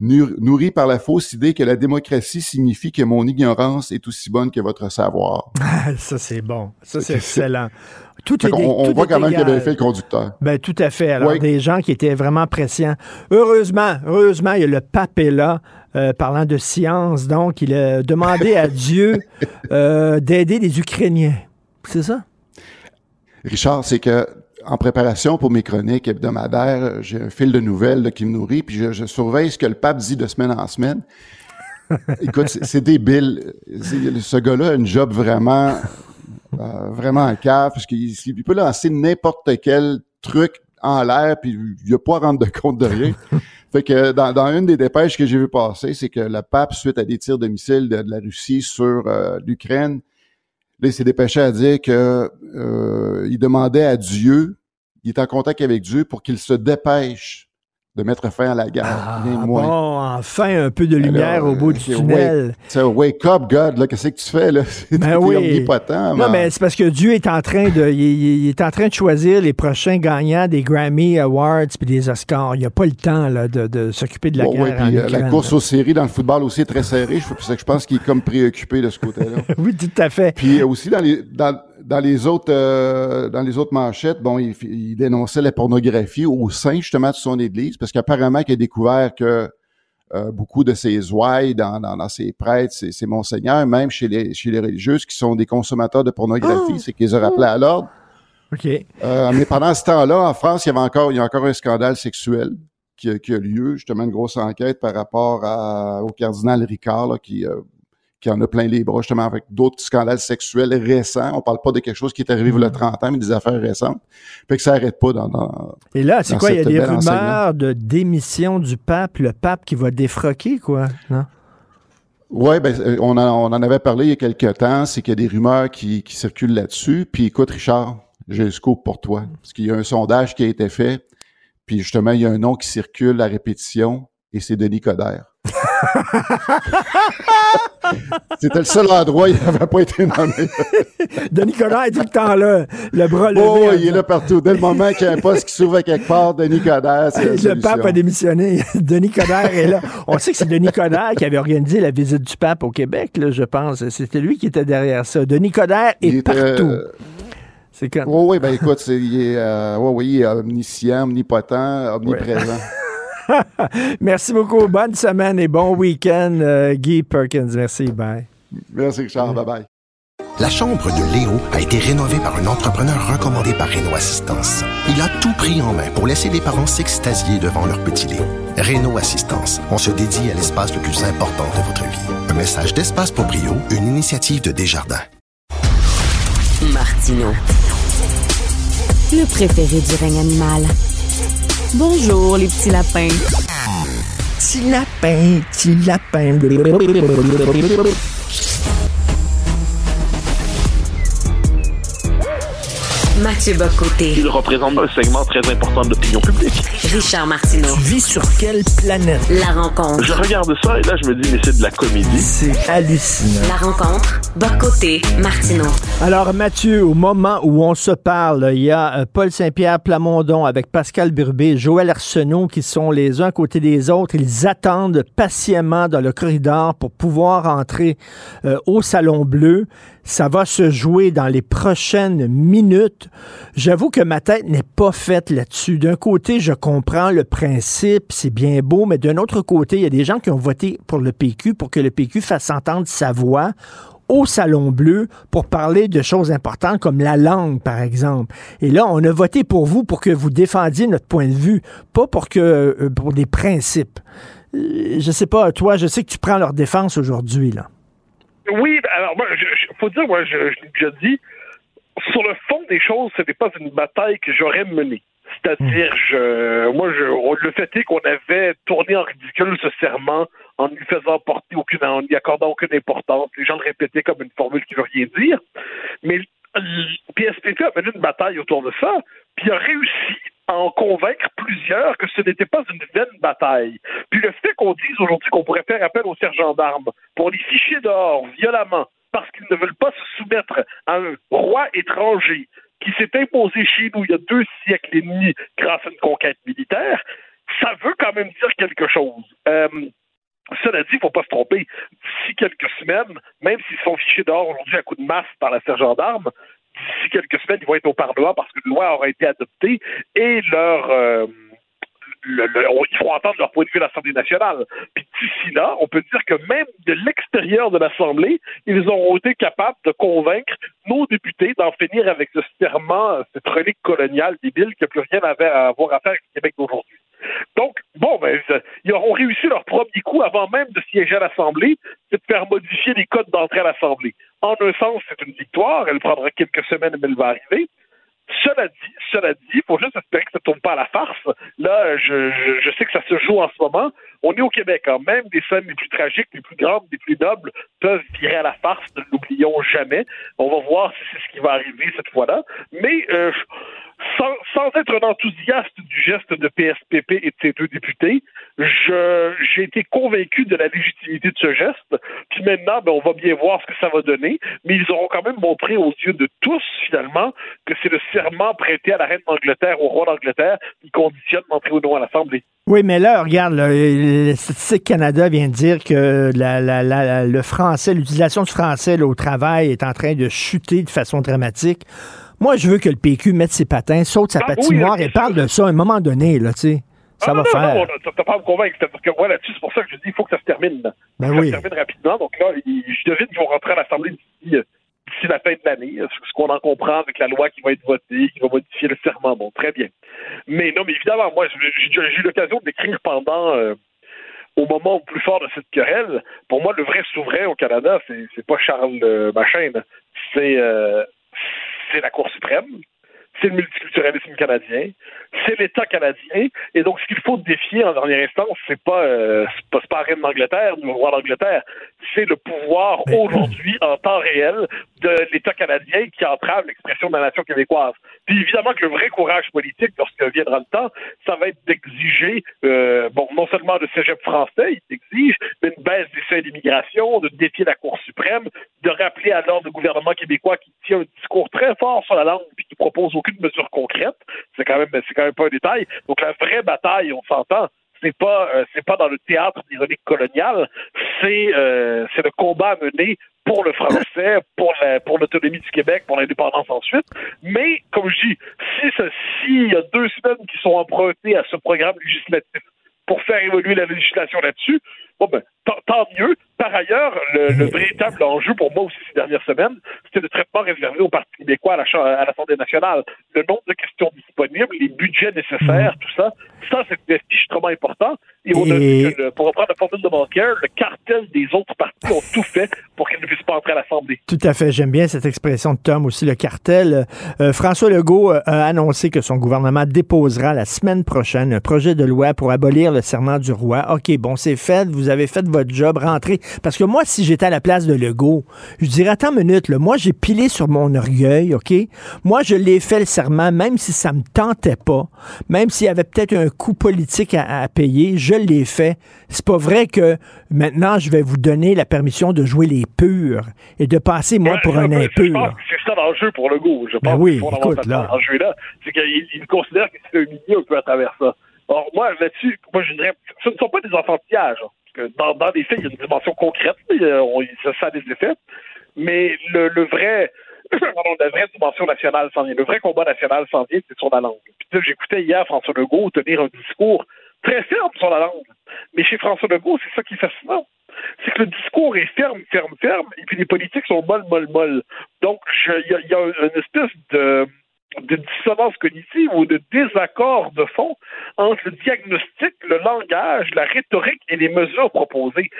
nourri par la fausse idée que la démocratie signifie que mon ignorance est aussi bonne que votre savoir. ça, c'est bon. Ça, c'est excellent. Tout est, on, voit quand même qu'il avait fait le conducteur. Ben, tout à fait. Alors, des gens qui étaient vraiment pressants. Heureusement, heureusement, il y a le pape est là, euh, parlant de science. Donc, il a demandé à Dieu euh, d'aider les Ukrainiens. C'est ça? Richard, c'est que en préparation pour mes chroniques hebdomadaires, j'ai un fil de nouvelles qui me nourrit, puis je, surveille ce que le pape dit de semaine en semaine. Écoute, c'est débile. Ce gars-là a une job vraiment, euh, vraiment en cave, parce qu'il peut lancer n'importe quel truc en l'air, puis il n'a pas à rendre de compte de rien. Fait que dans, une des dépêches que j'ai vu passer, c'est que le pape, suite à des tirs de missiles de, la Russie sur euh, l'Ukraine, Là, il s'est dépêché à dire que euh, il demandait à Dieu, il est en contact avec Dieu pour qu'il se dépêche de mettre fin à la guerre. Ah, rien de moins. bon, enfin un peu de lumière Alors, au bout euh, du tunnel. Wake, c'est wake up, God, là, qu'est-ce que tu fais, là? Ben oui. omnipotent. Non, mais c'est parce que Dieu est en train de, il, est en train de choisir les prochains gagnants des Grammy Awards puis des Oscars. Il n'y a pas le temps là, de, de s'occuper de la Bon, guerre ouais, en puis, euh, la course aux séries dans le football aussi est très serrée. Je, je pense qu'il est comme préoccupé de ce côté-là. oui, tout à fait. Puis euh, aussi dans les dans, dans les autres euh, dans les autres manchettes, bon, il, il dénonçait la pornographie au sein justement de son église parce qu'apparemment qu'il a découvert que euh, beaucoup de ses ouailles dans, dans, dans ses prêtres, ses, ses monseigneurs, même chez les chez les religieuses qui sont des consommateurs de pornographie, c'est qu'ils les a rappelés à l'ordre. OK. Euh, mais pendant ce temps-là, en France, il y avait encore, il y a encore un scandale sexuel qui a, qui a lieu, justement une grosse enquête par rapport à- au cardinal Ricard, là, qui, euh, qui en a plein les bras, justement, avec d'autres scandales sexuels récents. On parle pas de quelque chose qui est arrivé il y a 30 ans, mais des affaires récentes. Fait que ça arrête pas dans, dans Et là, c'est quoi? Il y a des enseignement. rumeurs de démission du pape, le pape qui va défroquer, quoi, non? Ouais, ben, euh, on, en, on en avait parlé il y a quelques temps, c'est qu'il y a des rumeurs qui, qui circulent là-dessus. Puis écoute, Richard, j'ai le scoop pour toi. Parce qu'il y a un sondage qui a été fait, puis justement, il y a un nom qui circule à répétition, et c'est Denis Coderre. C'était le seul endroit où il n'avait pas été nommé. Denis Coderre est tout le temps là, le bras levé. Oh, il est là partout. Dès le moment qu'il y a un poste qui s'ouvre quelque part, Denis Coderre, c'est Le solution. pape a démissionné. Denis Coderre est là. On sait que c'est Denis Coderre qui avait organisé la visite du pape au Québec, là, je pense. C'était lui qui était derrière ça. Denis Coderre est Il partout. euh, C'est quand... Oui, oui, ben écoute, il est, euh, ouais, ouais, il est omniscient, omnipotent, omniprésent. Merci beaucoup. Bonne semaine et bon week-end, euh, Guy Perkins. Merci. Bye. Merci, Richard. Bye-bye. La chambre de Léo a été rénovée par un entrepreneur recommandé par Renault Assistance. Il a tout pris en main pour laisser les parents s'extasier devant leur petit Léo. Renault Assistance, on se dédie à l'espace le plus important de votre vie. Un message d'Espace pour Brio, une initiative de Desjardins. Martino. Le préféré du règne animal. Bonjour, les petits lapins. Petit lapin, petit lapin. Mathieu Bocoté. Il représente un segment très important de l'opinion publique. Richard Martineau. Tu vis sur quelle planète? La rencontre. Je regarde ça et là, je me dis, mais c'est de la comédie. C'est hallucinant. La rencontre. Bocoté. Martineau. Alors, Mathieu, au moment où on se parle, il y a euh, Paul Saint-Pierre Plamondon avec Pascal Burbé, Joël Arsenault qui sont les uns à côté des autres. Ils attendent patiemment dans le corridor pour pouvoir entrer euh, au Salon Bleu. Ça va se jouer dans les prochaines minutes. J'avoue que ma tête n'est pas faite là-dessus. D'un côté, je comprends le principe, c'est bien beau, mais d'un autre côté, il y a des gens qui ont voté pour le PQ pour que le PQ fasse entendre sa voix au Salon Bleu pour parler de choses importantes comme la langue, par exemple. Et là, on a voté pour vous pour que vous défendiez notre point de vue, pas pour que euh, pour des principes. Euh, Je sais pas, toi, je sais que tu prends leur défense aujourd'hui, là. Oui, ben, alors moi, je, je- faut dire, moi, je, je l'ai déjà dit, sur le fond des choses, ce n'est pas une bataille que j'aurais menée. C'est-à-dire, je, moi, je, on- le fait est qu'on avait tourné en ridicule ce serment en ne lui faisant porter aucune, en n'y accordant aucune importance. Les gens le répétaient comme une formule qui veut rien dire. Mais le PSPP a mené une bataille autour de ça, puis a réussi à en convaincre plusieurs que ce n'était pas une vaine bataille. Puis le fait qu'on dise aujourd'hui qu'on pourrait faire appel aux sergents d'armes pour les ficher dehors violemment parce qu'ils ne veulent pas se soumettre à un roi étranger qui s'est imposé chez nous il y a deux siècles et demi grâce à une conquête militaire, ça veut quand même dire quelque chose. Euh, cela dit, il ne faut pas se tromper. D'ici quelques semaines, même s'ils sont fichés dehors aujourd'hui à coup de masse par la sergent d'armes, d'ici quelques semaines, ils vont être au Parlement parce qu'une loi aura été adoptée et leur. euh, le- ils feront entendre leur point de vue à l'Assemblée nationale. Puis d'ici là, on peut dire que même de l'extérieur de l'Assemblée, ils auront été capables de convaincre nos députés d'en finir avec ce serment, cette relique coloniale débile qui n'a plus rien à à avoir à faire avec le Québec d'aujourd'hui. Donc, bon, ben, euh, ils auront réussi leur premier coup avant même de siéger à l'Assemblée, c'est de faire modifier les codes d'entrée à l'Assemblée. En un sens, c'est une victoire. Elle prendra quelques semaines, mais elle va arriver. Cela dit, cela dit, il faut juste espérer que ça ne tourne pas à la farce. Là, je, sais que ça se joue en ce moment. On est au Québec, quand même. Des scènes les plus tragiques, les plus grandes, les plus nobles peuvent virer à la farce. Ne l'oublions jamais. On va voir si c'est ce qui va arriver cette fois-là. Mais euh, sans, sans être un enthousiaste du geste de PSPP et de ses deux députés, j'ai été convaincu de la légitimité de ce geste. Puis maintenant, ben, on va bien voir ce que ça va donner. Mais ils auront quand même montré aux yeux de tous, finalement, que c'est le serment prêté à la reine d'Angleterre, au roi d'Angleterre, qui conditionne l'entrée ou non à l'Assemblée. Oui, mais là, regarde, le Statistique Canada vient dire que le français, l'utilisation du français au travail est en train de chuter de façon dramatique. Moi, je veux que le PQ mette ses patins, saute sa ah, patinoire et parle de ça à un moment donné, là, tu sais. Ça ah, va faire. Non, non, pas à me convaincre. Que, ouais, là-dessus, c'est pour ça que je dis qu'il faut que ça se termine. Là. Ben oui. Ça se termine rapidement. Donc là, je devine qu'ils vont rentrer à l'Assemblée d'ici, euh, d'ici la fin de l'année. Ce qu'on en comprend avec la loi qui va être votée, qui va modifier le serment. Bon, très bien. Mais non, mais évidemment, moi, j'ai eu l'occasion d'écrire pendant. Euh, au moment au plus fort de cette querelle, pour moi, le vrai souverain au Canada, c'est pas Charles euh, Machin, c'est euh, c'est la Cour suprême, c'est le multiculturalisme canadien, c'est l'État canadien, et donc ce qu'il faut défier en dernière instance, c'est pas, euh, pas, pas la reine d'Angleterre, le roi d'Angleterre, c'est le pouvoir aujourd'hui en temps réel de l'État canadien qui entrave l'expression de la nation québécoise. Puis évidemment que le vrai courage politique, lorsque viendra le temps, ça va être d'exiger, euh, bon, non seulement le cégep français, il exige, mais une baisse des seuils d'immigration, de défier la Cour suprême, de rappeler alors le gouvernement québécois qui tient un discours très fort sur la langue puis qui propose aucune mesure concrète. C'est quand même, c'est quand même pas un détail. Donc la vraie bataille, on s'entend, c'est pas euh, c'est pas dans le théâtre ironique colonial, c'est euh, c'est le combat mené pour le français, pour la, pour l'autonomie du Québec, pour l'indépendance ensuite. Mais comme je dis, si s'il y a deux semaines qui sont empruntées à ce programme législatif pour faire évoluer la législation là-dessus, bon ben tant mieux. Par ailleurs, le, véritable enjeu pour moi aussi ces dernières semaines, c'était le traitement réservé au Parti québécois à l'Assemblée nationale. Le nombre de questions disponibles, les budgets nécessaires, tout ça, ça, c'est extrêmement important. Et on a vu que, pour reprendre la formule de Banker, le cartel des autres partis ont tout fait pour qu'ils ne puissent pas entrer à l'Assemblée. Tout à fait. J'aime bien cette expression de Tom aussi, le cartel. Euh, François Legault euh, a annoncé que son gouvernement déposera la semaine prochaine un projet de loi pour abolir le serment du roi. OK, bon, c'est fait. Vous avez fait votre job, rentrez. Parce que moi, si j'étais à la place de Legault, je dirais, attends une minute, là, moi, j'ai pilé sur mon orgueil, OK? Moi, je l'ai fait le serment, même si ça me tentait pas, même s'il y avait peut-être un coût politique à, payer, je l'ai fait. C'est pas vrai que maintenant, je vais vous donner la permission de jouer les purs et de passer, moi, pour un impur. C'est ça l'enjeu pour Legault. Je ben pense oui, écoute, là. là, c'est qu'il considère qu'il se fait humilier un peu à travers ça. Or, moi, là-dessus, moi, je dirais, ce ne sont pas des enfantillages. Hein dans, dans les faits, il y a une dimension concrète, on, ça, ça a des effets, mais le, le vrai, la vraie dimension nationale s'en vient. Le vrai combat national s'en vient, c'est sur la langue. Puis j'écoutais hier François Legault tenir un discours très ferme sur la langue. Mais chez François Legault, c'est ça qui est fascinant. C'est que le discours est ferme, ferme, ferme, et puis les politiques sont molles, molles, molles. Donc, il y, y, a une espèce de de dissonance cognitive ou de désaccord de fond entre le diagnostic, le langage, la rhétorique et les mesures proposées.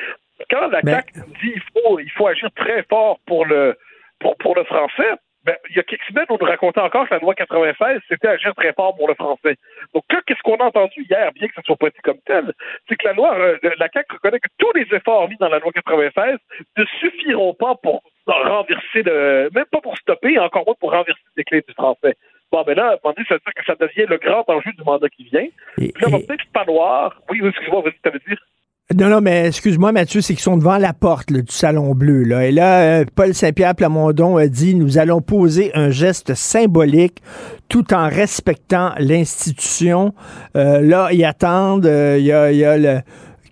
Quand la CAQ dit qu'il faut, il faut agir très fort pour le, pour, pour le français, ben, il y a quelques semaines, on nous racontait encore que la loi 96, c'était agir très fort pour le français. Donc qu'est-ce qu'on a entendu hier, bien que ce soit pas dit comme tel, c'est que la loi, euh, la CAQ reconnaît que tous les efforts mis dans la loi 96 ne suffiront pas pour renverser le, même pas pour stopper, encore moins pour renverser le déclin du français. Bon, ben là, ça veut dire que ça devient le grand enjeu du mandat qui vient. Puis là, va peut-être falloir. Oui, excuse-moi, vas-y, tu dire. Non, non, mais excuse-moi, Mathieu, c'est qu'ils sont devant la porte du Salon Bleu. Là. Et là, euh, Paul Saint-Pierre Plamondon a dit Nous allons poser un geste symbolique tout en respectant l'institution. Euh, là, ils attendent. Euh, il y a, y a le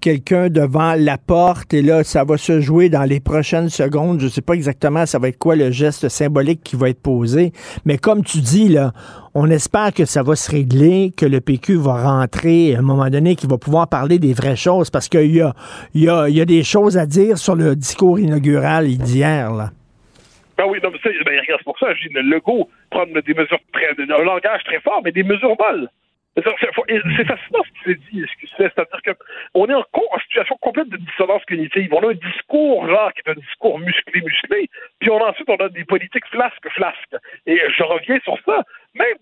quelqu'un devant la porte et là, ça va se jouer dans les prochaines secondes. Je ne sais pas exactement ça va être quoi le geste symbolique qui va être posé, mais comme tu dis, là, on espère que ça va se régler, que le PQ va rentrer à un moment donné, qu'il va pouvoir parler des vraies choses parce qu'il y a, y, a, y a des choses à dire sur le discours inaugural d'hier. Là. Ben oui, non, mais c'est ben, pour ça, je dis, le logo prendre des mesures très, un langage très fort, mais des mesures molles. C'est fascinant ce qui s'est dit, c'est-à-dire qu'on est en, situation complète de dissonance cognitive. On a un discours là qui est un discours musclé, musclé, puis on, ensuite on a des politiques flasques, flasques. Et je reviens sur ça. Même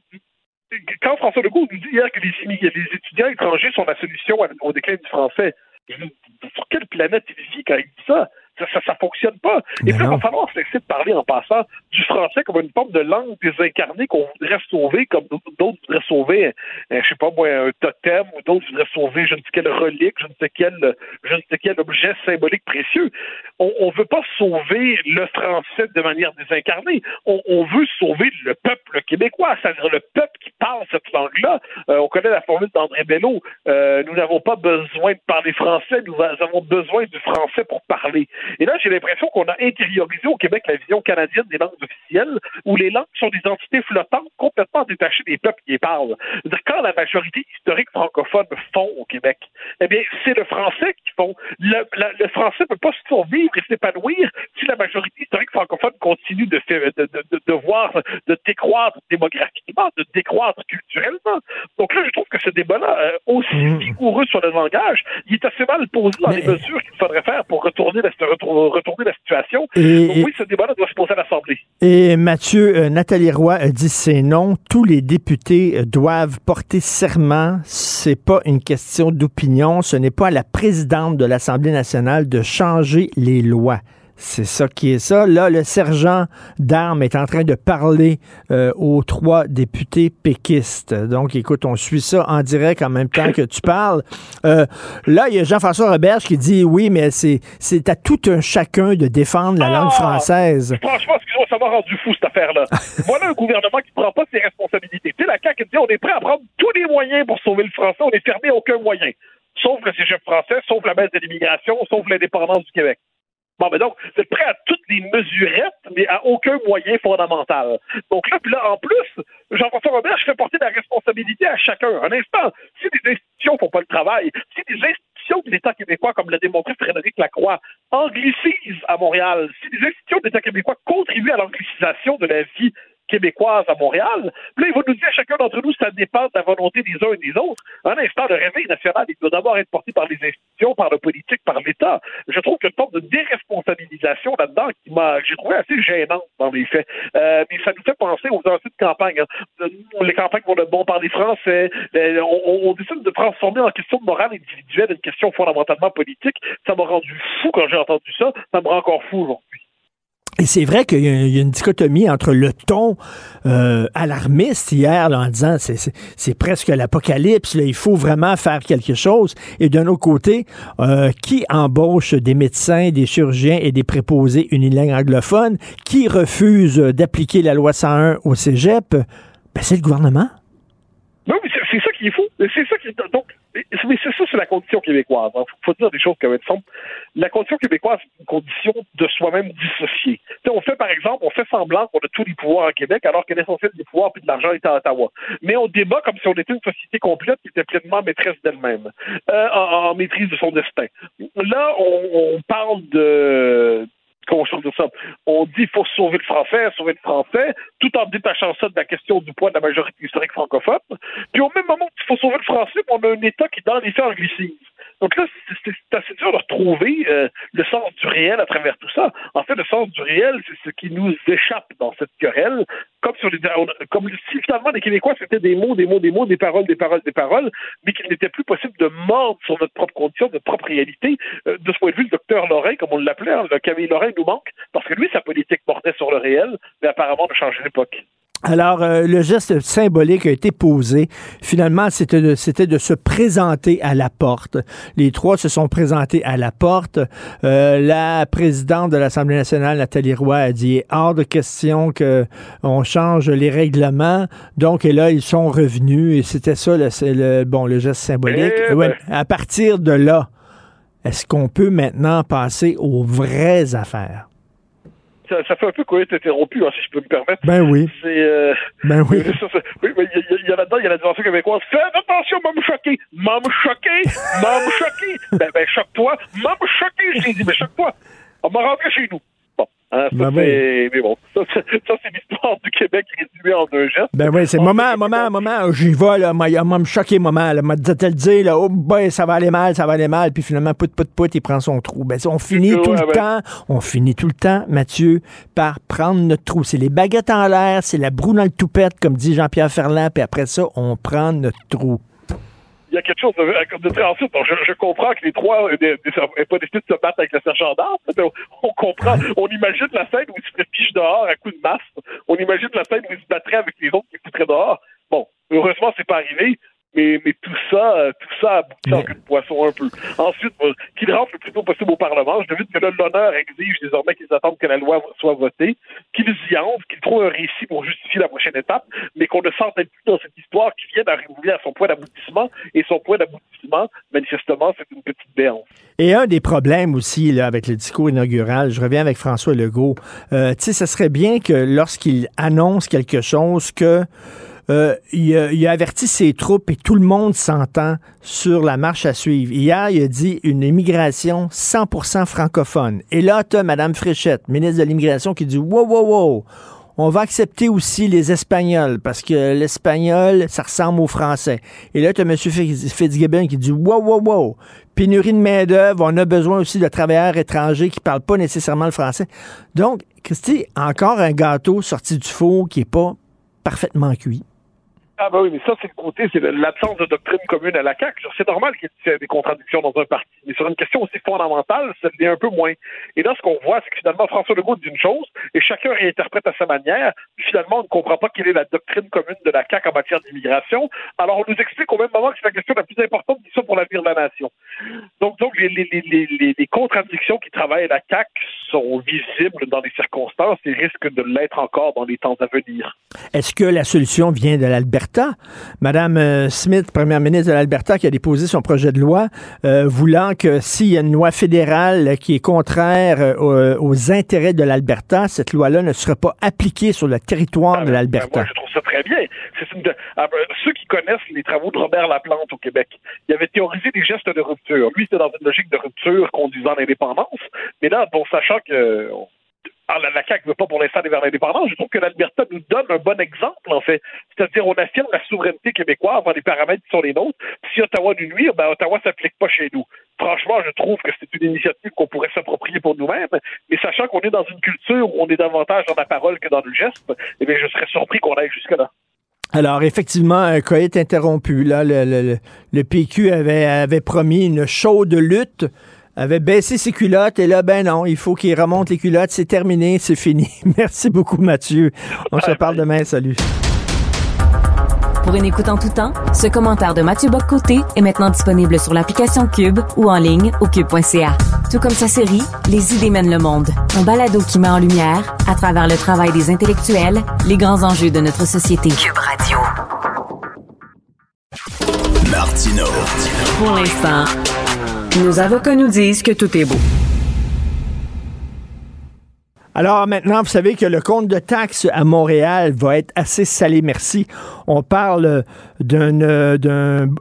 quand François Legault nous dit hier que les, les étudiants étrangers sont la solution au déclin du français, sur quelle planète il vit quand il dit ça? Ça, ça, fonctionne pas. Et puis, il va falloir cesser de parler en passant du français comme une forme de langue désincarnée qu'on voudrait sauver, comme d'autres voudraient sauver, je sais pas moi, un totem, ou d'autres voudraient sauver je ne sais quelle relique, je ne sais quel, je ne sais quel objet symbolique précieux. On, on veut pas sauver le français de manière désincarnée. On, on veut sauver le peuple québécois, c'est-à-dire le peuple parle cette langue-là. Euh, on connaît la formule d'André Bello. Euh, nous n'avons pas besoin de parler français, nous avons besoin du français pour parler. Et là, j'ai l'impression qu'on a intériorisé au Québec la vision canadienne des langues officielles, où les langues sont des entités flottantes complètement détachées des peuples qui les parlent. C'est-à-dire, quand la majorité historique francophone font au Québec, eh bien, c'est le français qui font. Le, français ne peut pas survivre et s'épanouir si la majorité historique francophone continue de, voir, de décroître démographiquement, de décroître culturellement. Donc là, je trouve que ce débat-là, euh, aussi mmh. vigoureux sur le langage, il est assez mal posé dans les mesures qu'il faudrait faire pour retourner la, retourner la situation. Et, Donc oui, ce débat-là doit se poser à l'Assemblée. Et Mathieu, euh, Nathalie Roy a dit c'est non. Tous les députés euh, doivent porter serment. C'est pas une question d'opinion. Ce n'est pas à la présidente de l'Assemblée nationale de changer les lois. C'est ça qui est ça. Là, le sergent d'armes est en train de parler euh, aux trois députés péquistes. Donc, écoute, on suit ça en direct en même temps que tu parles. Euh, là, il y a Jean-François Roberge qui dit oui, mais c'est, c'est à tout un chacun de défendre la langue ah! française. Franchement, excusez-moi, ça m'a rendu fou, cette affaire-là. voilà un gouvernement qui ne prend pas ses responsabilités. Tu sais, la CAQ dit on est prêt à prendre tous les moyens pour sauver le français, on n'est fermé aucun moyen. Sauf le cégep français, sauf la baisse de l'immigration, sauf l'indépendance du Québec. Bon, ben donc, c'est prêt à toutes les mesurettes, mais à aucun moyen fondamental. Donc là, puis là, en plus, Jean-François Robert, je fais porter la responsabilité à chacun. Un instant, si des institutions font pas le travail, si des institutions de l'État québécois, comme l'a démontré Frédéric Lacroix, anglicisent à Montréal, si des institutions de l'État québécois contribuent à l'anglicisation de la vie québécoise à Montréal. Là, il va nous dire à chacun d'entre nous, ça dépend de la volonté des uns et des autres. Un instant, le réveil national, il doit d'abord être porté par les institutions, par le politique, par l'État. Je trouve qu'il y a une forme de déresponsabilisation là-dedans qui m'a, j'ai trouvé assez gênante dans les faits. Euh, mais ça nous fait penser aux enjeux de campagne. Hein. Les campagnes vont le bon parler français. On, on, décide de transformer en question de morale individuelle une question fondamentalement politique. Ça m'a rendu fou quand j'ai entendu ça. Ça me rend encore fou aujourd'hui. Et c'est vrai qu'il y, a une dichotomie entre le ton euh, alarmiste hier en disant c'est presque l'apocalypse, il faut vraiment faire quelque chose, et d'un autre côté, euh, qui embauche des médecins, des chirurgiens et des préposés unilingues anglophones, qui refuse d'appliquer la loi 101 au cégep, ben, c'est le gouvernement. Non, mais c'est ça qui. Donc, c'est ça, c'est la condition québécoise. Il hein. faut, dire des choses comme elles sont. La condition québécoise, c'est une condition de soi-même dissocié. on fait, par exemple, on fait semblant qu'on a tous les pouvoirs en Québec, alors que l'essentiel des pouvoirs et de l'argent est à Ottawa. Mais on débat comme si on était une société complète qui était pleinement maîtresse d'elle-même, euh, en, maîtrise de son destin. Là, on parle de de ça. On dit faut sauver le français, sauver le français, tout en détachant ça de la question du poids de la majorité historique francophone. Puis au même moment qu'il faut sauver le français, on a un État qui, dans les faits. Donc là, c'est assez dur de retrouver euh, le sens du réel à travers tout ça. En fait, le sens du réel, c'est ce qui nous échappe dans cette querelle. Comme si, on, comme si finalement les Québécois, c'était des mots, des mots, des mots, des paroles, des paroles, des paroles, mais qu'il n'était plus possible de mordre sur notre propre condition, notre propre réalité. Euh, de ce point de vue, le docteur Lorrain, comme on l'appelait, hein, le Camille Lorrain nous manque, parce que lui, sa politique portait sur le réel, mais apparemment, de changer l'époque. Alors, euh, le geste symbolique a été posé. Finalement, c'était de, c'était de se présenter à la porte. Les trois se sont présentés à la porte. Euh, la présidente de l'Assemblée nationale, Nathalie Roy, a dit hors de question qu'on change les règlements. Donc, et là, ils sont revenus et c'était ça, le, le, bon, le geste symbolique. Eh ben. à partir de là, est-ce qu'on peut maintenant passer aux vraies affaires? Ça, ça, fait un peu cohérent interrompu, hein, si je peux me permettre. Ben oui. C'est, euh, ben oui. oui, mais il y, a là-dedans, il y a la dimension québécoise. Fais attention, m'a me choqué, m'a me choqué, m'a me choqué. Ben, ben, choque-toi, m'a me choqué, j'ai dit, mais choque-toi. On m'a rentré chez nous. Hein, ben mais bon, ça, c'est l'histoire du Québec résumée en deux gestes. Ben oui, c'est moment, moment, moment, j'y vais, là, m'a me choqué, moment, là, m'a dit le dire, là, oh, ben, ça va aller mal, ça va aller mal, puis finalement, pout, pout, pout, il prend son trou. Ben, on finit tout, le temps, on finit tout le temps, Mathieu, par prendre notre trou. C'est les baguettes en l'air, c'est la broue dans le toupette, comme dit Jean-Pierre Ferland, puis après ça, on prend notre trou. Y a quelque chose de, de très ensuite. je, je, comprends que les trois n'aient pas décidé de se battre avec le sergent d'armes. On comprend, on imagine la scène où ils se piche dehors à coups de masse. On imagine la scène où ils se battraient avec les autres qui foutraient dehors. Bon, heureusement, c'est pas arrivé. Mais, mais tout ça, tout ça aboutit en queue de poisson un peu. Ensuite, qu'il rentre le plus tôt possible au Parlement. Je devine que là, l'honneur exige désormais qu'ils attendent que la loi soit votée, qu'ils y entrent, qu'ils trouvent un récit pour justifier la prochaine étape, mais qu'on ne s'entête plus dans cette histoire qui vient d'arriver à son point d'aboutissement. Et son point d'aboutissement, manifestement, c'est une petite béance. Et un des problèmes aussi là, avec le discours inaugural, je reviens avec François Legault, euh, tu sais, ce serait bien que lorsqu'il annonce quelque chose, que euh, il, a, averti ses troupes et tout le monde s'entend sur la marche à suivre. Hier, il a dit une immigration 100% francophone. Et là, tu as Mme Fréchette, ministre de l'Immigration, qui dit Wow, wow, wow, on va accepter aussi les Espagnols parce que l'espagnol, ça ressemble au français. Et là, tu as M. Fitzgibbon qui dit Wow, wow, wow, pénurie de main-d'œuvre, on a besoin aussi de travailleurs étrangers qui ne parlent pas nécessairement le français. Donc, Christy, encore un gâteau sorti du four qui n'est pas parfaitement cuit. Ah ben oui, mais ça, c'est le côté, c'est l'absence de doctrine commune à la CAQ. C'est normal qu'il y ait des contradictions dans un parti, mais sur une question aussi fondamentale, ça l'est un peu moins. Et là, ce qu'on voit, c'est que finalement, François Legault dit une chose, et chacun réinterprète à sa manière. Finalement, on ne comprend pas quelle est la doctrine commune de la CAQ en matière d'immigration. Alors, on nous explique au même moment que c'est la question la plus importante qui soit pour l'avenir de la nation. Donc, donc les, les, les, les, contradictions qui travaillent à la CAQ sont visibles dans les circonstances et risquent de l'être encore dans les temps à venir. Est-ce que la solution vient de l'Alberta? Madame euh, Smith, première ministre de l'Alberta, qui a déposé son projet de loi euh, voulant que s'il y a une loi fédérale qui est contraire euh, aux, intérêts de l'Alberta, cette loi-là ne sera pas appliquée sur le territoire de l'Alberta. moi, je trouve ça très bien. Ah, ben, ceux qui connaissent les travaux de Robert Laplante au Québec, il avait théorisé des gestes de rupture. Lui, c'était dans une logique de rupture conduisant à l'indépendance. Mais là, bon, sachant que alors, ah, la, CAQ ne veut pas pour l'instant aller vers l'indépendance. Je trouve que l'Alberta nous donne un bon exemple, en fait. C'est-à-dire, on affirme la souveraineté québécoise dans les paramètres qui sont les nôtres. Si Ottawa nous nuire, ben, Ottawa s'applique pas chez nous. Franchement, je trouve que c'est une initiative qu'on pourrait s'approprier pour nous-mêmes, mais sachant qu'on est dans une culture où on est davantage dans la parole que dans le geste, eh bien, je serais surpris qu'on aille jusque-là. Alors, effectivement, un coït interrompu. Là, le, le, PQ avait, avait promis une chaude lutte avait baissé ses culottes et là, ben non, il faut qu'il remonte les culottes. C'est terminé, c'est fini. Merci beaucoup, Mathieu. On se parle demain. Salut. Pour une écoute en tout temps, ce commentaire de Mathieu Boccoté est maintenant disponible sur l'application Cube ou en ligne au cube.ca. Tout comme sa série Les idées mènent le monde, un balado qui met en lumière, à travers le travail des intellectuels, les grands enjeux de notre société. Cube Radio. Martino. Pour l'instant, nos avocats nous disent que tout est beau. Alors maintenant, vous savez que le compte de taxes à Montréal va être assez salé, merci. On parle d'une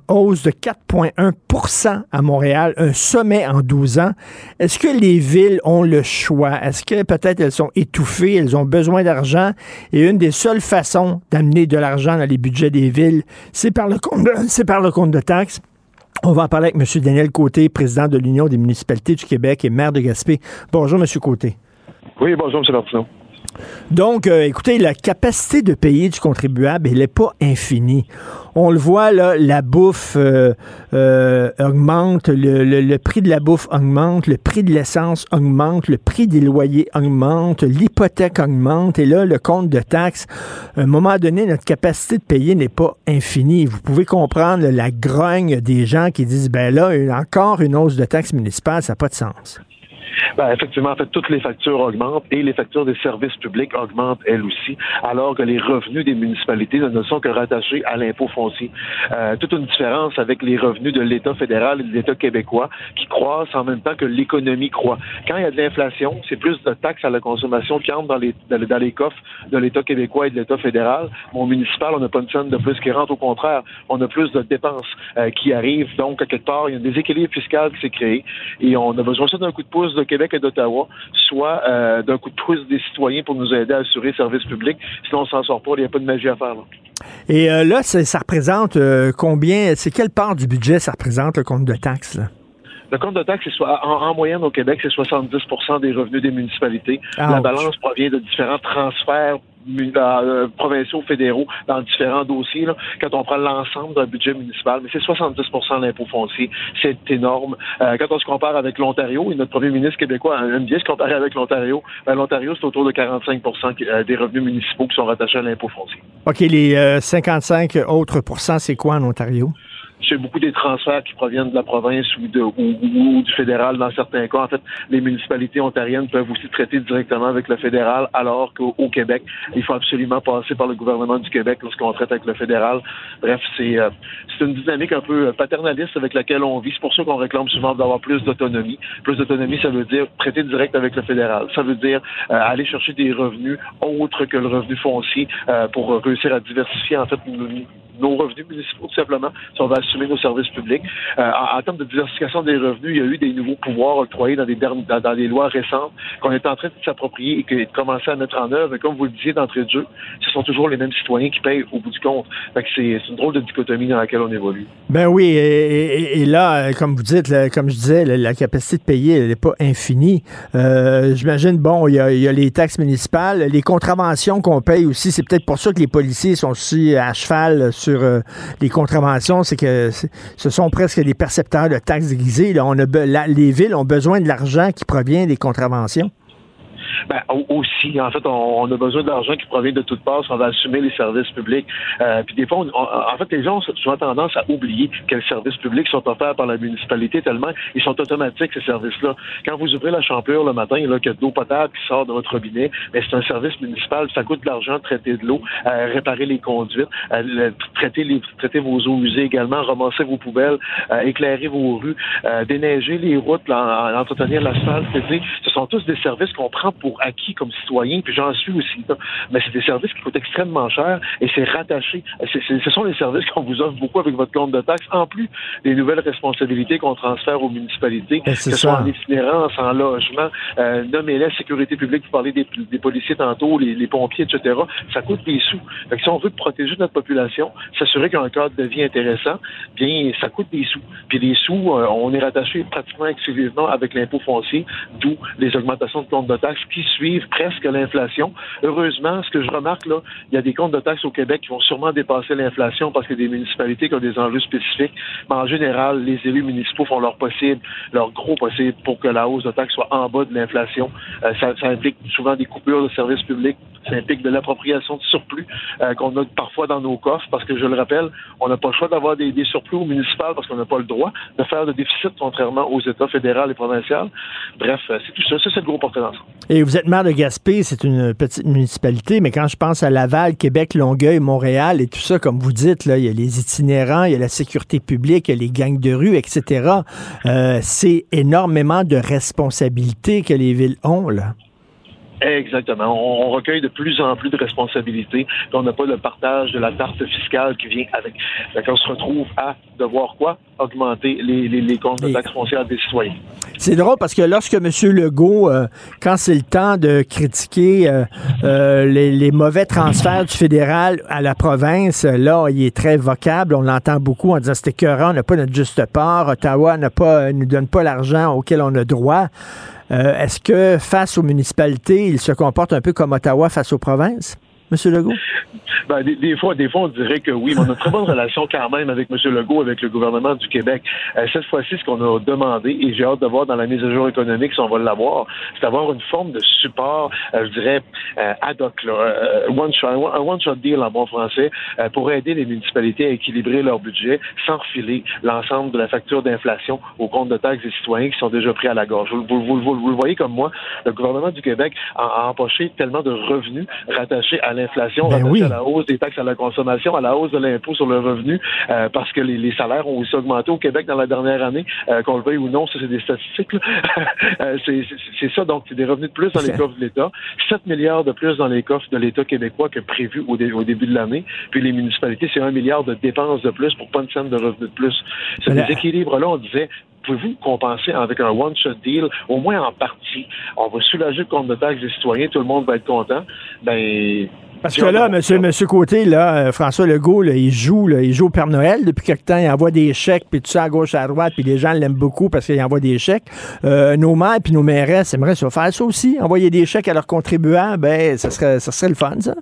hausse de 4,1% à Montréal, un sommet en 12 ans. Est-ce que les villes ont le choix? Est-ce que peut-être elles sont étouffées, elles ont besoin d'argent? Et une des seules façons d'amener de l'argent dans les budgets des villes, c'est par le compte c'est par le compte de taxes. On va en parler avec M. Daniel Côté, président de l'Union des municipalités du Québec et maire de Gaspé. Bonjour, M. Côté. Oui, bonjour, M. Martineau. Donc, euh, écoutez, la capacité de payer du contribuable, elle n'est pas infinie. On le voit, là, la bouffe euh, euh, augmente, le, prix de la bouffe augmente, le prix de l'essence augmente, le prix des loyers augmente, l'hypothèque augmente, et là, le compte de taxes, à un moment donné, notre capacité de payer n'est pas infinie. Vous pouvez comprendre la grogne des gens qui disent, ben là, encore une hausse de taxes municipales, ça n'a pas de sens. Ben, effectivement, en fait, toutes les factures augmentent et les factures des services publics augmentent elles aussi, alors que les revenus des municipalités ne sont que rattachés à l'impôt foncier. Euh, toute une différence avec les revenus de l'État fédéral et de l'État québécois qui croissent en même temps que l'économie croît. Quand il y a de l'inflation, c'est plus de taxes à la consommation qui entrent dans les, dans les coffres de l'État québécois et de l'État fédéral. Mon municipal, on n'a pas une scène de plus qui rentre. Au contraire, on a plus de dépenses euh, qui arrivent. Donc, à quelque part, il y a un déséquilibre fiscal qui s'est créé et on a besoin d'un coup de pouce Québec et d'Ottawa, soit euh, d'un coup de pouce des citoyens pour nous aider à assurer le service public. Sinon, on s'en sort pas. Il n'y a pas de magie à faire. Et euh, là, ça représente euh, combien, c'est quelle part du budget ça représente le compte de taxes? Le compte de taxe, c'est soit, en, moyenne au Québec, c'est 70% des revenus des municipalités. La balance provient de différents transferts euh, provinciaux, fédéraux, dans différents dossiers. Là, quand on prend l'ensemble d'un budget municipal, mais c'est 70 de l'impôt foncier. C'est énorme. Euh, quand on se compare avec l'Ontario, et notre premier ministre québécois aime bien se comparer avec l'Ontario, ben, l'Ontario, c'est autour de 45% euh, des revenus municipaux qui sont rattachés à l'impôt foncier. OK, les 55 autres pourcents, c'est quoi en Ontario? C'est beaucoup des transferts qui proviennent de la province ou, du fédéral dans certains cas. En fait, les municipalités ontariennes peuvent aussi traiter directement avec le fédéral, alors qu'au Québec, il faut absolument passer par le gouvernement du Québec lorsqu'on traite avec le fédéral. Bref, c'est euh, une dynamique un peu paternaliste avec laquelle on vit. C'est pour ça qu'on réclame souvent d'avoir plus d'autonomie. Plus d'autonomie, ça veut dire traiter direct avec le fédéral. Ça veut dire euh, aller chercher des revenus autres que le revenu foncier euh, pour réussir à diversifier en fait nos revenus municipaux, tout simplement, si on va assumer nos services publics. Euh, en, termes de diversification des revenus, il y a eu des nouveaux pouvoirs octroyés dans des, lois récentes qu'on est en train de s'approprier et de commencer à mettre en œuvre. Mais comme vous le disiez d'entrée de jeu, ce sont toujours les mêmes citoyens qui payent au bout du compte. c'est une drôle de dichotomie dans laquelle on évolue. Ben oui, et, là, comme vous dites, comme je disais, la, capacité de payer, elle n'est pas infinie. Euh, j'imagine, bon, il y, a, il y, a, les taxes municipales, les contraventions qu'on paye aussi. C'est peut-être pour ça que les policiers sont aussi à cheval sur euh, les contraventions, c'est que ce sont presque des percepteurs de taxes déguisées. On a, les villes ont besoin de l'argent qui provient des contraventions. Ben, aussi, en fait, on, a besoin d'argent qui provient de toutes parts. On va assumer les services publics. Euh, puis des fois, en fait, les gens ont souvent tendance à oublier quels services publics sont offerts par la municipalité tellement ils sont automatiques, ces services-là. Quand vous ouvrez la champlure le matin, il y a de l'eau potable qui sort de votre robinet, mais c'est un service municipal. Ça coûte de l'argent traiter de l'eau, euh, réparer les conduites, euh, traiter, les, traiter vos eaux usées également, ramasser vos poubelles, éclairer vos rues, déneiger les routes, entretenir l'asphalte. Ce sont tous des services qu'on prend pour acquis comme citoyen, puis j'en suis aussi. Mais c'est des services qui coûtent extrêmement cher et c'est rattaché. ce sont les services qu'on vous offre beaucoup avec votre compte de taxes, en plus des nouvelles responsabilités qu'on transfère aux municipalités, ben, que ce soit en itinérance, en logement, euh, nommez-les sécurité publique, vous parlez des, policiers tantôt, les, pompiers, etc. Ça coûte des sous. Fait si on veut protéger notre population, s'assurer qu'il y a un cadre de vie intéressant, bien, ça coûte des sous. Puis les sous, euh, on est rattaché pratiquement exclusivement avec l'impôt foncier, d'où les augmentations de compte de taxes qui suivent presque l'inflation. Heureusement, ce que je remarque là, il y a des comptes de taxes au Québec qui vont sûrement dépasser l'inflation parce qu'il y a des municipalités qui ont des enjeux spécifiques. Mais en général, les élus municipaux font leur possible, leur gros possible pour que la hausse de taxes soit en bas de l'inflation. Euh, ça, implique souvent des coupures de services publics ça implique de l'appropriation de surplus euh, qu'on a parfois dans nos coffres, parce que je le rappelle, on n'a pas le choix d'avoir des, surplus au municipal parce qu'on n'a pas le droit de faire de déficit, contrairement aux États fédéraux et provinciaux. Bref, euh, c'est tout ça. Ça, c'est le gros portrait d'ensemble. Et vous êtes maire de Gaspé, c'est une petite municipalité, mais quand je pense à Laval, Québec, Longueuil, Montréal et tout ça, comme vous dites, là, il y a les itinérants, il y a la sécurité publique, il y a les gangs de rue, etc. Euh, c'est énormément de responsabilités que les villes ont, là. Exactement. On, recueille de plus en plus de responsabilités. On n'a pas le partage de la tarte fiscale qui vient avec. Donc, on se retrouve à devoir quoi? Augmenter les, les, comptes de taxes foncières des citoyens. C'est drôle parce que lorsque M. Legault, euh, quand c'est le temps de critiquer euh, euh, les, mauvais transferts du fédéral à la province, là, il est très vocable. On l'entend beaucoup en disant c'est écœurant, on n'a pas notre juste part. Ottawa ne nous donne pas l'argent auquel on a droit. Euh, est-ce que face aux municipalités, il se comporte un peu comme Ottawa face aux provinces? M. Legault? Ben, des, fois, des fois, on dirait que oui, mais on a très bonne relation quand même avec M. Legault, avec le gouvernement du Québec. Euh, cette fois-ci, ce qu'on a demandé, et j'ai hâte de voir dans la mise à jour économique si on va l'avoir, c'est d'avoir une forme de support, euh, je dirais, euh, ad hoc, one shot, un one-shot deal en bon français, pour aider les municipalités à équilibrer leur budget sans refiler l'ensemble de la facture d'inflation au compte de taxes des citoyens qui sont déjà pris à la gorge. Vous, le voyez comme moi, le gouvernement du Québec a, a empoché tellement de revenus rattachés à l'inflation, ben à la hausse des taxes à la consommation, à la hausse de l'impôt sur le revenu, euh, parce que les, salaires ont aussi augmenté au Québec dans la dernière année, euh, qu'on le veuille ou non, ça c'est des statistiques. Euh, c'est ça, donc c'est des revenus de plus dans les coffres de l'État, 7 milliards de plus dans les coffres de l'État québécois que prévu au, début de l'année, puis les municipalités, c'est un milliard de dépenses de plus pour pas une scène de revenus de plus. Ce déséquilibre-là, on disait, pouvez-vous compenser avec un one-shot deal, au moins en partie? On va soulager le compte de taxes des citoyens, tout le monde va être content. Ben, Parce que là, monsieur, monsieur Côté, là, euh, François Legault, là, il joue, là, il joue au Père Noël depuis quelque temps. Il envoie des chèques, puis tout ça à gauche, à droite, puis les gens l'aiment beaucoup parce qu'il envoie des chèques. Euh, nos maires puis nos mairesses aimeraient se faire ça aussi, envoyer des chèques à leurs contribuables. Ben, ça serait, ça serait le fun, ça.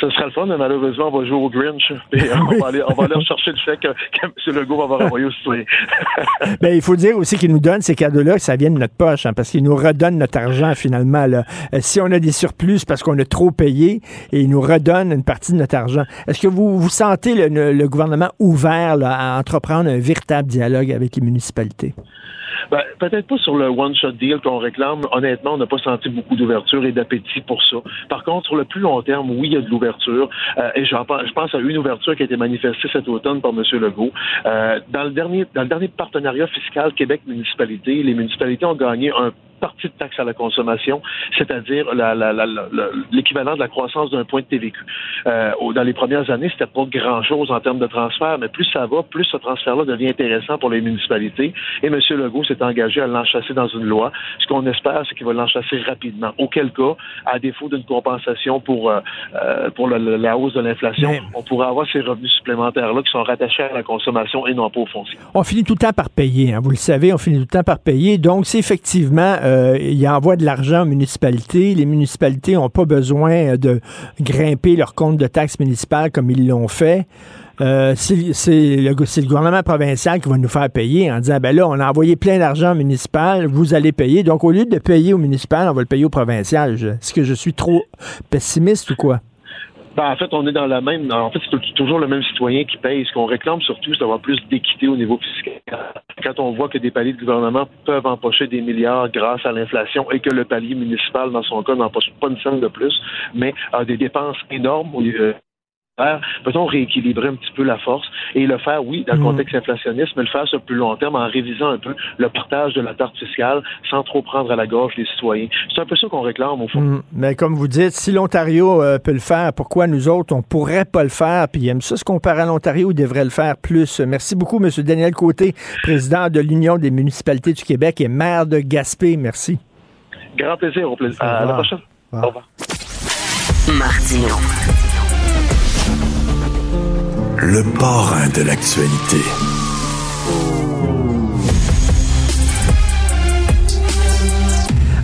Ce serait le fun, mais malheureusement, on va jouer au Grinch. Et on, va aller, on va aller rechercher le chèque que, M. Legault va avoir envoyé au citoyen. ben, il faut dire aussi qu'il nous donne ces cadeaux-là, que ça vient de notre poche, hein, parce qu'il nous redonne notre argent finalement. Là. Euh, si on a des surplus, parce qu'on a trop payé, et il nous redonne une partie de notre argent. Est-ce que vous, vous sentez le, le gouvernement ouvert là, à entreprendre un véritable dialogue avec les municipalités? Ben, peut-être pas sur le one-shot deal qu'on réclame. Honnêtement, on n'a pas senti beaucoup d'ouverture et d'appétit pour ça. Par contre, sur le plus long terme, oui, il y a de l'ouverture. Euh, et je pense à une ouverture qui a été manifestée cet automne par M. Legault. Euh, dans, le dernier, dans le dernier partenariat fiscal Québec-Municipalité, les municipalités ont gagné un partie de taxe à la consommation, c'est-à-dire l'équivalent de la croissance d'un point de TVQ. Euh, dans les premières années, c'était pas grand-chose en termes de transfert, mais plus ça va, plus ce transfert-là devient intéressant pour les municipalités. Et M. Legault s'est engagé à l'enchasser dans une loi. Ce qu'on espère, c'est qu'il va l'enchasser rapidement. Auquel cas, à défaut d'une compensation pour, euh, euh, pour la hausse de l'inflation, on pourrait avoir ces revenus supplémentaires-là qui sont rattachés à la consommation et non pas au foncier. On finit tout le temps par payer, hein. vous le savez, on finit tout le temps par payer. Donc, c'est effectivement euh, il envoie de l'argent aux municipalités. Les municipalités n'ont pas besoin de grimper leur compte de taxes municipales comme ils l'ont fait. Euh, c'est le, le, gouvernement provincial qui va nous faire payer en disant, ben là, on a envoyé plein d'argent municipal, vous allez payer. Donc, au lieu de payer au municipal, on va le payer au provincial. Est-ce que je suis trop pessimiste ou quoi? Ben, en fait, on est dans la même. En fait, c'est toujours le même citoyen qui paye. Ce qu'on réclame surtout, c'est d'avoir plus d'équité au niveau fiscal. Quand on voit que des paliers de gouvernement peuvent empocher des milliards grâce à l'inflation et que le palier municipal, dans son cas, n'empoche pas une scène de plus, mais a des dépenses énormes peut-on rééquilibrer un petit peu la force et le faire, oui, dans le mm. contexte inflationniste, mais le faire sur le plus long terme en révisant un peu le partage de la tarte fiscale sans trop prendre à la gorge les citoyens. C'est un peu ça qu'on réclame au fond. Mm. Mais comme vous dites, si l'Ontario euh, peut le faire, pourquoi nous autres, on pourrait pas le faire? Puis aime ça se comparer à l'Ontario, il devrait le faire plus. Merci beaucoup, M. Daniel Côté, président de l'Union des municipalités du Québec et maire de Gaspé. Merci. Grand plaisir. Au plaisir. À la prochaine. Au revoir. Martino le parrain de l'actualité.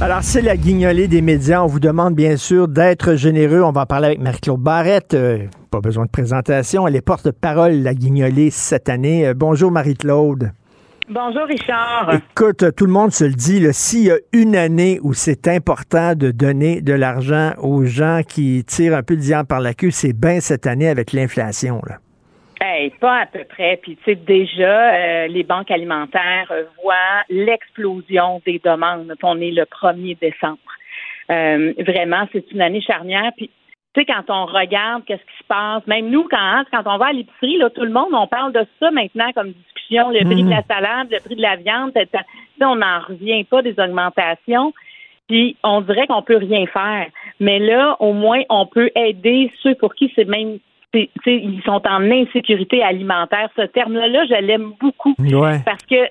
Alors, c'est la guignolée des médias. On vous demande bien sûr d'être généreux. On va en parler avec Marie-Claude Barrette. Euh, pas besoin de présentation. Elle est porte-parole la guignolée cette année. Euh, bonjour Marie-Claude. Bonjour Richard. Écoute, tout le monde se le dit, s'il y a une année où c'est important de donner de l'argent aux gens qui tirent un peu de diable par la queue, c'est bien cette année avec l'inflation. Là. Hey, pas à peu près. Puis tu sais déjà, euh, les banques alimentaires voient l'explosion des demandes. On est le 1er décembre. Euh, vraiment, c'est une année charnière. Puis tu sais, quand on regarde qu'est-ce qui se passe, même nous, quand, hein, quand on va à l'épicerie, là, tout le monde, on parle de ça maintenant comme discussion, le prix de la mhm. salade, le prix de la viande, on n'en revient pas des augmentations. Puis on dirait qu'on peut rien faire. Mais là, au moins, on peut aider ceux pour qui c'est même ils sont en insécurité alimentaire. Ce terme-là, je l'aime beaucoup parce que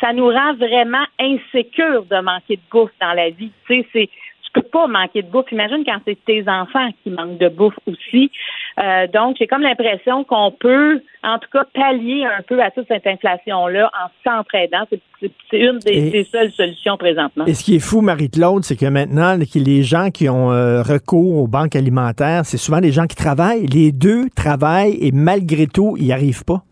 ça nous rend vraiment insécures de manquer de bouffe dans la vie. Tu sais, c'est peux pas manquer de bouffe. Imagine quand c'est tes enfants qui manquent de bouffe aussi. Euh, donc, j'ai comme l'impression qu'on peut, en tout cas, pallier un peu à toute cette inflation-là en s'entraidant. C'est une des, seules solutions présentement. Et ce qui est fou, Marie-Claude, c'est que maintenant, les gens qui ont euh, recours aux banques alimentaires, c'est souvent des gens qui travaillent. Les deux travaillent et malgré tout, ils n'y arrivent pas.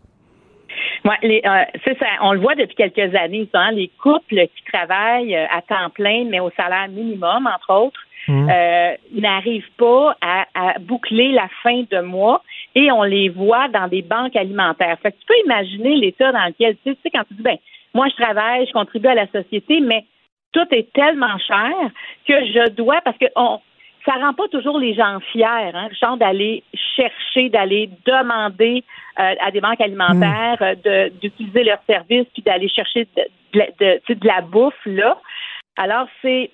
Ouais, euh, ça, on le voit depuis quelques années, ça, hein, les couples qui travaillent euh, à temps plein, mais au salaire minimum, entre autres, mmh. euh, n'arrivent pas à, boucler la fin de mois et on les voit dans des banques alimentaires. Fait que tu peux imaginer l'état dans lequel, tu sais, quand tu dis, ben, moi, je travaille, je contribue à la société, mais tout est tellement cher que je dois, parce que on, ça rend pas toujours les gens fiers, hein, genre d'aller chercher, d'aller demander euh, à des banques alimentaires mm. euh, d'utiliser leurs services puis d'aller chercher de, de, de, la bouffe là. Alors c'est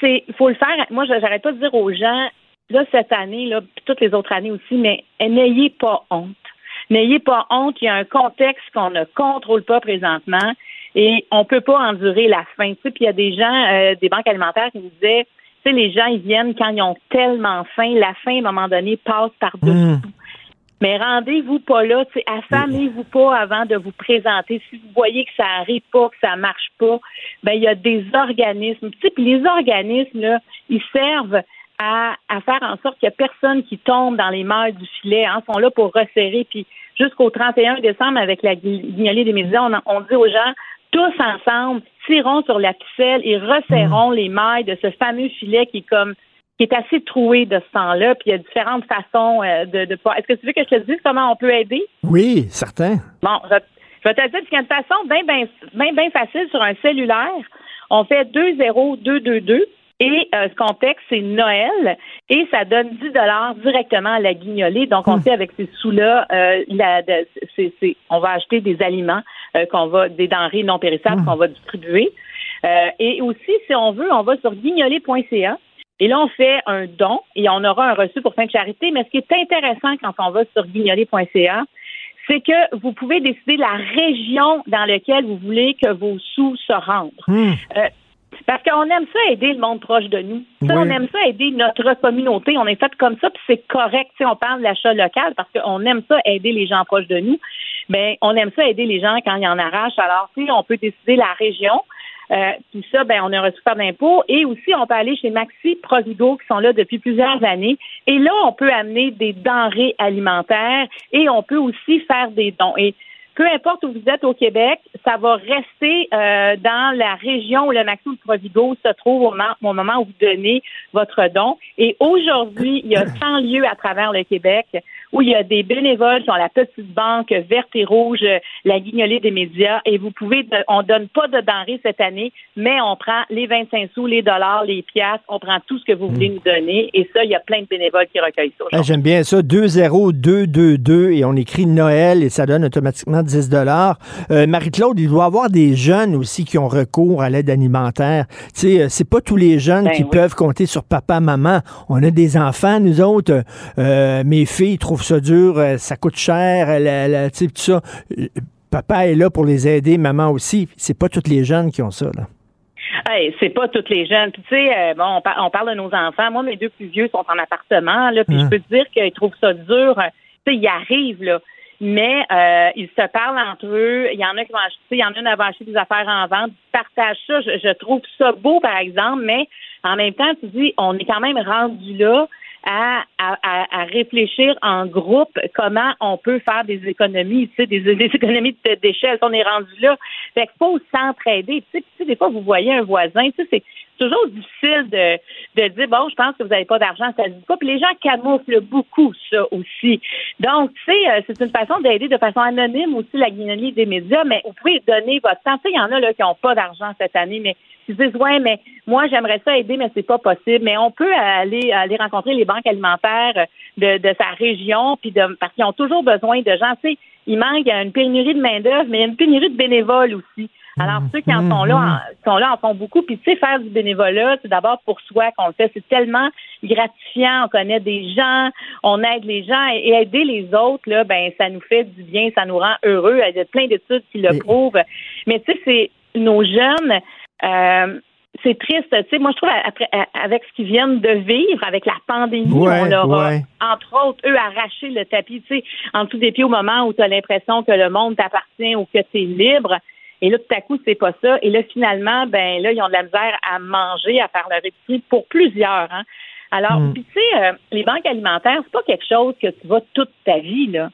c'est il faut le faire. Moi, j'arrête pas de dire aux gens là cette année là, puis toutes les autres années aussi, mais n'ayez pas honte. N'ayez pas honte. Il y a un contexte qu'on ne contrôle pas présentement et on peut pas endurer la faim. Tu sais, puis il y a des gens, euh, des banques alimentaires qui nous disaient Tu sais, les gens, ils viennent quand ils ont tellement faim. La faim, à un moment donné, passe par-dessus. Mais rendez-vous pas là, affamez-vous pas avant de vous présenter. Si vous voyez que ça arrive pas, que ça marche pas, ben il y a des organismes. Puis les organismes là, ils servent à, à faire en sorte qu'il n'y a personne qui tombe dans les mailles du filet. Hein, sont là pour resserrer. Puis jusqu'au 31 décembre, avec la guignolée des médias, on, on dit aux gens tous ensemble, tirons sur la ficelle et resserrons les mailles de ce fameux filet qui est comme qui est assez troué de ce temps-là, puis il y a différentes façons euh, de, de Est-ce que tu veux que je te dise comment on peut aider? Oui, certain. Bon, je, je vais te dire qu'il y a une façon bien, bien, bien, bien facile sur un cellulaire. On fait 20222 et euh, ce qu'on texte, c'est Noël et ça donne 10 dollars directement à la guignolée. Donc, on sait avec ces sous-là, euh, on va acheter des aliments, euh, qu'on va, des denrées non périssables qu'on va distribuer. Euh, et aussi, si on veut, on va sur guignolée.ca. Et là, on fait un don et on aura un reçu pour fin de charité. Mais ce qui est intéressant quand on va sur guignolée.ca, c'est que vous pouvez décider la région dans laquelle vous voulez que vos sous se rendent. Euh, parce qu'on aime ça aider le monde proche de nous. Ça, On aime ça aider notre communauté. On est fait comme ça, puis c'est correct. si on parle de l'achat local parce qu'on aime ça aider les gens proches de nous. Mais on aime ça aider les gens quand ils en arrachent. Alors, si on peut décider la région. Euh, tout ça, ben, on a un reçu d'impôt. Et aussi, on peut aller chez Maxi Provigo, qui sont là depuis plusieurs années. Et là, on peut amener des denrées alimentaires et on peut aussi faire des dons. Et peu importe où vous êtes au Québec, ça va rester euh, dans la région où le Maxime Provigo se trouve au moment, où vous donnez votre don. Et aujourd'hui, il y a 100 lieux à travers le Québec où il y a des bénévoles sur la petite banque verte et rouge, la guignolée des médias, et vous pouvez, on donne pas de denrées cette année, mais on prend les 25 sous, les dollars, les piastres, on prend tout ce que vous voulez nous donner, et ça, il y a plein de bénévoles qui recueillent ça. Ah, j'aime bien ça, 20222, et on écrit Noël, et ça donne automatiquement 10 dollars. Euh, Marie-Claude, il doit y avoir des jeunes aussi qui ont recours à l'aide alimentaire. Tu sais, euh, c'est pas tous les jeunes Ben qui oui. peuvent compter sur papa, maman. On a des enfants, nous autres. Euh, mes filles trouvent ça dur, euh, ça coûte cher, la- la- tu sais, tout ça. Papa est là pour les aider, maman aussi. C'est pas tous les jeunes qui ont ça, là. Hey, c'est pas toutes les jeunes. Puis tu sais, euh, bon, on, par- on parle de nos enfants. Moi, mes deux plus vieux sont en appartement, là, puis Hein. je peux te dire qu'ils trouvent ça dur. Tu sais, ils arrivent, là. Mais euh, ils se parlent entre eux. Il y en a qui vont acheter, il y en a une qui va acheter des affaires en vente. Ils partagent ça. Je, je trouve ça beau, par exemple, mais en même temps, tu dis, on est quand même rendu là à, à, à- réfléchir en groupe comment on peut faire des économies, tu sais, des, des économies d'échelle. On est rendu là. Fait qu'il faut s'entraider. Tu sais, tu sais, des fois, vous voyez un voisin, tu sais, c'est toujours difficile de, de dire, bon, je pense que vous n'avez pas d'argent, ça se dit pas. Puis les gens camouflent beaucoup ça aussi. Donc, tu sais, euh, c'est une façon d'aider de façon anonyme aussi la guignolée des médias, mais vous pouvez donner votre temps. Tu sais, il y en a là qui n'ont pas d'argent cette année, mais qui se disent, ouais, mais moi, j'aimerais ça aider, mais c'est pas possible. Mais on peut aller, aller rencontrer les banques alimentaires de, de sa région, puis de, parce qu'ils ont toujours besoin de gens. Tu sais, il manque une pénurie de main-d'œuvre, mais il y a une pénurie de bénévoles aussi. Alors, ceux qui en sont là, en, sont là, en font beaucoup. Puis, tu sais, faire du bénévolat, c'est d'abord pour soi qu'on le fait. C'est tellement gratifiant. On connaît des gens, on aide les gens et, et aider les autres, là, ben, ça nous fait du bien, ça nous rend heureux. Il y a plein d'études qui le prouvent. Mais, tu sais, c'est nos jeunes, euh, c'est triste. Tu sais, moi, je trouve, après, avec ce qu'ils viennent de vivre, avec la pandémie, Ouais, on leur a, ouais. entre autres, eux, arraché le tapis, tu sais, en dessous des pieds au moment où tu as l'impression que le monde t'appartient ou que tu es libre. Et là, tout à coup, c'est pas ça. Et là, finalement, ben là, ils ont de la misère à manger, à faire leur épicerie pour plusieurs. Hein. Alors, Mm. puis tu sais, euh, les banques alimentaires, c'est pas quelque chose que tu vas toute ta vie, là.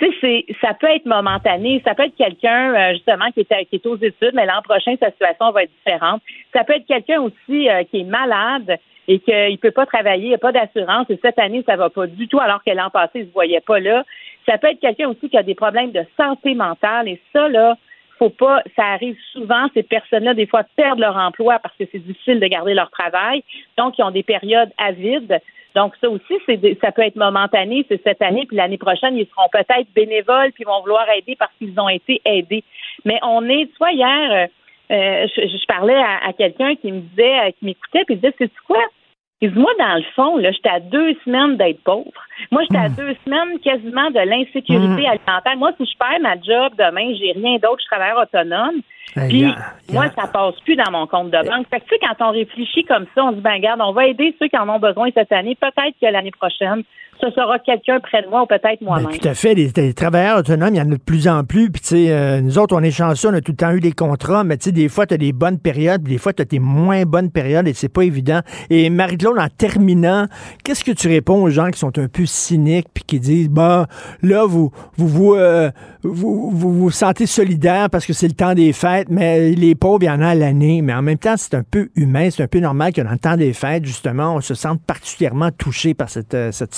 Tu sais, c'est, ça peut être momentané, ça peut être quelqu'un, euh, justement, qui est, qui est aux études, mais l'an prochain, sa situation va être différente. Ça peut être quelqu'un aussi euh, qui est malade et qu'il peut pas travailler, il n'a pas d'assurance, et cette année, ça va pas du tout, alors que l'an passé, il se voyait pas là. Ça peut être quelqu'un aussi qui a des problèmes de santé mentale, et ça, là, faut pas, ça arrive souvent, ces personnes-là, des fois, perdent leur emploi parce que c'est difficile de garder leur travail. Donc, ils ont des périodes avides. Donc, ça aussi, c'est ça peut être momentané, c'est cette année, puis l'année prochaine, ils seront peut-être bénévoles, puis ils vont vouloir aider parce qu'ils ont été aidés. Mais on est, tu vois, hier, euh, euh, je, parlais à, à quelqu'un qui me disait, euh, qui m'écoutait, puis il disait, c'est quoi? Moi, dans le fond, là, j'étais à deux semaines d'être pauvre. Moi, j'étais à deux semaines quasiment de l'insécurité Mm. alimentaire. Moi, si je perds ma job demain, j'ai rien d'autre, je suis travailleur autonome. Puis, moi, ça passe plus dans mon compte de banque. Fait que, tu sais, quand on réfléchit comme ça, on se dit, ben, regarde, on va aider ceux qui en ont besoin cette année. Peut-être que l'année prochaine, ce sera quelqu'un près de moi ou peut-être moi-même. Ben, tout à fait. Les, les travailleurs autonomes, il y en a de plus en plus. Puis, tu sais, euh, nous autres, on est chanceux, on a tout le temps eu des contrats, mais tu sais, des fois, tu as des bonnes périodes, puis des fois, tu as des moins bonnes périodes et c'est pas évident. Et Marie-Claude, en terminant, qu'est-ce que tu réponds aux gens qui sont un peu cyniques puis qui disent, bah, là, vous vous, vous, euh, vous, vous vous sentez solidaire parce que c'est le temps des fêtes, mais les pauvres, il y en a à l'année. Mais en même temps, c'est un peu humain, c'est un peu normal que dans le temps des fêtes, justement, on se sente particulièrement touché par cette, euh, cette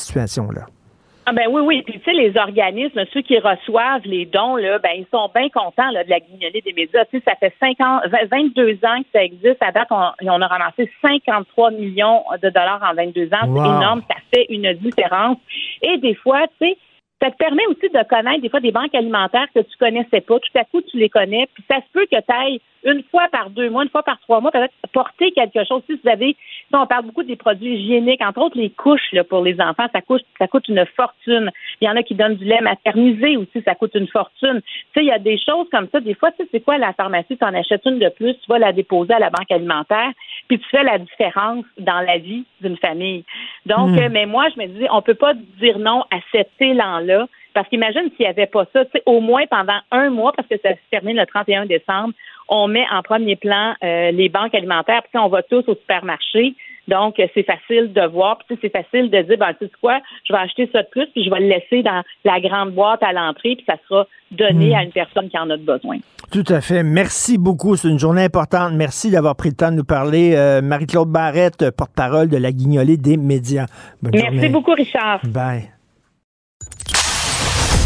Ah ben oui, oui. Puis tu sais, les organismes, ceux qui reçoivent les dons, là, ben ils sont bien contents là, de la guignolée des médias. Tu sais, ça fait 50, 22 ans que ça existe. À date, on, on a ramassé 53 millions de dollars en 22 ans. Wow. C'est énorme. Ça fait une différence. Et des fois, tu sais, ça te permet aussi de connaître des fois des banques alimentaires que tu connaissais pas. Tout à coup, tu les connais. Puis ça se peut que tu ailles une fois par deux mois, une fois par trois mois, peut-être porter quelque chose. Si vous avez, si on parle beaucoup des produits hygiéniques, entre autres les couches là, pour les enfants, ça coûte, ça coûte une fortune. Il y en a qui donnent du lait maternisé aussi, ça coûte une fortune. Tu sais, il y a des choses comme ça. Des fois, tu sais, c'est quoi la pharmacie, tu en achètes une de plus, tu vas la déposer à la banque alimentaire, puis tu fais la différence dans la vie d'une famille. Donc, Mm. euh, mais moi, je me dis, on peut pas dire non à cet élan-là. Parce qu'imagine s'il n'y avait pas ça, au moins pendant un mois, parce que ça se termine le 31 décembre, on met en premier plan euh, les banques alimentaires, puis on va tous au supermarché. Donc, euh, c'est facile de voir, puis c'est facile de dire, ben, tu sais quoi, je vais acheter ça de plus, puis je vais le laisser dans la grande boîte à l'entrée, puis ça sera donné Mm. à une personne qui en a besoin. Tout à fait. Merci beaucoup. C'est une journée importante. Merci d'avoir pris le temps de nous parler. Euh, Marie-Claude Barrette, porte-parole de la guignolée des médias. Bonne Merci journée. beaucoup, Richard. Bye.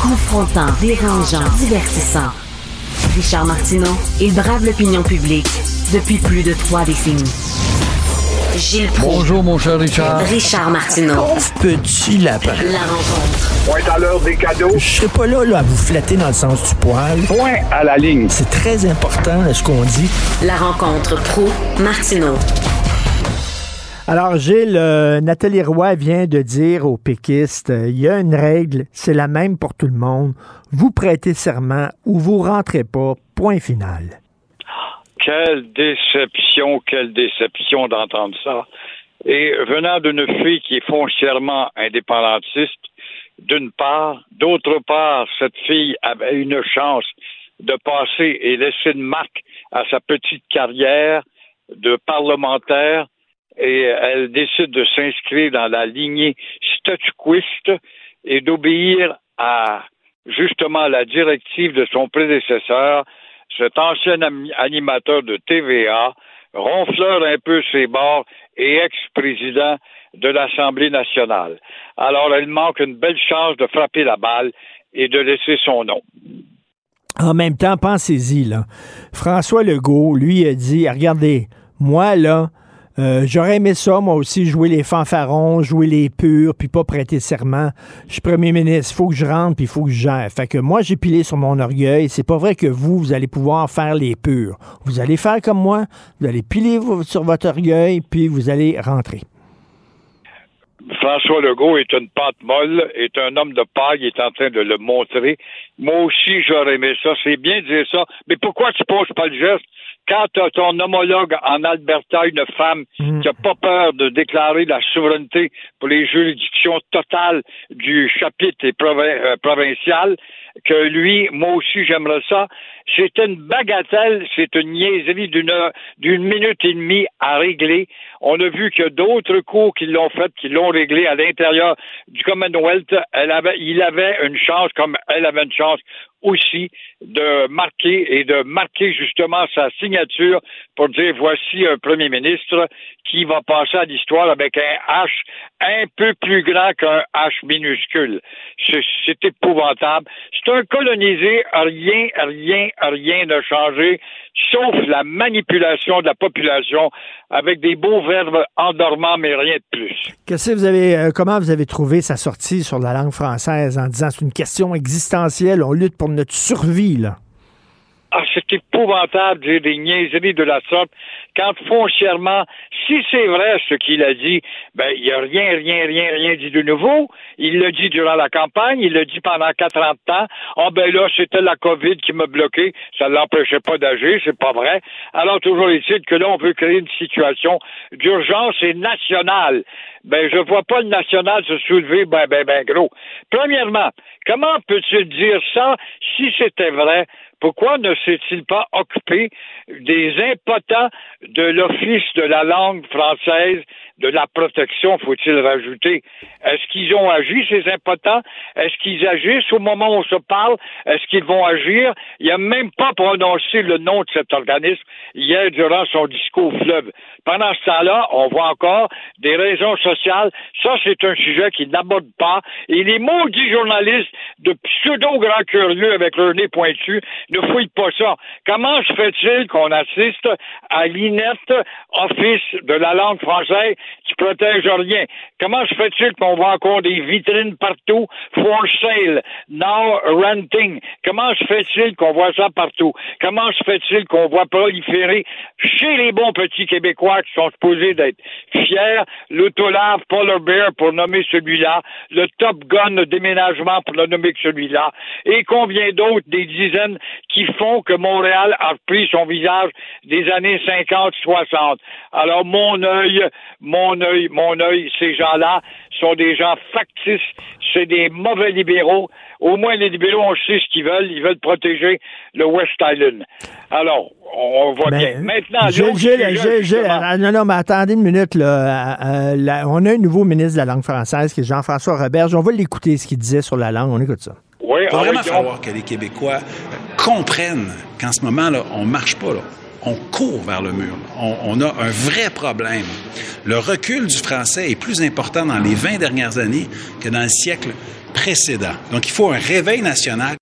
Confrontant, dérangeant, divertissant. Richard Martineau, il brave l'opinion publique depuis plus de trois décennies. Gilles Proulx. Bonjour, mon cher Richard. Richard Martineau. petit lapin. La rencontre. Point à l'heure des cadeaux. Je serai pas là, là à vous flatter dans le sens du poil. Point à la ligne. C'est très important là, ce qu'on dit. La rencontre pro martineau Alors, Gilles, euh, Nathalie Roy vient de dire aux péquistes, euh, il y a une règle, c'est la même pour tout le monde. Vous prêtez serment ou vous rentrez pas. Point final. Quelle déception, quelle déception d'entendre ça. Et venant d'une fille qui est foncièrement indépendantiste, d'une part, d'autre part, cette fille avait une chance de passer et laisser une marque à sa petite carrière de parlementaire et elle décide de s'inscrire dans la lignée statuquiste et d'obéir à justement la directive de son prédécesseur, cet ancien animateur de TVA, ronfleur un peu ses bords et ex-président de l'Assemblée nationale. Alors, elle manque une belle chance de frapper la balle et de laisser son nom. En même temps, pensez-y, là. François Legault, lui, a dit, regardez, moi, là, euh, j'aurais aimé ça, moi aussi, jouer les fanfarons, jouer les purs, puis pas prêter serment. Je suis premier ministre, il faut que je rentre, puis il faut que je gère. Fait que moi, j'ai pilé sur mon orgueil. C'est pas vrai que vous, vous allez pouvoir faire les purs. Vous allez faire comme moi, vous allez piler sur votre orgueil, puis vous allez rentrer. François Legault est une pâte molle, est un homme de paille, est en train de le montrer. Moi aussi, j'aurais aimé ça. C'est bien de dire ça. Mais pourquoi tu poses pas le geste? Quand tu as ton homologue en Alberta, une femme qui n'a pas peur de déclarer la souveraineté pour les juridictions totales du chapitre et provin- euh, provincial, que lui, moi aussi, j'aimerais ça. C'est une bagatelle, c'est une niaiserie d'une d'une minute et demie à régler. On a vu que d'autres cours qui l'ont fait, qui l'ont réglé à l'intérieur du Commonwealth, elle avait, il avait une chance, comme elle avait une chance aussi, de marquer et de marquer justement sa signature pour dire voici un premier ministre qui va passer à l'histoire avec un H un peu plus grand qu'un H minuscule. C'est épouvantable. C'est un colonisé, rien, rien, rien n'a changé, sauf la manipulation de la population avec des beaux verbes endormants, mais rien de plus. Qu'est-ce que vous avez, euh, comment vous avez trouvé sa sortie sur la langue française en disant c'est une question existentielle, on lutte pour notre survie, là? Ah, c'est épouvantable de dire des niaiseries de la sorte. Quand foncièrement, si c'est vrai ce qu'il a dit, ben, il n'y a rien, rien, rien, rien dit de nouveau. Il l'a dit durant la campagne, il l'a dit pendant 40 ans. Ah, oh, ben là, c'était la COVID qui m'a bloqué. Ça ne l'empêchait pas d'agir, c'est pas vrai. Alors, toujours est-il que là, on veut créer une situation d'urgence et nationale. Ben, je vois pas le national se soulever ben, ben, ben gros. Premièrement, comment peux-tu dire ça si c'était vrai? Pourquoi ne s'est-il pas occupé des impotents de l'Office de la langue française de la protection, faut-il rajouter. Est-ce qu'ils ont agi, ces impotents? Est-ce qu'ils agissent au moment où on se parle? Est-ce qu'ils vont agir? Il n'a même pas prononcé le nom de cet organisme hier durant son discours fleuve. Pendant ce temps-là, on voit encore des raisons sociales. Ça, c'est un sujet qui n'aborde pas. Et les maudits journalistes de pseudo-grands curieux avec leur nez pointu ne fouillent pas ça. Comment se fait-il qu'on assiste à l'INET, Office de la langue française, qui protège rien. Comment se fait-il qu'on voit encore des vitrines partout? For sale, now renting. Comment se fait-il qu'on voit ça partout? Comment se fait-il qu'on voit proliférer chez les bons petits Québécois qui sont supposés d'être fiers? L'autolave Polar Bear pour nommer celui-là, le Top Gun déménagement pour le nommer que celui-là, et combien d'autres, des dizaines, qui font que Montréal a pris son visage des années 50-60. Alors, mon œil, mon œil, mon œil, ces gens-là sont des gens factices, c'est des mauvais libéraux. Au moins, les libéraux, on sait ce qu'ils veulent. Ils veulent protéger le West Island. Alors, on voit bien. Maintenant, non, non, mais attendez une minute. Là. Euh, euh, on a un nouveau ministre de la langue française qui est Jean-François Roberge. On va l'écouter, ce qu'il disait sur la langue. On écoute ça. Oui, Il va vraiment falloir que les Québécois comprennent qu'en ce moment, là, on marche pas. Là on court vers le mur. On, a un vrai problème. Le recul du français est plus important dans les 20 dernières années que dans le siècle précédent. Donc, il faut un réveil national.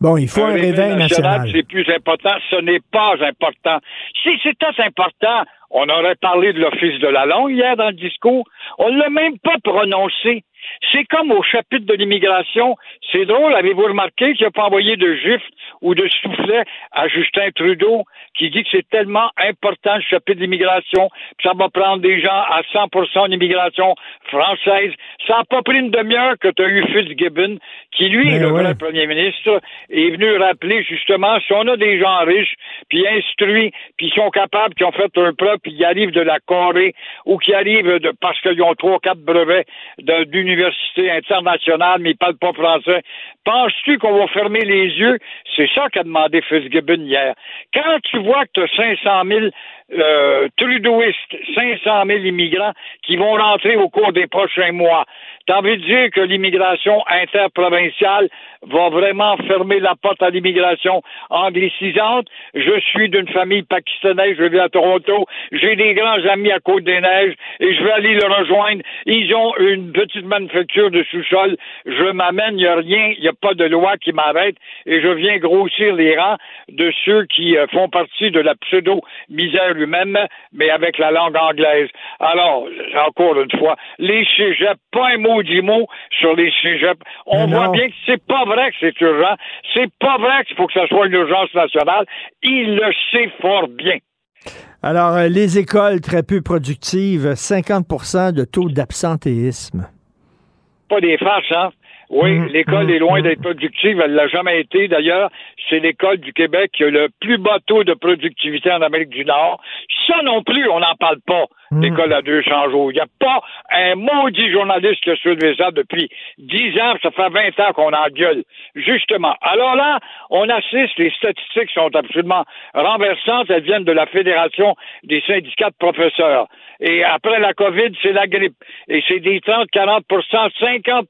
Bon, il faut un, réveil, national. C'est plus important. Ce n'est pas important. Si c'était important, on aurait parlé de l'Office de la langue hier dans le discours. On ne l'a même pas prononcé. C'est comme au chapitre de l'immigration. C'est drôle, avez-vous remarqué qu'il n'a pas envoyé de gifle ou de soufflet à Justin Trudeau qui dit que c'est tellement important le chapitre d'immigration, ça va prendre des gens à 100% d'immigration française. Ça n'a pas pris une demi-heure que tu as eu Fitzgibbon, qui lui, ben le vrai premier ministre, est venu rappeler justement si on a des gens riches, puis instruits, puis qui sont capables, qui ont fait un preuve, puis qui arrivent de la Corée, ou qui arrivent de, parce qu'ils ont trois, quatre brevets d'université internationale, mais ils parlent pas français. Penses-tu qu'on va fermer les yeux? C'est ça qu'a demandé Fitzgibbon hier. Quand tu vois que tu as 500 000 euh, trudeauistes, 500 000 immigrants qui vont rentrer au cours des prochains mois, T'as envie de dire que l'immigration interprovinciale va vraiment fermer la porte à l'immigration anglicisante? Je suis d'une famille pakistanaise, je vis à Toronto, j'ai des grands amis à Côte-des-Neiges et je vais aller le rejoindre. Ils ont une petite manufacture de sous-sol. Je m'amène, il n'y a rien, il n'y a pas de loi qui m'arrête et je viens grossir les rangs de ceux qui euh, font partie de la pseudo-misère humaine, mais avec la langue anglaise. Alors, encore une fois, les cégeps, pas un mot maudit mot sur les cégeps. On voit bien que c'est pas vrai que c'est urgent. C'est pas vrai qu'il faut que ce soit une urgence nationale. Il le sait fort bien. Alors, euh, les écoles très peu productives, 50% de taux d'absentéisme. Pas des farces, hein? Oui, mmh, l'école est loin mmh, d'être productive. Elle l'a jamais été. D'ailleurs, c'est l'école du Québec qui a le plus bas taux de productivité en Amérique du Nord. Ça non plus, on n'en parle pas. Hmm. L'école à 200 jours. Il n'y a pas un maudit journaliste qui a soulevé ça depuis 10 ans. Ça fait 20 ans qu'on en gueule. Justement. Alors là, on assiste. Les statistiques sont absolument renversantes. Elles viennent de la Fédération des syndicats de professeurs. Et après la COVID, c'est la grippe. Et c'est des 30, 40% 50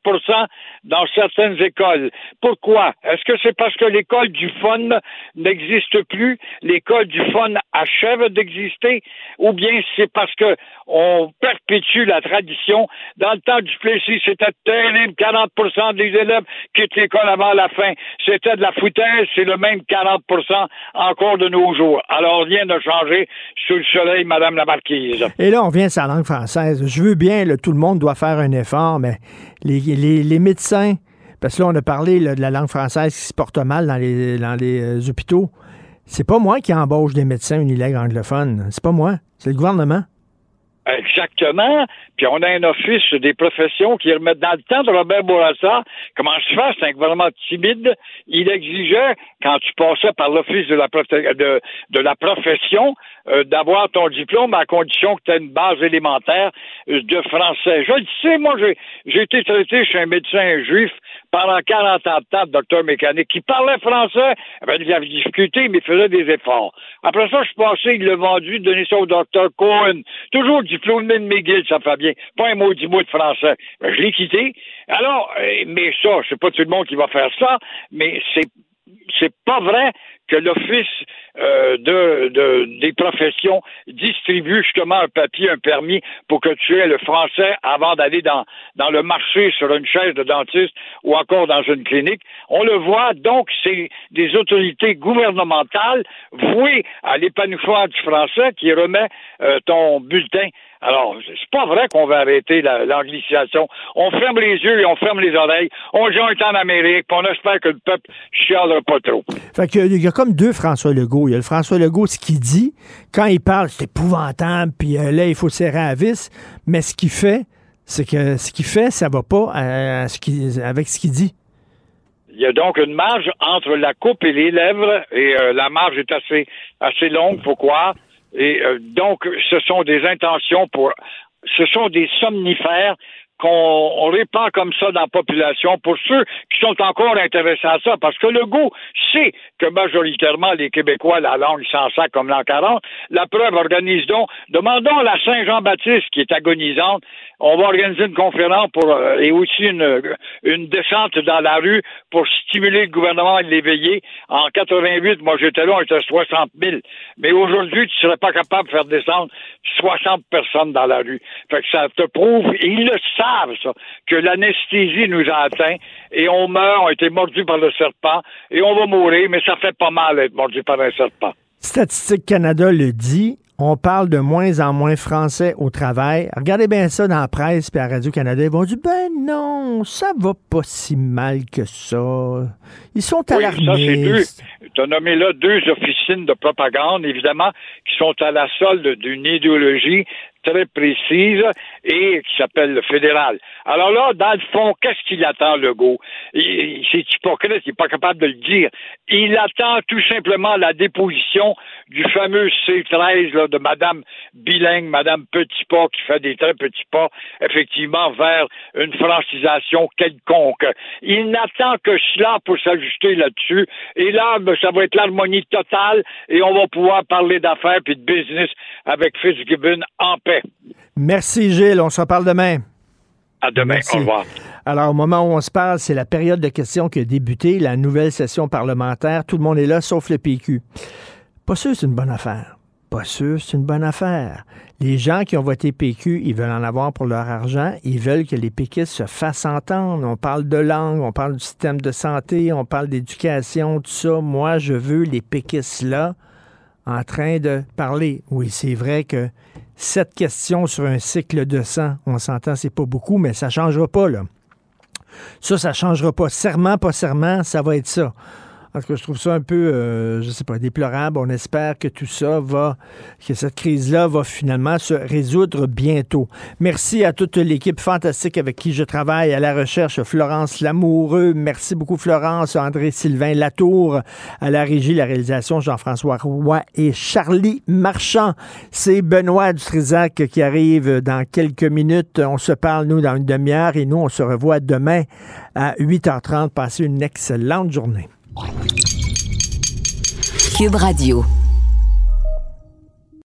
dans certaines écoles. Pourquoi? Est-ce que c'est parce que l'école du fun n'existe plus? L'école du fun achève d'exister? Ou bien c'est parce que on perpétue la tradition? Dans le temps du Plessis, c'était terrible. 40% des élèves quittent l'école avant la fin. C'était de la foutaise. C'est le même 40% encore de nos jours. Alors, rien n'a changé sous le soleil, Madame la Marquise. Et là, on vient de la langue française. Je veux bien, tout le monde doit faire un effort, mais les, médecins, parce que là, on a parlé de la langue française qui se porte mal dans les, euh, hôpitaux. C'est pas moi qui embauche des médecins unilingues anglophones. C'est pas moi. C'est le gouvernement. Exactement. Puis on a un office des professions qui remet dans le temps de Robert Bourassa. Comment se? C'est un gouvernement timide. Il exigeait, quand tu passais par l'office de la, profession, euh, d'avoir ton diplôme à condition que tu aies une base élémentaire de français. Je le sais, moi, j'ai été traité chez un médecin juif pendant 40 ans de temps, docteur mécanique, qui parlait français, il avait difficultés, mais il faisait des efforts. Après ça, je passé, il l'a vendu, donné ça au docteur Cohen. Toujours diplômé de McGill, ça fait bien. Pas un du mot de français. Ben, je l'ai quitté. Alors, euh, mais ça, c'est pas tout le monde qui va faire ça, mais c'est c'est pas vrai que l'Office euh, de, des professions distribue justement un papier, un permis pour que tu aies le français avant d'aller dans, dans le marché sur une chaise de dentiste ou encore dans une clinique. On le voit, donc, c'est des autorités gouvernementales vouées à l'épanouissement du français qui remet euh, ton bulletin alors, c'est pas vrai qu'on va arrêter l'anglicisation. On ferme les yeux et on ferme les oreilles. On joint en Amérique, puis on espère que le peuple chialera pas trop. Fait qu'il y, a comme deux François Legault. Il y a le François Legault, ce qu'il dit, quand il parle, c'est épouvantable, puis euh, là, il faut serrer à vis. Mais ce qu'il fait, c'est que ce qu'il fait, ça va pas avec ce qu'il dit. Il y a donc une marge entre la coupe et les lèvres, et euh, la marge est assez, assez longue, pourquoi? Et euh, donc, ce sont des intentions pour. Ce sont des somnifères qu'on répand comme ça dans la population pour ceux qui sont encore intéressés à ça, parce que le goût sait que majoritairement les Québécois, la langue s'en sac comme l'an 40. La preuve organise donc, demandons à la Saint-Jean-Baptiste qui est agonisante, on va organiser une conférence pour euh, et aussi une, descente dans la rue pour stimuler le gouvernement à l'éveiller. En 88, moi j'étais là, on était 60 000. Mais aujourd'hui, tu serais pas capable de faire descendre 60 personnes dans la rue. Fait que ça te prouve, et ils le savent, ça, que l'anesthésie nous a atteint et on meurt, on a été mordu par le serpent et on va mourir, mais ça fait pas mal d'être mordu par un serpent. Statistique Canada le dit, on parle de moins en moins français au travail. Regardez bien ça dans la presse et à Radio-Canada. Ils vont dire, ben non, ça va pas si mal que ça. Ils sont alarmistes. Tu as nommé là deux officines de propagande, évidemment, qui sont à la solde d'une idéologie très précise et qui s'appelle le fédéral. Alors là, dans le fond, qu'est-ce qu'il attend, Legault? C'est hypocrite, il n'est pas capable de le dire. Il attend tout simplement la déposition du fameux C13 là, de Madame Bilingue, Madame Petit Pas, qui fait des très petits pas, effectivement, vers une francisation quelconque. Il n'attend que cela pour s'ajuster là-dessus. Et là, ben, ça va être l'harmonie totale et on va pouvoir parler d'affaires puis de business avec Fitzgibbon en paix. Merci, Gilles. On se reparle demain. À demain. Au revoir. Alors, au moment où on se parle, c'est la période de questions qui a débuté, la nouvelle session parlementaire. Tout le monde est là, sauf le PQ. Pas sûr c'est une bonne affaire. Pas sûr c'est une bonne affaire. Les gens qui ont voté PQ, ils veulent en avoir pour leur argent. Ils veulent que les péquistes se fassent entendre. On parle de langue, on parle du système de santé, on parle d'éducation, tout ça. Moi, je veux les péquistes là en train de parler. Oui, c'est vrai que Sept questions sur un cycle de sang, on s'entend, c'est pas beaucoup, mais ça changera pas, là. Ça, ça changera pas. Serment, pas serment, ça va être ça. Parce que je trouve ça un peu, euh, je sais pas, déplorable. On espère que tout ça va, que cette crise-là va finalement se résoudre bientôt. Merci à toute l'équipe fantastique avec qui je travaille à la recherche. Florence Lamoureux, merci beaucoup Florence, André-Sylvain Latour, à la régie, la réalisation, Jean-François Roy et Charlie Marchand. C'est Benoît Dutrisac qui arrive dans quelques minutes. On se parle, nous, dans une demi-heure et nous, on se revoit demain à 8h30. Passez une excellente journée. Cube Radio.